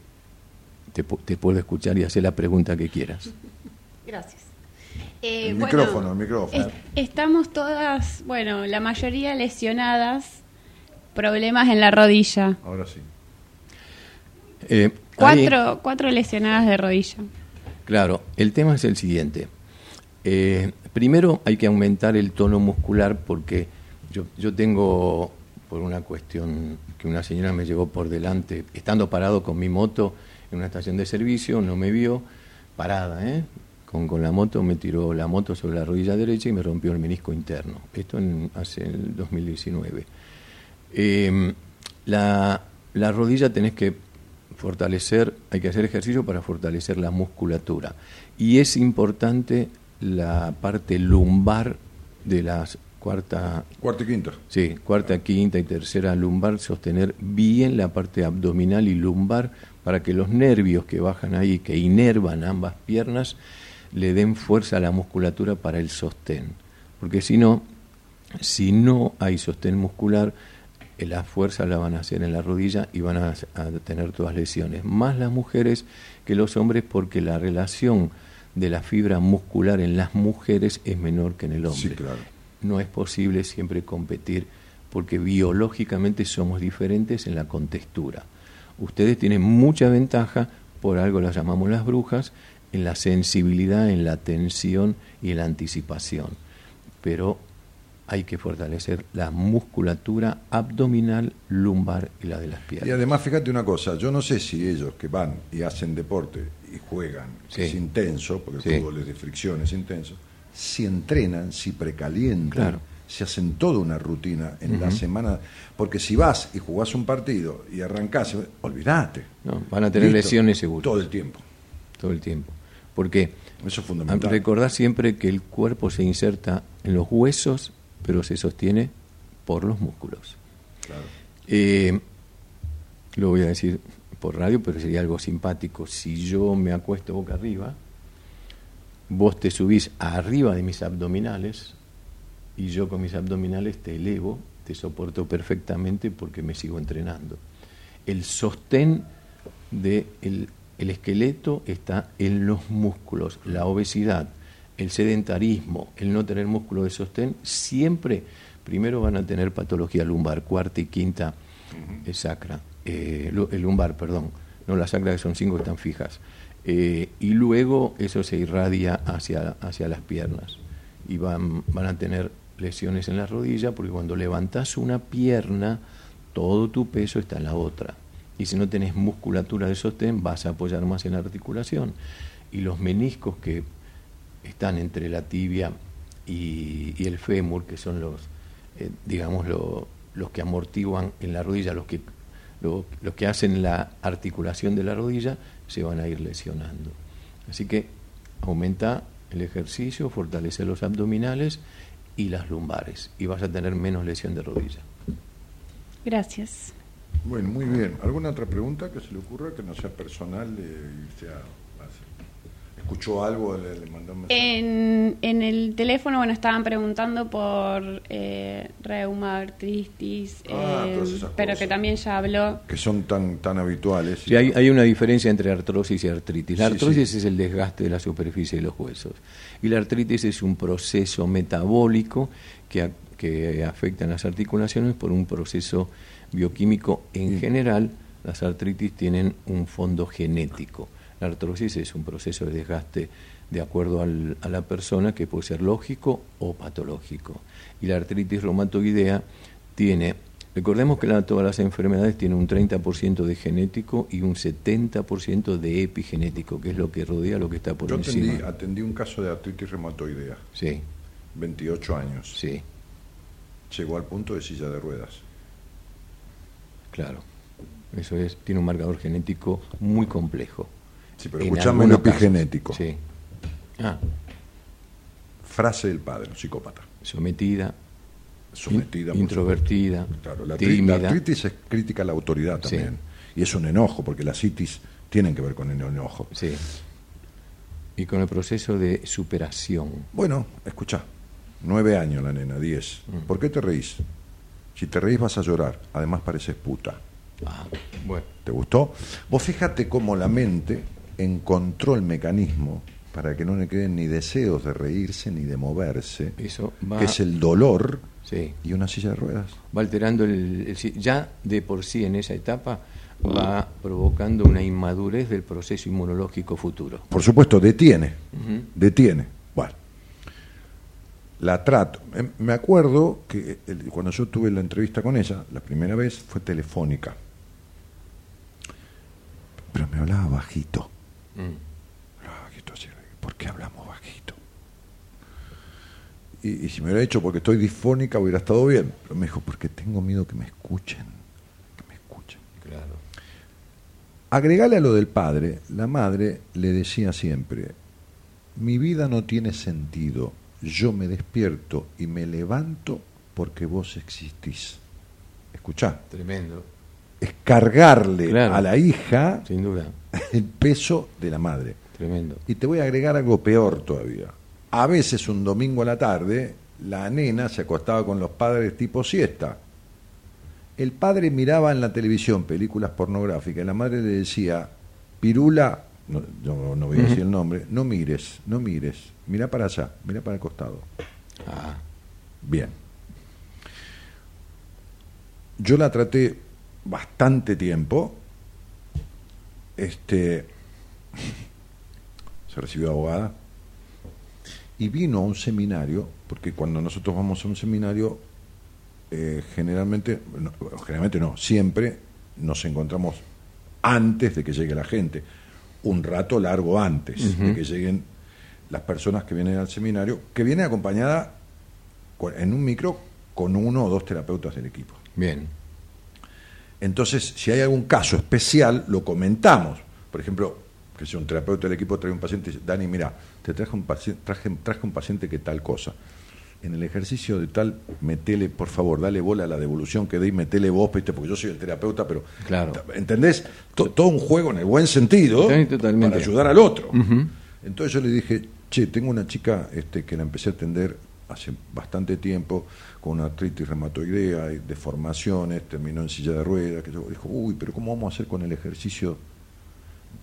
te, pu- te puedo escuchar y hacer la pregunta que quieras. Gracias. Eh, el bueno, micrófono, el micrófono. es- estamos todas, bueno, la mayoría lesionadas, problemas en la rodilla. Ahora sí. Eh, ahí- Cuatro, cuatro lesionadas de rodilla. Claro, el tema es el siguiente. Eh, primero hay que aumentar el tono muscular porque yo, yo tengo, por una cuestión que una señora me llevó por delante, estando parado con mi moto en una estación de servicio, no me vio, parada, ¿eh? con, con la moto, me tiró la moto sobre la rodilla derecha y me rompió el menisco interno. Esto en, hace el 2019. Eh, la, la rodilla tenés que fortalecer, hay que hacer ejercicio para fortalecer la musculatura. Y es importante la parte lumbar de las cuarta, Cuarto y quinto. sí, cuarta, quinta y tercera lumbar, sostener bien la parte abdominal y lumbar para que los nervios que bajan ahí, que inervan ambas piernas, le den fuerza a la musculatura para el sostén. Porque si no, si no hay sostén muscular, eh, la fuerza la van a hacer en la rodilla y van a, a tener todas lesiones. Más las mujeres que los hombres porque la relación de la fibra muscular en las mujeres es menor que en el hombre. Sí, claro. No es posible siempre competir porque biológicamente somos diferentes en la contextura. Ustedes tienen mucha ventaja, por algo las llamamos las brujas, en la sensibilidad, en la atención y en la anticipación. Pero hay que fortalecer la musculatura abdominal, lumbar y la de las Y piernas. además, fíjate una cosa, yo no sé si ellos que van y hacen deporte y juegan, que Sí. es intenso, porque Sí. el fútbol es de fricción, es intenso, si entrenan, si precalientan, Claro. si hacen toda una rutina en la semana, porque si vas y jugás un partido y arrancás, olvídate. No, van a tener Listo. lesiones seguro. Todo el tiempo. todo el tiempo. Porque Eso es fundamental. recordar siempre que el cuerpo se inserta en los huesos, pero se sostiene por los músculos. Claro. Eh, lo voy a decir por radio, pero sería algo simpático. Si yo me acuesto boca arriba, vos te subís arriba de mis abdominales y yo con mis abdominales te elevo, te soporto perfectamente porque me sigo entrenando. El sostén del el esqueleto está en los músculos, la obesidad, el sedentarismo, el no tener músculo de sostén, siempre primero van a tener patología lumbar, cuarta y quinta eh, sacra, eh, el lumbar, perdón, no la sacra que son cinco que están fijas. Eh, y luego eso se irradia hacia, hacia las piernas y van, van a tener lesiones en la rodilla porque cuando levantas una pierna, todo tu peso está en la otra. Y si no tenés musculatura de sostén, vas a apoyar más en la articulación. Y los meniscos que están entre la tibia y, y el fémur, que son los, eh, digamos, lo- los que amortiguan en la rodilla, los que, lo- los que hacen la articulación de la rodilla, se van a ir lesionando. Así que aumenta el ejercicio, fortalece los abdominales y las lumbares, y vas a tener menos lesión de rodilla. Gracias. Bueno, muy bien. ¿Alguna otra pregunta que se le ocurra que no sea personal eh, y sea... ¿Escuchó algo? ¿Le, le mandó un mensaje? En, en el teléfono, bueno, estaban preguntando por eh, reuma, artritis, Ah, eh, pero cosas. que también ya habló. Que son tan, tan habituales. Sí, hay, hay una diferencia entre artrosis y artritis. La Sí, artrosis sí. es el desgaste de la superficie de los huesos. Y la artritis es un proceso metabólico que, a- que afecta en las articulaciones por un proceso bioquímico. En general, las artritis tienen un fondo genético. La artrosis es un proceso de desgaste de acuerdo al- a la persona que puede ser lógico o patológico. Y la artritis reumatoidea tiene, recordemos que la- todas las enfermedades tienen un 30% de genético y un 70% de epigenético, que es lo que rodea lo que está por Yo encima. atendí, atendí un caso de artritis reumatoidea, Sí, 28 años. sí, Llegó al punto de silla de ruedas. claro. Eso es, tiene un marcador genético muy complejo. Sí, pero escuchame lo epigenético. Sí. Ah, Frase del padre, un psicópata. sometida, Sometida. in- introvertida. Claro, la, tímida. la artritis es crítica a la autoridad Sí. también. Y es un enojo, porque las citis tienen que ver con el enojo. Sí. Y con el proceso de superación. Bueno, escucha. Nueve años la nena, diez. Mm. ¿Por qué te reís? Si te reís vas a llorar. Además pareces puta. Ah, bueno. ¿Te gustó? Vos fíjate cómo la mente encontró el mecanismo para que no le queden ni deseos de reírse ni de moverse, Eso va, que es el dolor sí, y una silla de ruedas. va alterando el, ya de por sí en esa etapa va provocando una inmadurez del proceso inmunológico futuro. Por supuesto, detiene, detiene. Bueno, la trato. Em, Me acuerdo que cuando yo tuve la entrevista con ella, la primera vez fue telefónica. Pero me hablaba bajito. Mm. ¿por qué hablamos bajito? Y, y si me hubiera dicho porque estoy disfónica hubiera estado bien. Pero me dijo, porque tengo miedo que me escuchen. Que me escuchen. Claro. Agregale a lo del padre, la madre le decía siempre, mi vida no tiene sentido, yo me despierto y me levanto porque vos existís. Escuchá, Tremendo. es cargarle Claro. a la hija Sin duda. el peso de la madre. Tremendo. Y te voy a agregar algo peor todavía. A veces un domingo a la tarde, la nena se acostaba con los padres tipo siesta. El padre miraba en la televisión películas pornográficas y la madre le decía, Pirula, no, yo no voy a decir el nombre, no mires, no mires, mira para allá, mira para el costado. Ah, Bien. Yo la traté bastante tiempo. Este se recibió abogada y vino a un seminario, porque cuando nosotros vamos a un seminario, eh, generalmente, no, generalmente no, siempre nos encontramos antes de que llegue la gente, un rato largo antes de que lleguen las personas que vienen al seminario, que viene acompañada en un micro con uno o dos terapeutas del equipo. bien. Entonces, si hay algún caso especial, lo comentamos. Por ejemplo, que si un terapeuta del equipo trae un paciente y dice, Dani, mira, te traje un, paciente, traje, traje un paciente que tal cosa. En el ejercicio de tal, metele, por favor, dale bola a la devolución que dé metele vos, ¿viste? porque yo soy el terapeuta, pero... Claro. ¿Entendés? To- todo un juego en el buen sentido totalmente. para ayudar al otro. Entonces yo le dije, che, tengo una chica este, que la empecé a atender hace bastante tiempo con una artritis reumatoidea, y deformaciones, terminó en silla de ruedas, que yo dijo, uy, pero ¿cómo vamos a hacer con el ejercicio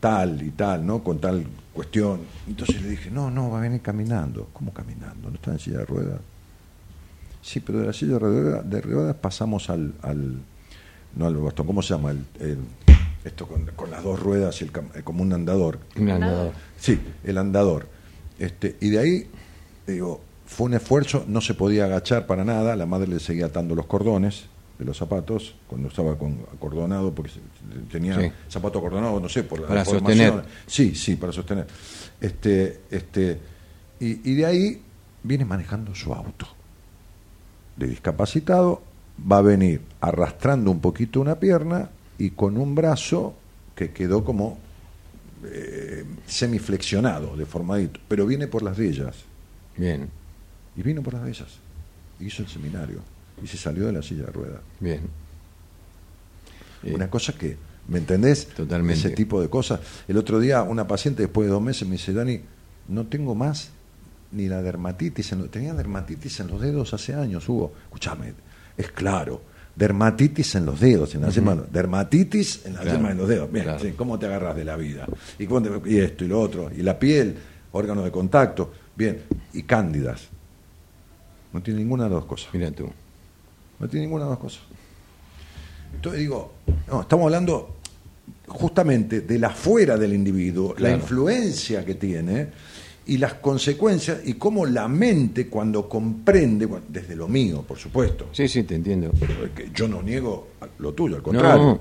tal y tal, ¿no? Con tal cuestión. Entonces le dije, no, no, va a venir caminando. ¿Cómo caminando? ¿No está en silla de ruedas? Sí, pero de la silla de ruedas, de ruedas pasamos al, al, no al bastón, ¿cómo se llama? El, el- esto con, con las dos ruedas y el, como un andador. Un andador. Sí, el andador. Este, y de ahí, digo, fue un esfuerzo, no se podía agachar para nada, la madre le seguía atando los cordones de los zapatos cuando estaba con, acordonado, porque tenía Sí. zapato acordonado, no sé, por la Para sostener. Sí, sí, para sostener. Este, este, y, y de ahí viene manejando su auto. De discapacitado, va a venir arrastrando un poquito una pierna y con un brazo que quedó como eh, semiflexionado, deformadito, pero viene por las de ellas. Bien, Y vino por las de ellas. Hizo el seminario y se salió de la silla de ruedas. bien. Eh, Una cosa que, ¿me entendés? Totalmente. Ese tipo de cosas. El otro día una paciente después de dos meses me dice, Dani, no tengo más ni la dermatitis. En lo- tenía dermatitis en los dedos hace años, Hugo. Escúchame, es claro. Dermatitis en los dedos, en la yema, dermatitis en la Claro, yema de los dedos. Bien, claro. sí, ¿cómo te agarras de la vida? ¿Y, y esto y lo otro, y la piel, órganos de contacto, bien, y cándidas. No tiene ninguna de las dos cosas. Mira tú. No tiene ninguna de las dos cosas. Entonces digo, no, estamos hablando justamente de la fuera del individuo, la influencia que tiene y las consecuencias y cómo la mente cuando comprende, bueno, desde lo mío, por supuesto, Sí, sí, te entiendo. yo no niego lo tuyo, al contrario,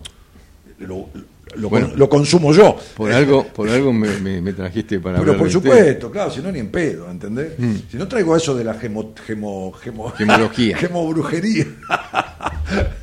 No, lo, lo- Bueno. lo consumo yo. por algo, por algo me, me- me trajiste para Pero por supuesto, claro, si no ni en pedo, ¿entendés? Si no traigo eso de la gemo, gemo, gemo, Gemología. gemobrujería.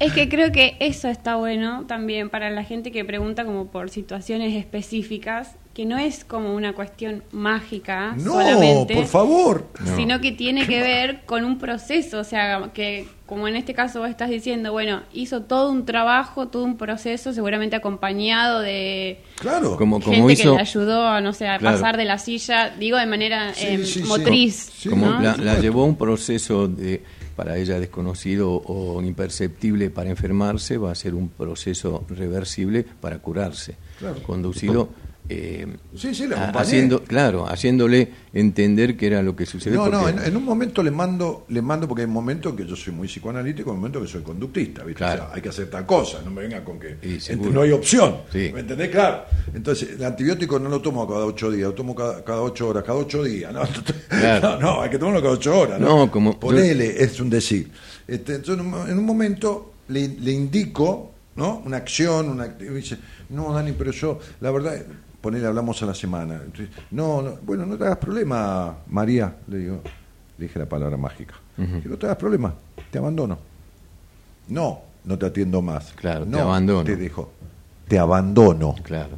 Es que creo que eso está bueno también para la gente que pregunta como por situaciones específicas, que no es como una cuestión mágica No, solamente, por favor. No. sino que tiene que ver con un proceso, o sea, que como en este caso vos estás diciendo, bueno, hizo todo un trabajo, todo un proceso, seguramente acompañado de Claro. Como, como gente hizo, que le ayudó a, no sé, a Claro. pasar de la silla, digo de manera Sí, em, sí, sí. motriz. Sí, como ¿no? la, llevó a un proceso de, para ella desconocido o imperceptible para enfermarse, va a ser un proceso reversible para curarse, Claro. conducido eh, Sí, sí, la haciendo, claro, haciéndole entender que era lo que sucede. No, no, en, en un momento le mando, le mando porque hay momentos que yo soy muy psicoanalítico, hay momentos que soy conductista, ¿viste? Claro. O sea, hay que hacer tal cosa, no me venga con que Sí, ent- seguro. no hay opción. ¿Me entendés? Claro. Entonces, el antibiótico no lo tomo cada ocho días, lo tomo cada, cada ocho horas, cada ocho días. No, Claro. no, no, hay que tomarlo cada ocho horas. No, No, como- Ponele, es un decir. Este, entonces, en un- en un momento le, le indico ¿no? una acción, una dice, no, Dani, pero yo, la verdad, ponele, hablamos a la semana. Entonces, no, no, bueno, no te hagas problema, María, le digo, le dije la palabra mágica. No te hagas problema, te abandono. No, no te atiendo más. Claro, te no, abandono. Te dejo, te abandono. Claro.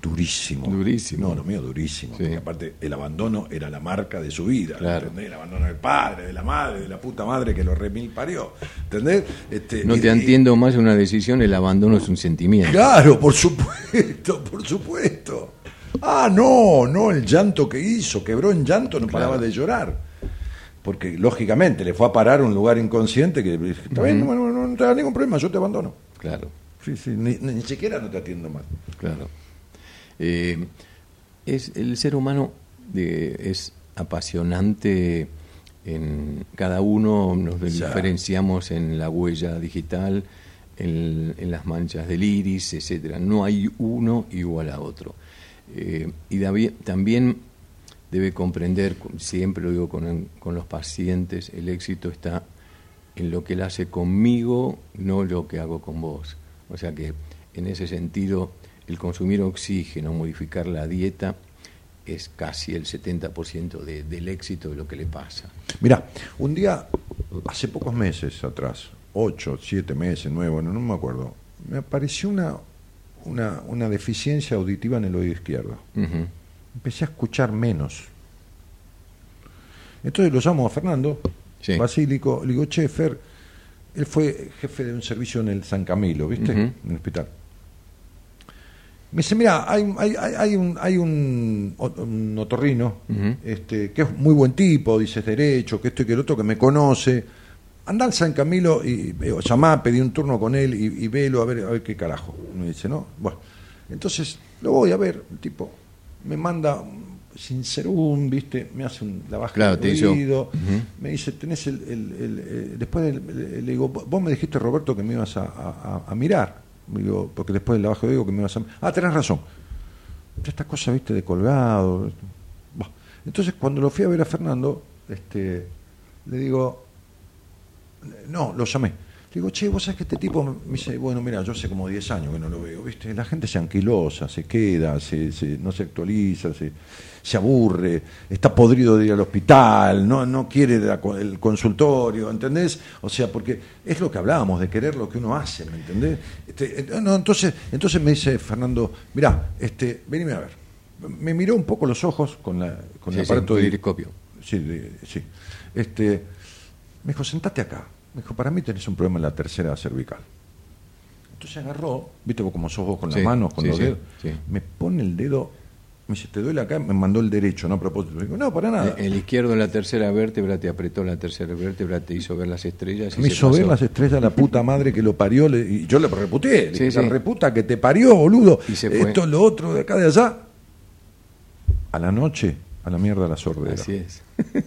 Durísimo. Durísimo. No, lo mío durísimo. Sí. Porque aparte el abandono era la marca de su vida. Claro. ¿entendés? El abandono del padre, de la madre, de la puta madre que lo remil parió. ¿Entendés? Este, No te y- entiendo más una decisión, el abandono es un sentimiento. Claro, por supuesto, por supuesto. Ah, no, no, el llanto que hizo, quebró en llanto, no paraba de llorar. Porque lógicamente le fue a parar a un lugar inconsciente que está bien, no, no, no te da ningún problema, yo te abandono. Claro, Sí, sí, ni, ni siquiera no te atiendo más. claro. Eh, es, el ser humano eh, es apasionante en cada uno, nos diferenciamos en la huella digital, en, en las manchas del iris, etcétera. No hay uno igual a otro. Eh, y también debe comprender, siempre lo digo con, con los pacientes, el éxito está en lo que él hace conmigo, no lo que hago con vos. O sea que en ese sentido, el consumir oxígeno, modificar la dieta, es casi el 70% de, del éxito de lo que le pasa. Mira, un día, hace pocos meses atrás, ocho, siete meses, nueve, bueno, no me acuerdo, me apareció una, una, una deficiencia auditiva en el oído izquierdo. Empecé a escuchar menos. Entonces lo llamo a Fernando, Sí. Basílico, le digo, che, Fer, él fue jefe de un servicio en el San Camilo, ¿viste? En el hospital. Me dice, mira, hay, hay, hay, hay un, hay un, un otorrino, este, que es muy buen tipo, dice es derecho, que esto y que el otro, que me conoce. Anda al San Camilo y eh, llamá, pedí un turno con él y, y velo a ver, a ver qué carajo. Me dice, ¿no? Bueno, entonces lo voy a ver, el tipo me manda sin ser un, viste, me hace un, la baja Claro, del te hizo- oído, me dice, tenés el, el- el- eh, después le digo, vos me dijiste Roberto que me ibas a, a- a mirar, digo, porque después del bajo digo que me ibas a ah, tenés razón, estas cosas, viste, de colgado, entonces cuando lo fui a ver a Fernando, este, le digo, no, lo llamé. Le digo, che, vos sabés que este tipo me dice, bueno, mira, yo hace como 10 años que no lo veo, ¿viste? La gente se anquilosa, se queda, se, se- no se actualiza, se, se aburre, está podrido de ir al hospital, no, no quiere la el consultorio, ¿entendés? O sea, porque es lo que hablábamos, de querer lo que uno hace, ¿me entendés? Este, eh, no, entonces, entonces me dice Fernando, mirá, este, venime a ver. Me miró un poco los ojos con, la, con el Sí, sí, aparato un de-. Sí, de- sí. Este, me dijo, sentate acá. Me dijo, para mí tenés un problema en la tercera cervical. Entonces agarró, viste vos como sos vos con Sí, las manos, con sí, los dedos, sí. me pone el dedo, me dice, ¿te duele acá? Me mandó el derecho, no a propósito. Le digo, no, para nada. El izquierdo en la tercera vértebra te apretó la tercera vértebra, te hizo ver las estrellas. y me hizo ver las estrellas la puta madre que lo parió, le- y yo le reputé, le dije, la reputa que te parió, boludo. Y se fue. Esto, lo otro, de acá, de allá. A la noche, a la mierda la sordera. Así es.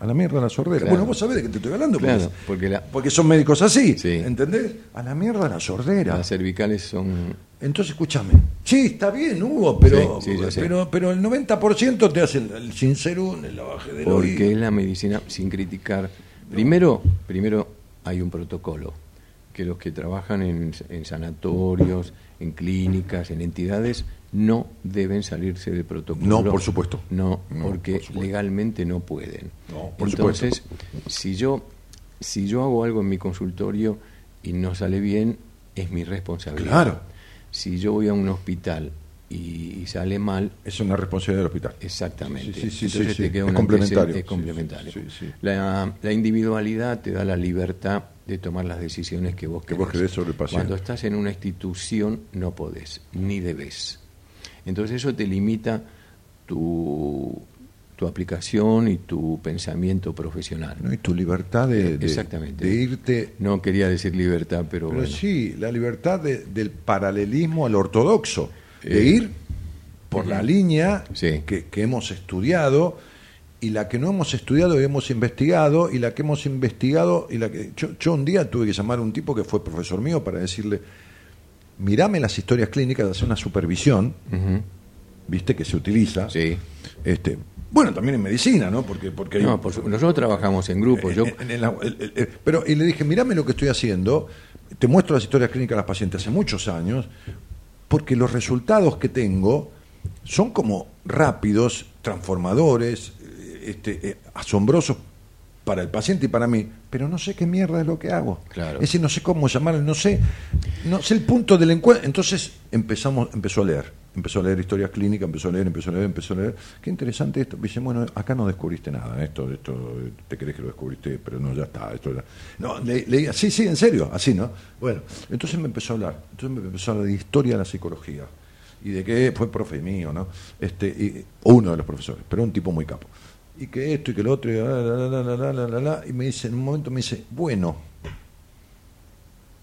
A la mierda la sordera. Claro. Bueno, vos sabés de qué te estoy hablando. Claro, porque la- porque son médicos así. Sí. ¿Entendés? A la mierda la sordera. Las cervicales son Entonces, escúchame. Sí, está bien, Hugo, pero, Sí, sí, pero, pero el 90% te hace el, el sincerún, el lavaje del porque es oído. la medicina sin criticar. Primero, primero hay un protocolo que los que trabajan en, en sanatorios, en clínicas, en entidades no deben salirse del protocolo. No, por supuesto. No, No, porque por supuesto. legalmente no pueden. No, por Entonces, si yo si yo hago algo en mi consultorio y no sale bien, es mi responsabilidad. Claro. Si yo voy a un hospital y, y sale mal, Es una responsabilidad del hospital. Exactamente. Sí, sí, sí, Entonces te queda Es complementario. es complementario. la individualidad te da la libertad de tomar las decisiones que vos Que vos querés. querés sobre el paciente. Cuando estás en una institución no podés, ni debes. Entonces eso te limita tu, tu aplicación y tu pensamiento profesional. ¿no? Y tu libertad de, de- Exactamente. de irte. No quería decir libertad, pero, Pero bueno. sí, la libertad de- del paralelismo al ortodoxo. De Eh, ir por la línea Sí. que, que hemos estudiado y la que no hemos estudiado y hemos investigado y la que hemos investigado y la que yo, yo un día tuve que llamar a un tipo que fue profesor mío para decirle mirame las historias clínicas hacer una supervisión viste que se utiliza Sí. este bueno también en medicina no porque porque hay No, por su- nosotros trabajamos en grupo. Yo, en- en- en la- el- el- el- pero y le dije, mirame lo que estoy haciendo, te muestro las historias clínicas de las pacientes hace muchos años, porque los resultados que tengo son como rápidos, transformadores, eh, este, eh, asombrosos para el paciente y para mí, pero no sé qué mierda es lo que hago. Claro. Es decir, no sé cómo llamarlo, no sé, no sé el punto del encuentro. Entonces empezamos, empezó a leer, empezó a leer historias clínicas, empezó a leer, empezó a leer, empezó a leer. Qué interesante esto. Dice, bueno, acá no descubriste nada, esto, esto, te crees que lo descubriste, pero no, ya está. Esto ya. No, le- leía, sí, sí, en serio, así, ¿no? Bueno, entonces me empezó a hablar, entonces me empezó a hablar de historia de la psicología y de que fue profe mío, ¿no? Este, y, uno de los profesores, pero un tipo muy capo y que esto y que lo otro, y, me dice, en un momento me dice, bueno,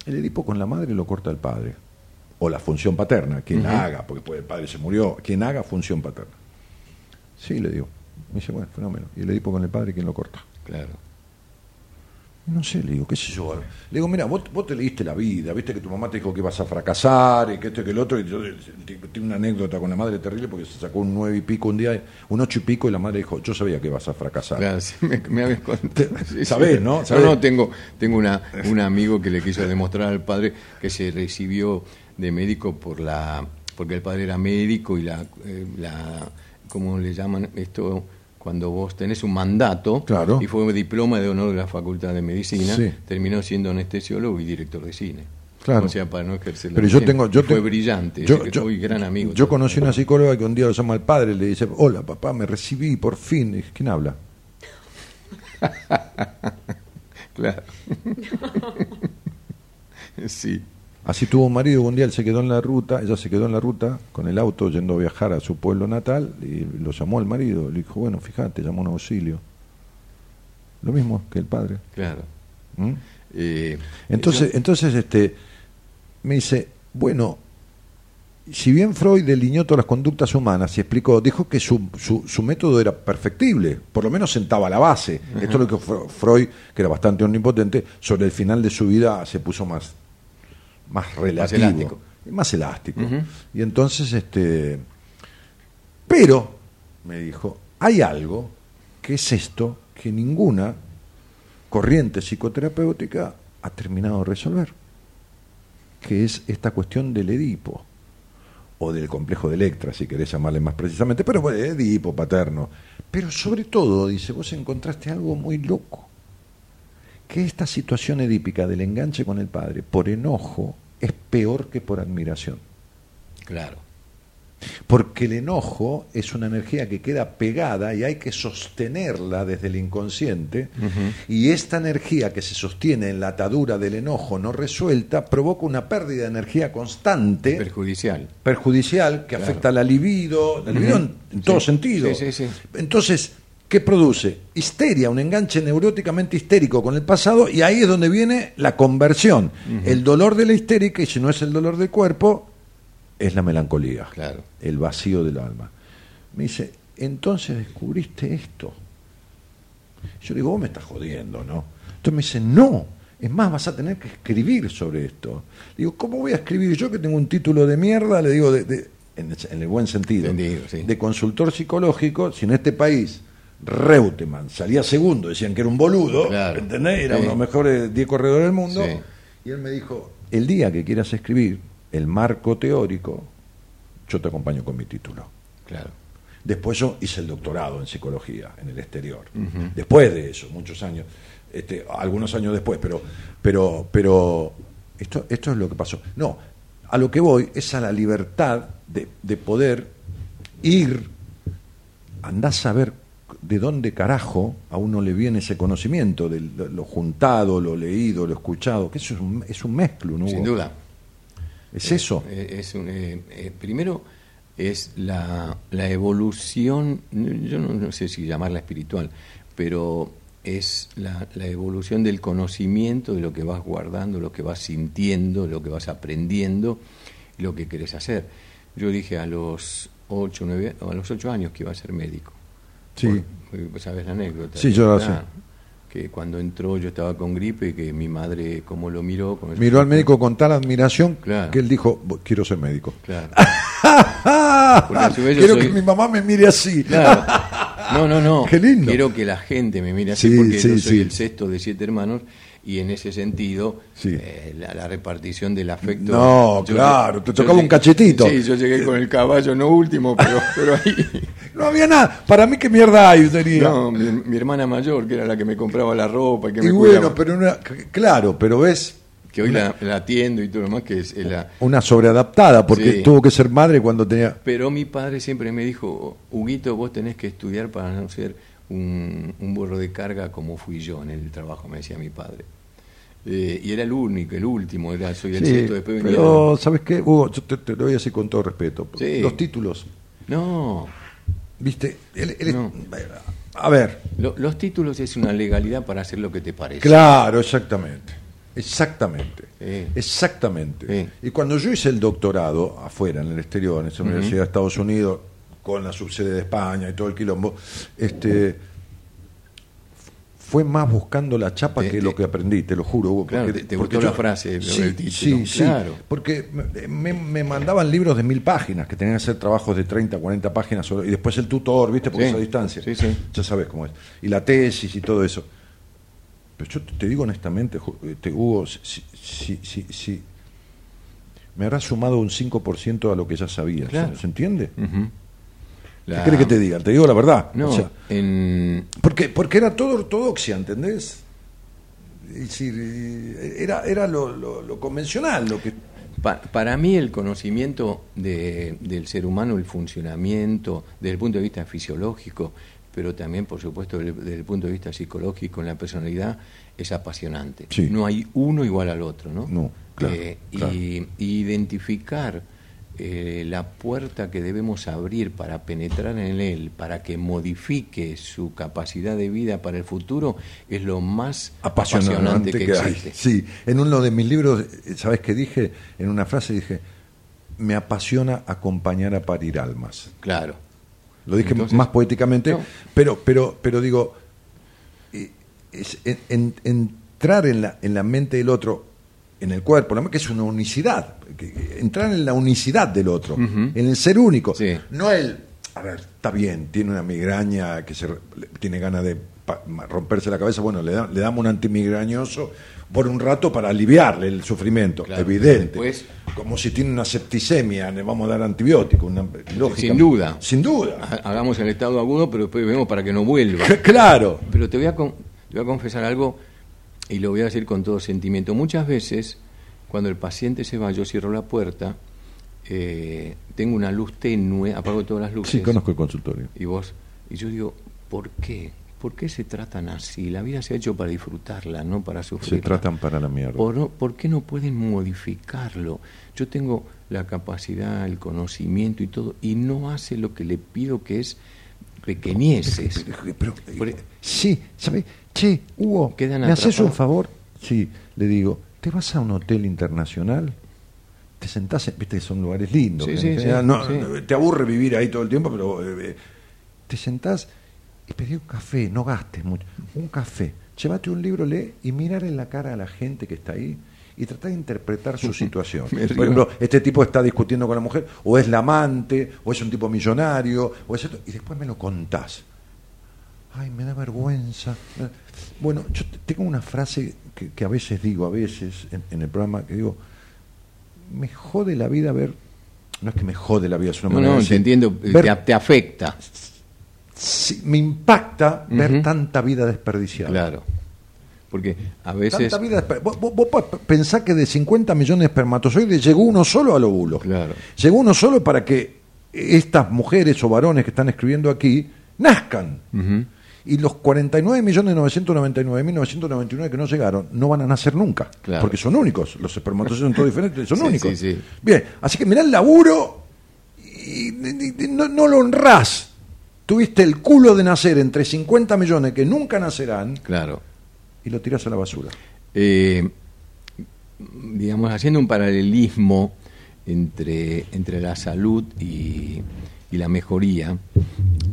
el Edipo con la madre lo corta el padre, o la función paterna, quien haga, porque pues, el padre se murió, quien haga función paterna. Sí, le digo. Me dice, bueno, fenómeno. Y el Edipo con el padre, ¿quién lo corta? Claro. No sé, le digo, qué sé yo. Le digo, mira, vos, vos te leíste la vida, viste que tu mamá te dijo que ibas a fracasar y que esto y que el otro. Y yo eh, tengo una anécdota con la madre terrible porque se sacó un nueve y pico un día, un ocho y pico, y la madre dijo, yo sabía que ibas a fracasar. Claro, sí, me, me habías contado. Sí. Sabés, ¿no? No, Sabés. no, tengo, tengo una, un amigo que le quiso demostrar al padre que se recibió de médico por la porque el padre era médico y la, eh, la ¿cómo le llaman esto? Cuando vos tenés un mandato Claro. y fue diploma de honor de la Facultad de Medicina, Sí. terminó siendo anestesiólogo y director de cine. Claro. O sea, para no ejercer la Pero yo tengo. Yo fue brillante, Yo, muy gran amigo. Yo conocí una psicóloga que un día lo llama al padre y le dice: Hola, papá, me recibí por fin. Y dije, ¿Quién habla? Claro. sí. Así tuvo un marido, un día él se quedó en la ruta, ella se quedó en la ruta con el auto yendo a viajar a su pueblo natal y lo llamó al marido, le dijo, bueno, fíjate, llamó un auxilio. Lo mismo que el padre. Claro. ¿Mm? Eh, Entonces, yo- entonces este, me dice, bueno, si bien Freud delineó todas las conductas humanas y explicó, dijo que su, su, su método era perfectible, por lo menos sentaba la base. Esto es lo que Freud, que era bastante omnipotente, sobre el final de su vida se puso más, más relativo. elástico. Más elástico. Y entonces, este, pero, me dijo, hay algo que es esto que ninguna corriente psicoterapéutica ha terminado de resolver, que es esta cuestión del Edipo, o del complejo de Electra, si querés llamarle más precisamente, pero bueno, Edipo, paterno. Pero sobre todo, dice, vos encontraste algo muy loco, que esta situación edípica del enganche con el padre por enojo es peor que por admiración. Claro. Porque el enojo es una energía que queda pegada y hay que sostenerla desde el inconsciente. Y esta energía que se sostiene en la atadura del enojo no resuelta provoca una pérdida de energía constante, Perjudicial. perjudicial, que Claro. afecta la libido, la libido en, en todo sentido. Sí, sí, sí. Entonces, ¿qué produce? Histeria, un enganche neuróticamente histérico con el pasado, y ahí es donde viene la conversión. El dolor de la histérica, y si no es el dolor del cuerpo, es la melancolía, Claro. el vacío del alma. Me dice, entonces descubriste esto. Yo digo, vos me estás jodiendo, ¿no? Entonces me dice, no, es más, vas a tener que escribir sobre esto. Digo, ¿cómo voy a escribir yo que tengo un título de mierda? Le digo, de, de- en, el, en el buen sentido, Entendido, sí. de consultor psicológico, si en este país Reutemann salía segundo, decían que era un boludo, Claro. ¿entendés? Era Sí. uno de los mejores 10 corredores del mundo. Sí. Y él me dijo, el día que quieras escribir el marco teórico, yo te acompaño con mi título. Claro. Después yo hice el doctorado en psicología en el exterior. Después de eso, muchos años, este, algunos años después, pero, pero, pero esto, esto es lo que pasó. No, a lo que voy es a la libertad de, de poder ir, andás a saber de dónde carajo a uno le viene ese conocimiento, de lo, juntado, lo leído, lo escuchado, que eso es un, es un mezclo, ¿no? Sin duda. Es eso. Eh, es un, eh, eh, primero es la, la evolución, yo no, no sé si llamarla espiritual, pero es la, la evolución del conocimiento de lo que vas guardando, lo que vas sintiendo, lo que vas aprendiendo y lo que querés hacer. Yo dije a los ocho, nueve, a los ocho años que iba a ser médico. Sí. ¿Sabes la anécdota? Sí, yo la sé. Que cuando entró yo estaba con gripe y que mi madre, como lo miró... con Miró al médico con tal admiración Claro. que él dijo, "Bo- quiero ser médico. Claro. Quiero soy- que mi mamá me mire así. Claro. No, no, no. Qué lindo. Quiero que la gente me mire así Sí, porque sí, yo soy sí. el sexto de siete hermanos y en ese sentido Sí. eh, la, la repartición del afecto. No, claro, te tocaba un cachetito. Sí, yo llegué con el caballo, no último, pero, pero ahí. No había nada. Para mí, ¿qué mierda hay? Tenía. No, mi, mi hermana mayor, que era la que me compraba la ropa y que y me bueno, cuidaba, pero una- claro, pero ves que hoy la, la atiendo y todo lo demás, que es la. una sobreadaptada, porque Sí. tuvo que ser madre cuando tenía. Pero mi padre siempre me dijo, Huguito, vos tenés que estudiar para no ser un, un burro de carga como fui yo en el trabajo, me decía mi padre. Eh, y era el único, el último, era, soy el Sí, sexto, después venía... pero, ¿sabes qué? Hugo, yo te, te lo voy a decir con todo respeto. Sí. Los títulos, No, ¿viste? Él- él- No. A ver, lo- los títulos es una legalidad para hacer lo que te parece. claro, exactamente. Exactamente. Exactamente. Y cuando yo hice el doctorado afuera, en el exterior, en esa universidad de Estados Unidos, con la subsede de España y todo el quilombo, este fue más buscando la chapa Te- que te- lo que aprendí, te lo juro. Hugo, Claro, te- te gustó la frase, sí, el título, sí, sí, claro. porque me, mandaban libros de mil páginas, que tenían que ser trabajos de 30, 40 páginas, sobre- y después el tutor, ¿viste? Porque Sí, es a distancia. sí, sí. Ya sabes cómo es. Y la tesis y todo eso. Pero yo te, te digo honestamente, Ju- este, Hugo, si, si, si, si- me habrá sumado un 5% a lo que ya sabía. Claro. ¿Se, entiende? Ujú. La- ¿Qué crees que te diga? Te digo la verdad. No, O sea, en, porque, porque era todo ortodoxia, ¿entendés? Es decir, eh, era, era lo, lo- lo convencional, lo que... Pa- para mí el conocimiento de- del ser humano, el funcionamiento desde el punto de vista fisiológico, pero también, por supuesto, desde, desde el punto de vista psicológico, en la personalidad, es apasionante. Sí. No hay uno igual al otro, ¿no? No, claro, Eh, claro. Y, y identificar eh, la puerta que debemos abrir para penetrar en él, para que modifique su capacidad de vida para el futuro, es lo más apasionante que, hay. existe. Sí, en uno de mis libros, ¿sabes qué dije? En una frase dije, me apasiona acompañar a parir almas. Claro. Lo dije Entonces, más poéticamente, no. pero, pero, pero digo, eh, es en- en- entrar en la, en la mente del otro, en el cuerpo, la- que es una unicidad, que- entrar en la unicidad del otro, en el ser único, Sí. no el, a ver, está bien, tiene una migraña que se, le- tiene ganas de pa- ma- romperse la cabeza, bueno, le, da- le damos un antimigrañoso por un rato para aliviarle el sufrimiento, evidente. después- Como si tiene una septicemia, le vamos a dar antibiótico, una, lógica. Sin duda. Sin duda. Ha- Hagamos el estado agudo, pero después vemos para que no vuelva. Claro. Pero te voy, a con- te voy a confesar algo y lo voy a decir con todo sentimiento. Muchas veces, cuando el paciente se va, yo cierro la puerta, eh, tengo una luz tenue, apago todas las luces. Sí, conozco el consultorio. Y vos, y yo digo, ¿por qué? ¿Por qué se tratan así? La vida se ha hecho para disfrutarla, no para sufrir. Se tratan para la mierda. ¿Por, por qué no pueden modificarlo? Yo tengo la capacidad, el conocimiento y todo, y no hace lo que le pido, que es pequeñeces. Pero- pero- Por- e- sí, ¿sabes? Che, Hugo, Quedan ¿me haces un favor? Sí, le digo, ¿te vas a un hotel internacional? Te sentás, en- viste, son lugares lindos. Sí, sí, sí, no-. Te aburre vivir ahí todo el tiempo, pero eh, eh, te sentás y pedí un café, no gastes mucho. Un café, llévate un libro, lee y mirar en la cara a la gente que está ahí y tratar de interpretar su situación. Por ejemplo, este tipo está discutiendo con la mujer, o es la amante, o es un tipo millonario, o es esto, y después me lo contás. Ay, me da vergüenza. Bueno, yo te- tengo una frase que, que a veces digo, a veces en, en el programa, que digo, me jode la vida ver, no es que me jode la vida, es una No, manera no, de te decir, entiendo, eh, ver- te, te afecta. me impacta ver tanta vida desperdiciada. Claro. Porque a veces. Tanta vida vos, vos- vos pensar que de 50 millones de espermatozoides llegó uno solo al óvulo. Claro. Llegó uno solo para que estas mujeres o varones que están escribiendo aquí nazcan. Ujú. Y los 49.999.999 que no llegaron no van a nacer nunca. Claro. Porque son únicos. Los espermatozoides son todos diferentes, son Sí, únicos. sí, sí. Bien, así que mirá el laburo y, y- y no, no lo honrás. Tuviste el culo de nacer entre 50 millones que nunca nacerán Claro. y lo tirás a la basura. Eh, digamos, haciendo un paralelismo entre, entre la salud y, y la mejoría,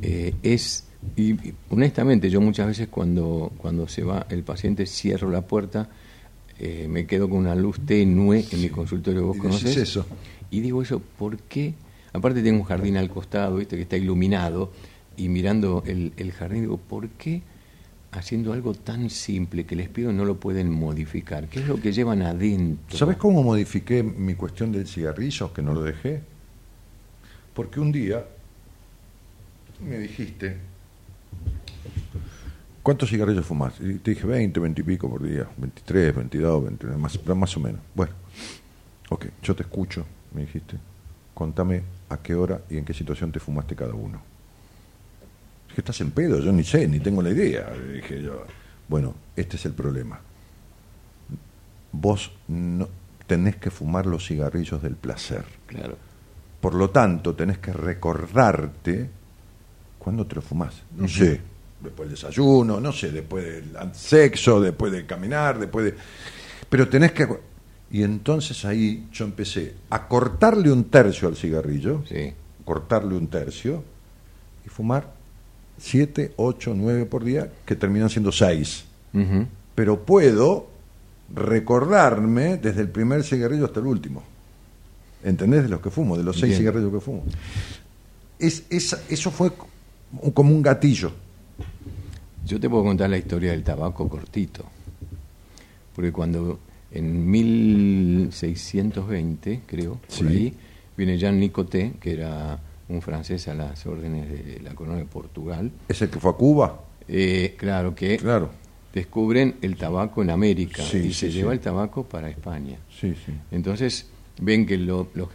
eh, es, y, y honestamente, yo muchas veces cuando, cuando se va el paciente cierro la puerta, eh, me quedo con una luz tenue en mi consultorio, vos conocés. eso. Y digo eso, ¿por qué? Aparte tengo un jardín al costado, viste, que está iluminado, y mirando el, el jardín, digo, ¿por qué haciendo algo tan simple que les pido no lo pueden modificar? ¿Qué es lo que llevan adentro? ¿Sabes cómo modifiqué mi cuestión del cigarrillo, que no lo dejé? Porque un día me dijiste, ¿cuántos cigarrillos fumas? Y te dije 20, 20 y pico por día, 23, 22, 29, más, más o menos. Bueno, ok, yo te escucho, me dijiste. Contame a qué hora y en qué situación te fumaste cada uno. Dije, estás en pedo, yo ni sé, ni tengo la idea. Dije yo, bueno, este es el problema. Vos no tenés que fumar los cigarrillos del placer. Claro. Por lo tanto, tenés que recordarte cuándo te lo fumás. No sé, después del desayuno, no sé, después del sexo, después de caminar, después de... Pero tenés que... Y entonces ahí yo empecé a cortarle un tercio al cigarrillo, Sí. cortarle un tercio, y fumar siete, ocho, nueve por día, que terminan siendo seis. Pero puedo recordarme desde el primer cigarrillo hasta el último. ¿Entendés? De los que fumo, de los seis Entiendo. cigarrillos que fumo. Es, eso fue como un gatillo. Yo te puedo contar la historia del tabaco cortito. Porque cuando en 1620, creo, Sí. por ahí, viene Jean Nicoté, que era un francés a las órdenes de la corona de Portugal. ¿Es el que fue a Cuba? Eh, claro que Claro. descubren el tabaco en América Sí, y sí, se lleva el tabaco para España. Sí, sí. Entonces ven que lo- los,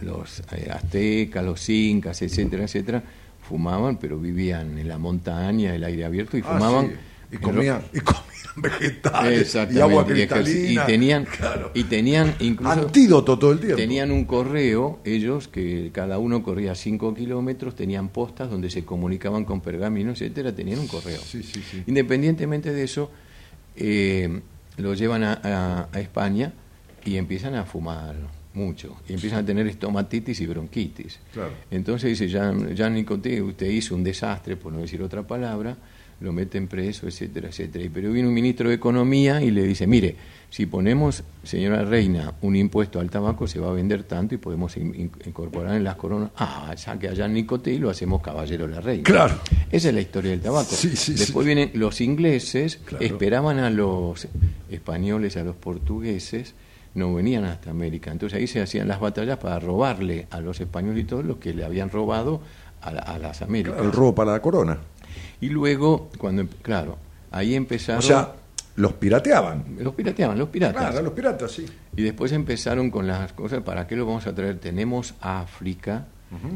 los eh, aztecas, los incas, etcétera, etcétera, fumaban, pero vivían en la montaña, el aire abierto y Ah, fumaban. sí. Y comían, y comían vegetales y agua y ejerci- cristalina. y tenían, Claro. y tenían incluso Antídoto todo el tiempo. tenían un correo, ellos que cada uno corría 5 kilómetros, tenían postas donde se comunicaban con pergamino, etcétera, tenían un correo. Sí, sí, sí. Independientemente de eso, eh, lo llevan a, a- a España y empiezan a fumar mucho, y empiezan a tener estomatitis y bronquitis. Claro. Entonces dice, Jean, Jean Nicoté, usted hizo un desastre, por no decir otra palabra, lo meten preso, etcétera, etcétera. Y Pero viene un ministro de Economía y le dice, mire, si ponemos, señora Reina, un impuesto al tabaco, se va a vender tanto y podemos in- in- incorporar en las coronas, ah, saque a Jean Nicoté y lo hacemos caballero la reina. Claro. Esa es la historia del tabaco. Sí, sí, Después sí. vienen los ingleses, Claro. esperaban a los españoles, a los portugueses, no venían hasta América. Entonces ahí se hacían las batallas para robarle a los españoles y todos los que le habían robado a, la- a las Américas. El robo para la corona. Y luego, cuando, claro, ahí empezaron... O sea, los pirateaban. los pirateaban, los piratas. Claro, los piratas, sí. Y después empezaron con las cosas, ¿para qué lo vamos a traer? Tenemos África,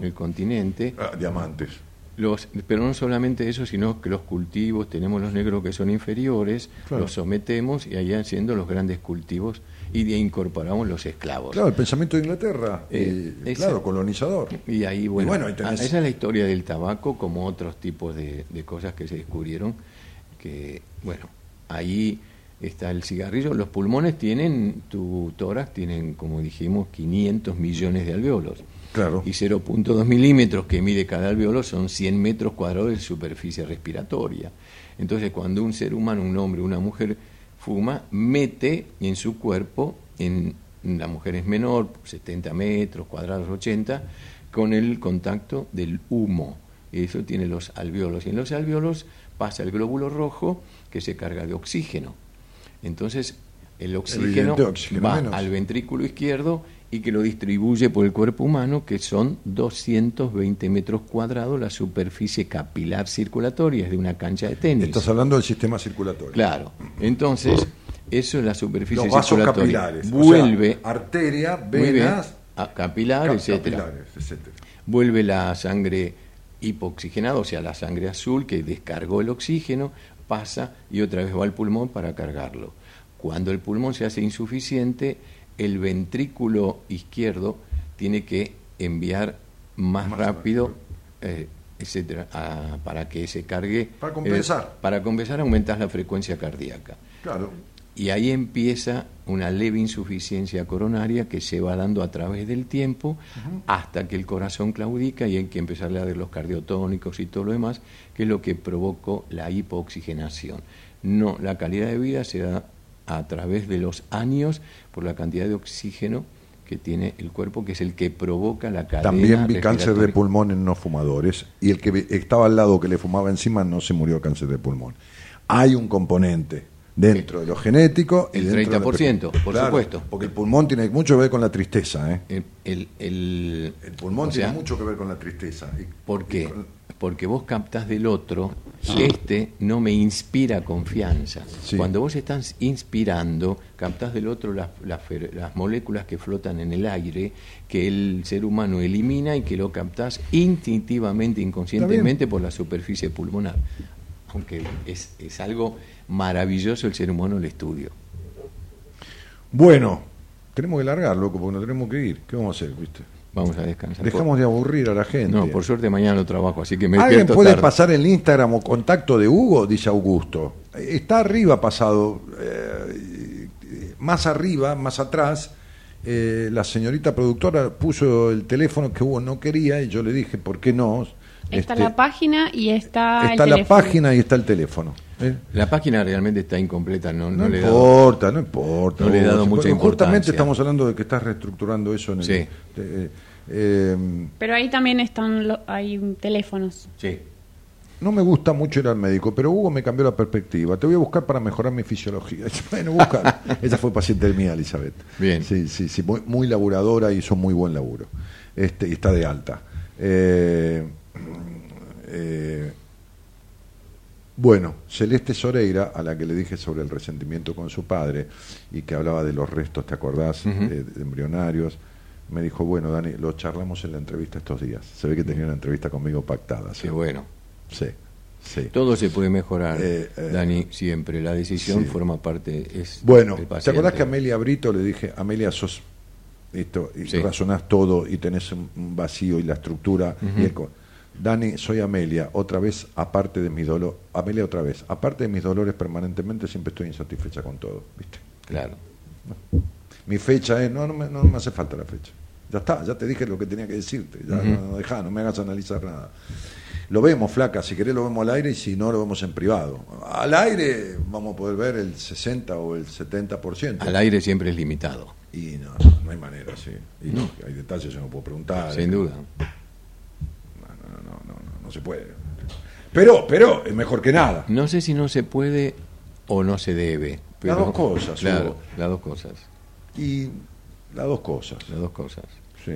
el continente, Ah, diamantes. Los, pero no solamente eso, sino que los cultivos, tenemos los negros que son inferiores, Claro. los sometemos y ahí haciendo los grandes cultivos y incorporamos los esclavos. Claro, el pensamiento de Inglaterra. Eh, claro, colonizador. Y ahí, bueno, bueno, ahí tenés- esa es la historia del tabaco, como otros tipos de, de cosas que se descubrieron, que, bueno, ahí está el cigarrillo. Los pulmones tienen, tu tórax tienen, como dijimos, 500 millones de alveolos. Claro. Y 0.2 milímetros que mide cada alveolo son 100 metros cuadrados de superficie respiratoria. Entonces, cuando un ser humano, un hombre, una mujer fuma, mete en su cuerpo, en la mujer es menor, 70 metros cuadrados, 80, con el contacto del humo. Eso tiene los alveolos. Y en los alveolos pasa el glóbulo rojo que se carga de oxígeno. Entonces, el oxígeno va menos. al ventrículo izquierdo y que lo distribuye por el cuerpo humano, que son 220 metros cuadrados la superficie capilar circulatoria, es de una cancha de tenis. Estás hablando del sistema circulatorio. Claro. Entonces, eso es la superficie Los vasos circulatoria. capilares. Vuelve, O sea, arteria, venas, a capilar, cap- etcétera. capilares, etcétera. Vuelve la sangre hipoxigenada, o sea, la sangre azul que descargó el oxígeno, pasa y otra vez va al pulmón para cargarlo. Cuando el pulmón se hace insuficiente, el ventrículo izquierdo tiene que enviar más, Más rápido, eh, etcétera, a- para que se cargue. Para compensar. eh, para compensar, aumentas la frecuencia cardíaca. Claro. Y ahí empieza una leve insuficiencia coronaria que se va dando a través del tiempo hasta que el corazón claudica y hay que empezar a dar los cardiotónicos y todo lo demás, que es lo que provocó la hipooxigenación. No, la calidad de vida se da a través de los años por la cantidad de oxígeno que tiene el cuerpo, que es el que provoca la cadena. También vi cáncer de pulmón en no fumadores y el que estaba al lado que le fumaba encima no se murió cáncer de pulmón. Hay un componente dentro de lo genético. El dentro de la 30%, por Claro, supuesto. Porque el pulmón tiene mucho que ver con la tristeza. ¿eh? El, el- el- El pulmón sea, tiene mucho que ver con la tristeza. ¿Por qué? con- Porque vos captás del otro, este no me inspira confianza. Sí. Cuando vos estás inspirando, captás del otro las, las las moléculas que flotan en el aire, que el ser humano elimina y que lo captás instintivamente, inconscientemente por la superficie pulmonar. Aunque es, es algo maravilloso el ser humano el estudio. Bueno, tenemos que largar, loco, porque no tenemos que ir. ¿Qué vamos a hacer? ¿viste? Vamos a descansar. Dejamos de aburrir a la gente. No, por suerte mañana no trabajo, así que me ¿Alguien puede tarde. pasar el Instagram o contacto de Hugo? Dice Augusto. Está arriba pasado, eh, más arriba, más atrás. eh, la señorita productora puso el teléfono que Hugo no quería y yo le dije, ¿por qué no? Está Este, la página y está, el está la teléfono. página y está el teléfono. ¿eh? La página realmente está incompleta, no, No, no le he dado- importa, no importa. no le he dado mucha Justamente importancia. estamos hablando de que estás reestructurando eso en el... Sí. eh, eh, Pero ahí también están lo- hay teléfonos. Sí. No me gusta mucho ir al médico, pero Hugo me cambió la perspectiva. Te voy a buscar para mejorar mi fisiología. Bueno, busca. Ella fue paciente mía, Elizabeth. Bien. Sí, sí, sí, muy, muy laburadora y hizo muy buen laburo. Este, y está de alta. Eh, eh, bueno, Celeste Soreira, a la que le dije sobre el resentimiento con su padre y que hablaba de los restos, ¿te acordás? De, de embrionarios. Me dijo, bueno, Dani, lo charlamos en la entrevista estos días. Se ve que tenía una entrevista conmigo pactada. ¿sí? Qué bueno. Sí, sí. Todo se puede mejorar, Eh, eh, Dani, siempre. La decisión sí. forma parte. Es Bueno, ¿te acordás que a Amelia Brito le dije, Amelia, sos esto, y Sí. razonás todo y tenés un vacío y la estructura? y el Dani, soy Amelia, otra vez, aparte de mi dolor, Amelia otra vez, aparte de mis dolores permanentemente, siempre estoy insatisfecha con todo, ¿viste? Claro. Mi fecha es, no, no me, no me hace falta la fecha. Ya está, ya te dije lo que tenía que decirte, ya no, no, dejá, no me hagas analizar nada. Lo vemos, flaca, si querés lo vemos al aire y si no lo vemos en privado. Al aire vamos a poder ver el 60 o el 70%. Al aire siempre es limitado, Y no, no, no hay manera, sí. Y no, hay detalles que no puedo preguntar. sin duda. No, no, no, no, no, no se puede. Pero, pero es mejor que nada. No sé si no se puede o no se debe. Pero, dos cosas, Claro, Hugo. las dos cosas. Y las dos cosas, Las dos cosas. sí.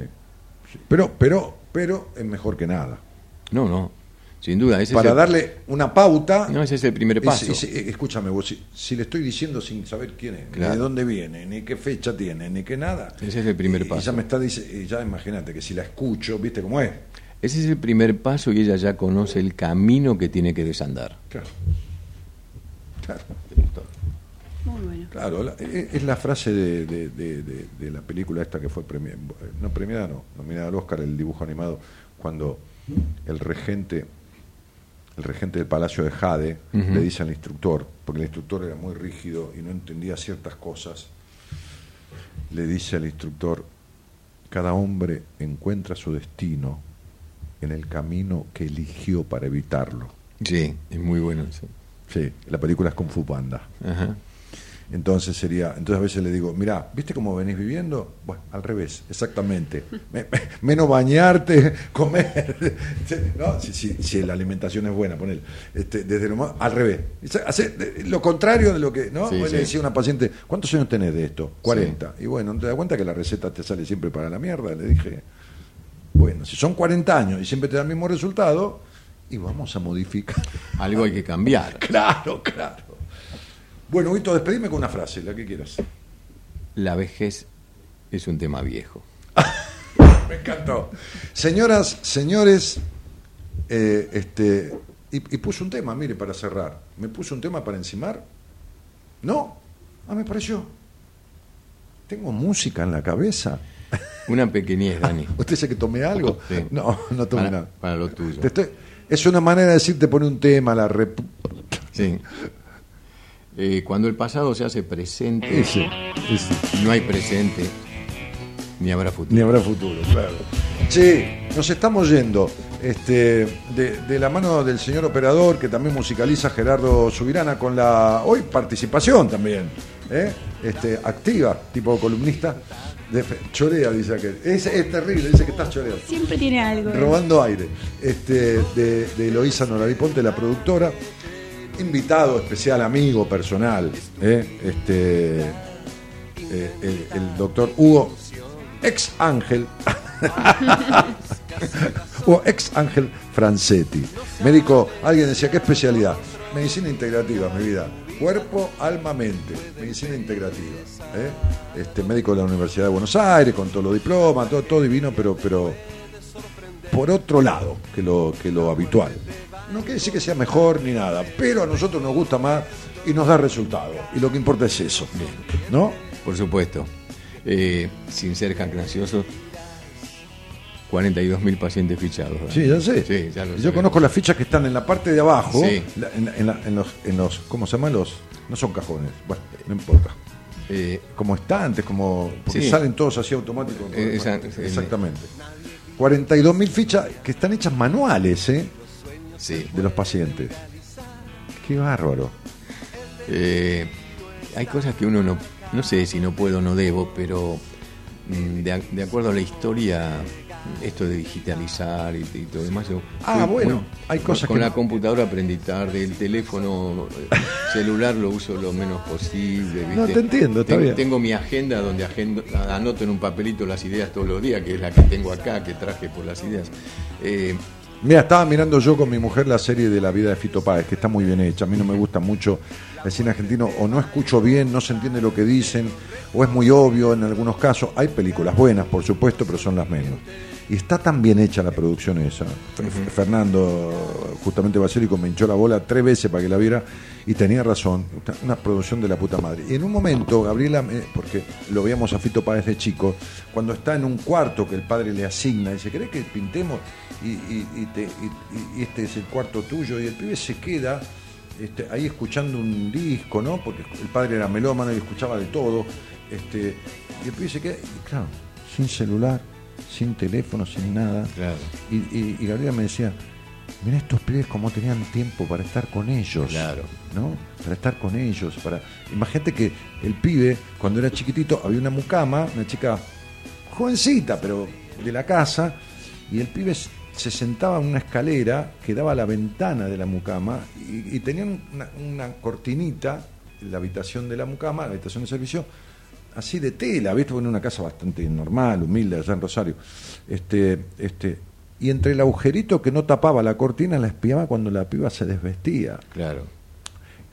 sí. Pero, pero, pero es mejor que nada. No, no. Sin duda. Ese Para es el- darle una pauta. No, ese es el primer paso. es- escúchame, vos, si, si le estoy diciendo sin saber quién es, ni de dónde viene, ni qué fecha tiene, ni qué nada. Ese es el primer y- Y paso. ya me está dice, ya imagínate que si la escucho, ¿viste cómo es? Ese es el primer paso y ella ya conoce el camino que tiene que desandar. Claro. Claro. Claro, la- e- es la frase de, de- de- la película esta que fue premiada, no premiada, no, nominada al Oscar, el dibujo animado, cuando el regente, el regente del Palacio de Jade le dice al instructor, porque el instructor era muy rígido y no entendía ciertas cosas, le dice al instructor, cada hombre encuentra su destino en el camino que eligió para evitarlo. Sí, es muy bueno eso. Sí, la película es Kung Fu Panda. Ajá. Entonces sería, entonces a veces le digo, mira, ¿viste cómo venís viviendo? Bueno, al revés, exactamente. Me- me- menos bañarte, comer, ¿no? Si, si- si la alimentación es buena, poner, este, desde lo más, al revés. Hacer de- lo contrario de lo que, ¿no? Sí, sí. Le decía a una paciente, ¿cuántos años tenés de esto? 40. Y bueno, ¿no te das cuenta que la receta te sale siempre para la mierda? Le dije, bueno, si son 40 años y siempre te da el mismo resultado, y vamos a modificar. Algo hay que cambiar. Claro, claro. Bueno, Vito, despedime con una frase, la que quieras. La vejez es un tema viejo. Me encantó. Señoras, señores, eh, este, y, y puso un tema, mire, para cerrar. ¿Me puso un tema para encimar? ¿No? Ah, me pareció. Tengo música en la cabeza. Una pequeñez, Dani. ¿Usted dice que tomé algo? Sí. No, no tomé Para, nada. para lo tuyo. Te estoy- es una manera de decirte pone un tema, la repu... Sí. Eh, cuando el pasado se hace presente, Ese, ese. no hay presente, ni habrá futuro. Ni habrá futuro, claro. Sí, nos estamos yendo este, de, de la mano del señor operador que también musicaliza Gerardo Subirana con la hoy participación también, ¿eh? este, activa, tipo columnista De fe- chorea, dice aquel. Es, es terrible, dice que estás choreando. Siempre tiene algo. ¿eh? Robando aire. Este, de, de Eloísa Ponte, la productora. Invitado especial, amigo personal. ¿eh? Este, eh, el, doctor Hugo, ex Ángel. Hugo, ex Ángel Francetti. Médico, alguien decía, ¿qué especialidad? Medicina integrativa, mi vida. Cuerpo, alma, mente. Medicina integrativa. ¿eh? Este, médico de la Universidad de Buenos Aires, con todos los diplomas, todo, todo divino, pero, pero por otro lado que lo, que lo habitual. No quiere decir que sea mejor ni nada, pero a nosotros nos gusta más y nos da resultado. Y lo que importa es eso. ¿No? Por supuesto. Eh, sin ser jactancioso, 42.000 pacientes fichados. ¿verdad? Sí, ya sé. Sí, ya lo Yo conozco las fichas que están en la parte de abajo, Sí. en, en la- en los, en los, ¿cómo se llaman los? No son cajones, bueno, no importa. Eh, Como estantes, como. Porque Sí. salen todos así automáticos. Eh, esa- Exactamente. 42.000 fichas que están hechas manuales, ¿eh? Sí. De los pacientes. Qué bárbaro. Eh, hay cosas que uno no, no sé si no puedo o no debo, pero mm, de, ac- de acuerdo a la historia, esto de digitalizar y, y todo demás. yo Ah, fui bueno, hay cosas con que la no- computadora aprendí tarde, el teléfono eh, celular lo uso lo menos posible. No, te entiendo, Ten- bien. Tengo mi agenda donde agendo- anoto en un papelito las ideas todos los días, que es la que tengo acá, que traje por las ideas. Eh, Mira, estaba mirando yo con mi mujer la serie de la vida de Fito Páez, que está muy bien hecha. A mí no me gusta mucho el cine argentino, o no escucho bien, no se entiende lo que dicen, o es muy obvio en algunos casos. Hay películas buenas, por supuesto, pero son las menos. Y está tan bien hecha la producción esa. Fernando, justamente Basílico, me hinchó la bola tres veces para que la viera y tenía razón. Una producción de la puta madre. Y en un momento, Gabriela, porque lo veíamos a Fito Páez de chico, cuando está en un cuarto que el padre le asigna, dice, ¿querés que pintemos? Y, y- y te- y- y este es el cuarto tuyo. Y el pibe se queda este, ahí escuchando un disco, ¿no? Porque el padre era melómano y escuchaba de todo. Este, y el pibe se queda, y claro, sin celular, sin teléfono, sin nada. Claro. Y, y, y Gabriela me decía, mira estos pibes cómo tenían tiempo para estar con ellos. Claro. ¿No? Para estar con ellos. para Imagínate que el pibe, cuando era chiquitito, había una mucama, una chica jovencita, pero de la casa, y el pibe se sentaba en una escalera que daba a la ventana de la mucama y, y tenían una, una cortinita en la habitación de la mucama, la habitación de servicio, así de tela, ¿viste? En una casa bastante normal, humilde, allá en Rosario. Este, este, y entre el agujerito que no tapaba la cortina, la espiaba cuando la piba se desvestía. claro.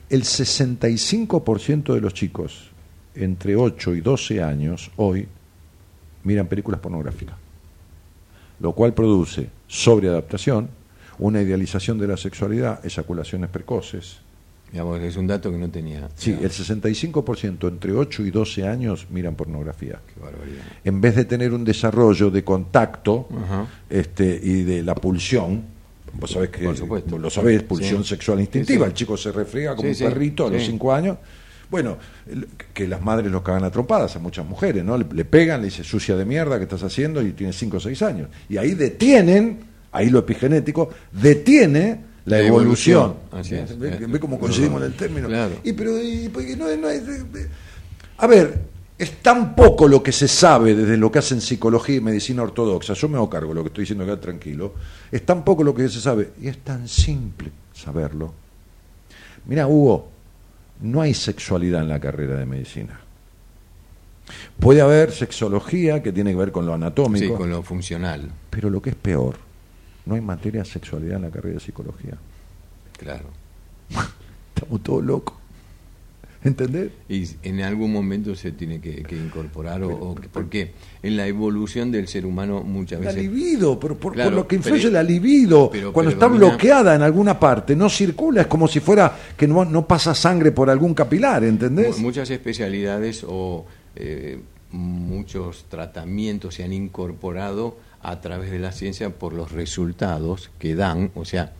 El 65% de los chicos entre 8 y 12 años hoy miran películas pornográficas, lo cual produce sobreadaptación, una idealización de la sexualidad, eyaculaciones precoces. Digamos, es un dato que no tenía. Sí, el 65% entre 8 y 12 años miran pornografía. Qué barbaridad. En vez de tener un desarrollo de contacto Ajá. este, y de la pulsión, vos sabés que Por supuesto. lo sabés, pulsión Sí. sexual instintiva, Sí, sí. el chico se refriega como un perrito a los sí. 5 años. Bueno, que las madres los cagan a trompadas a muchas mujeres, ¿no? Le, le pegan, le dice sucia de mierda que estás haciendo y tiene 5 o 6 años. Y ahí detienen, ahí lo epigenético, detiene la, La evolución. evolución, así es. ¿Ve, ve cómo coincidimos en el término? Claro. Y pero y, porque no, no es- a ver, es tan poco lo que se sabe desde lo que hacen psicología y medicina ortodoxa. Yo me hago cargo de lo que estoy diciendo acá tranquilo. Es tan poco lo que se sabe y es tan simple saberlo. Mira, Hugo, no hay sexualidad en la carrera de medicina. Puede haber sexología que tiene que ver con lo anatómico, Sí, con lo funcional. pero lo que es peor, no hay materia de sexualidad en la carrera de psicología. Claro. Estamos todos locos. ¿Entendés? Y en algún momento se tiene que, que incorporar, o, o- porque en la evolución del ser humano muchas La veces. libido, pero por, lo que influye pero- la libido, pero cuando está bloqueada en alguna parte, no circula, es como si fuera que no, no pasa sangre por algún capilar, ¿entendés? mu- Muchas especialidades o eh, muchos tratamientos se han incorporado a través de la ciencia por los resultados que dan, o sea,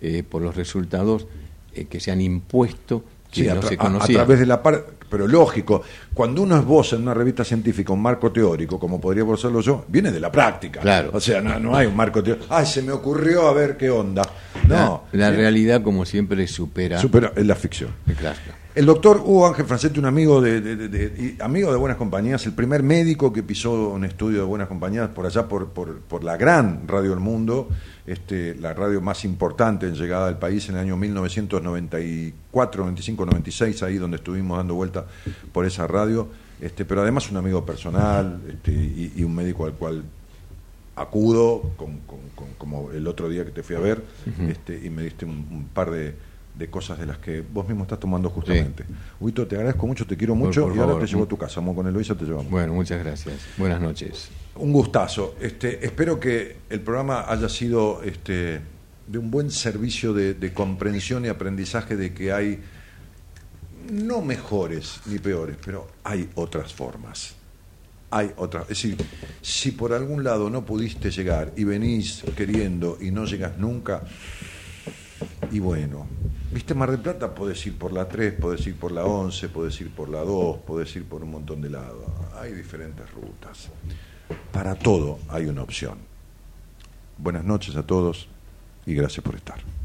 eh, por los resultados eh, que se han impuesto que Sí, a, no través de la parte, pero lógico, cuando uno es vos en una revista científica, un marco teórico, como podría serlo yo, viene de la práctica. Claro. O sea, no, no hay un marco teórico. Ay, se me ocurrió a ver qué onda. No, la, la realidad, como siempre, supera. supera la ficción. Claro. El doctor Hugo Ángel Francetti, un amigo de, de- de- de- y amigo de Buenas Compañías, el primer médico que pisó un estudio de Buenas Compañías por allá, por, por, por la gran Radio del Mundo, este, la radio más importante en llegada al país en el año 1994, 95, 96, ahí donde estuvimos dando vuelta por esa radio, este, pero además un amigo personal este, y, y un médico al cual acudo, con- con- con- como el otro día que te fui a ver, este, y me diste un, un par de, de cosas de las que vos mismo estás tomando justamente. Huito, te agradezco mucho, te quiero mucho por y ahora favor. te llevo a tu casa. Vamos con Eloisa, te llevamos. Bueno, muchas gracias. Buenas noches. Un gustazo. Este, espero que el programa haya sido este, de un buen servicio de, de comprensión y aprendizaje de que hay no mejores ni peores, pero hay otras formas. Hay otras. Es decir, si por algún lado no pudiste llegar y venís queriendo y no llegas nunca, y bueno, viste Mar del Plata, podés ir por la 3, podés ir por la 11, podés ir por la 2, podés ir por un montón de lados. Hay diferentes rutas. Para todo hay una opción. Buenas noches a todos y gracias por estar.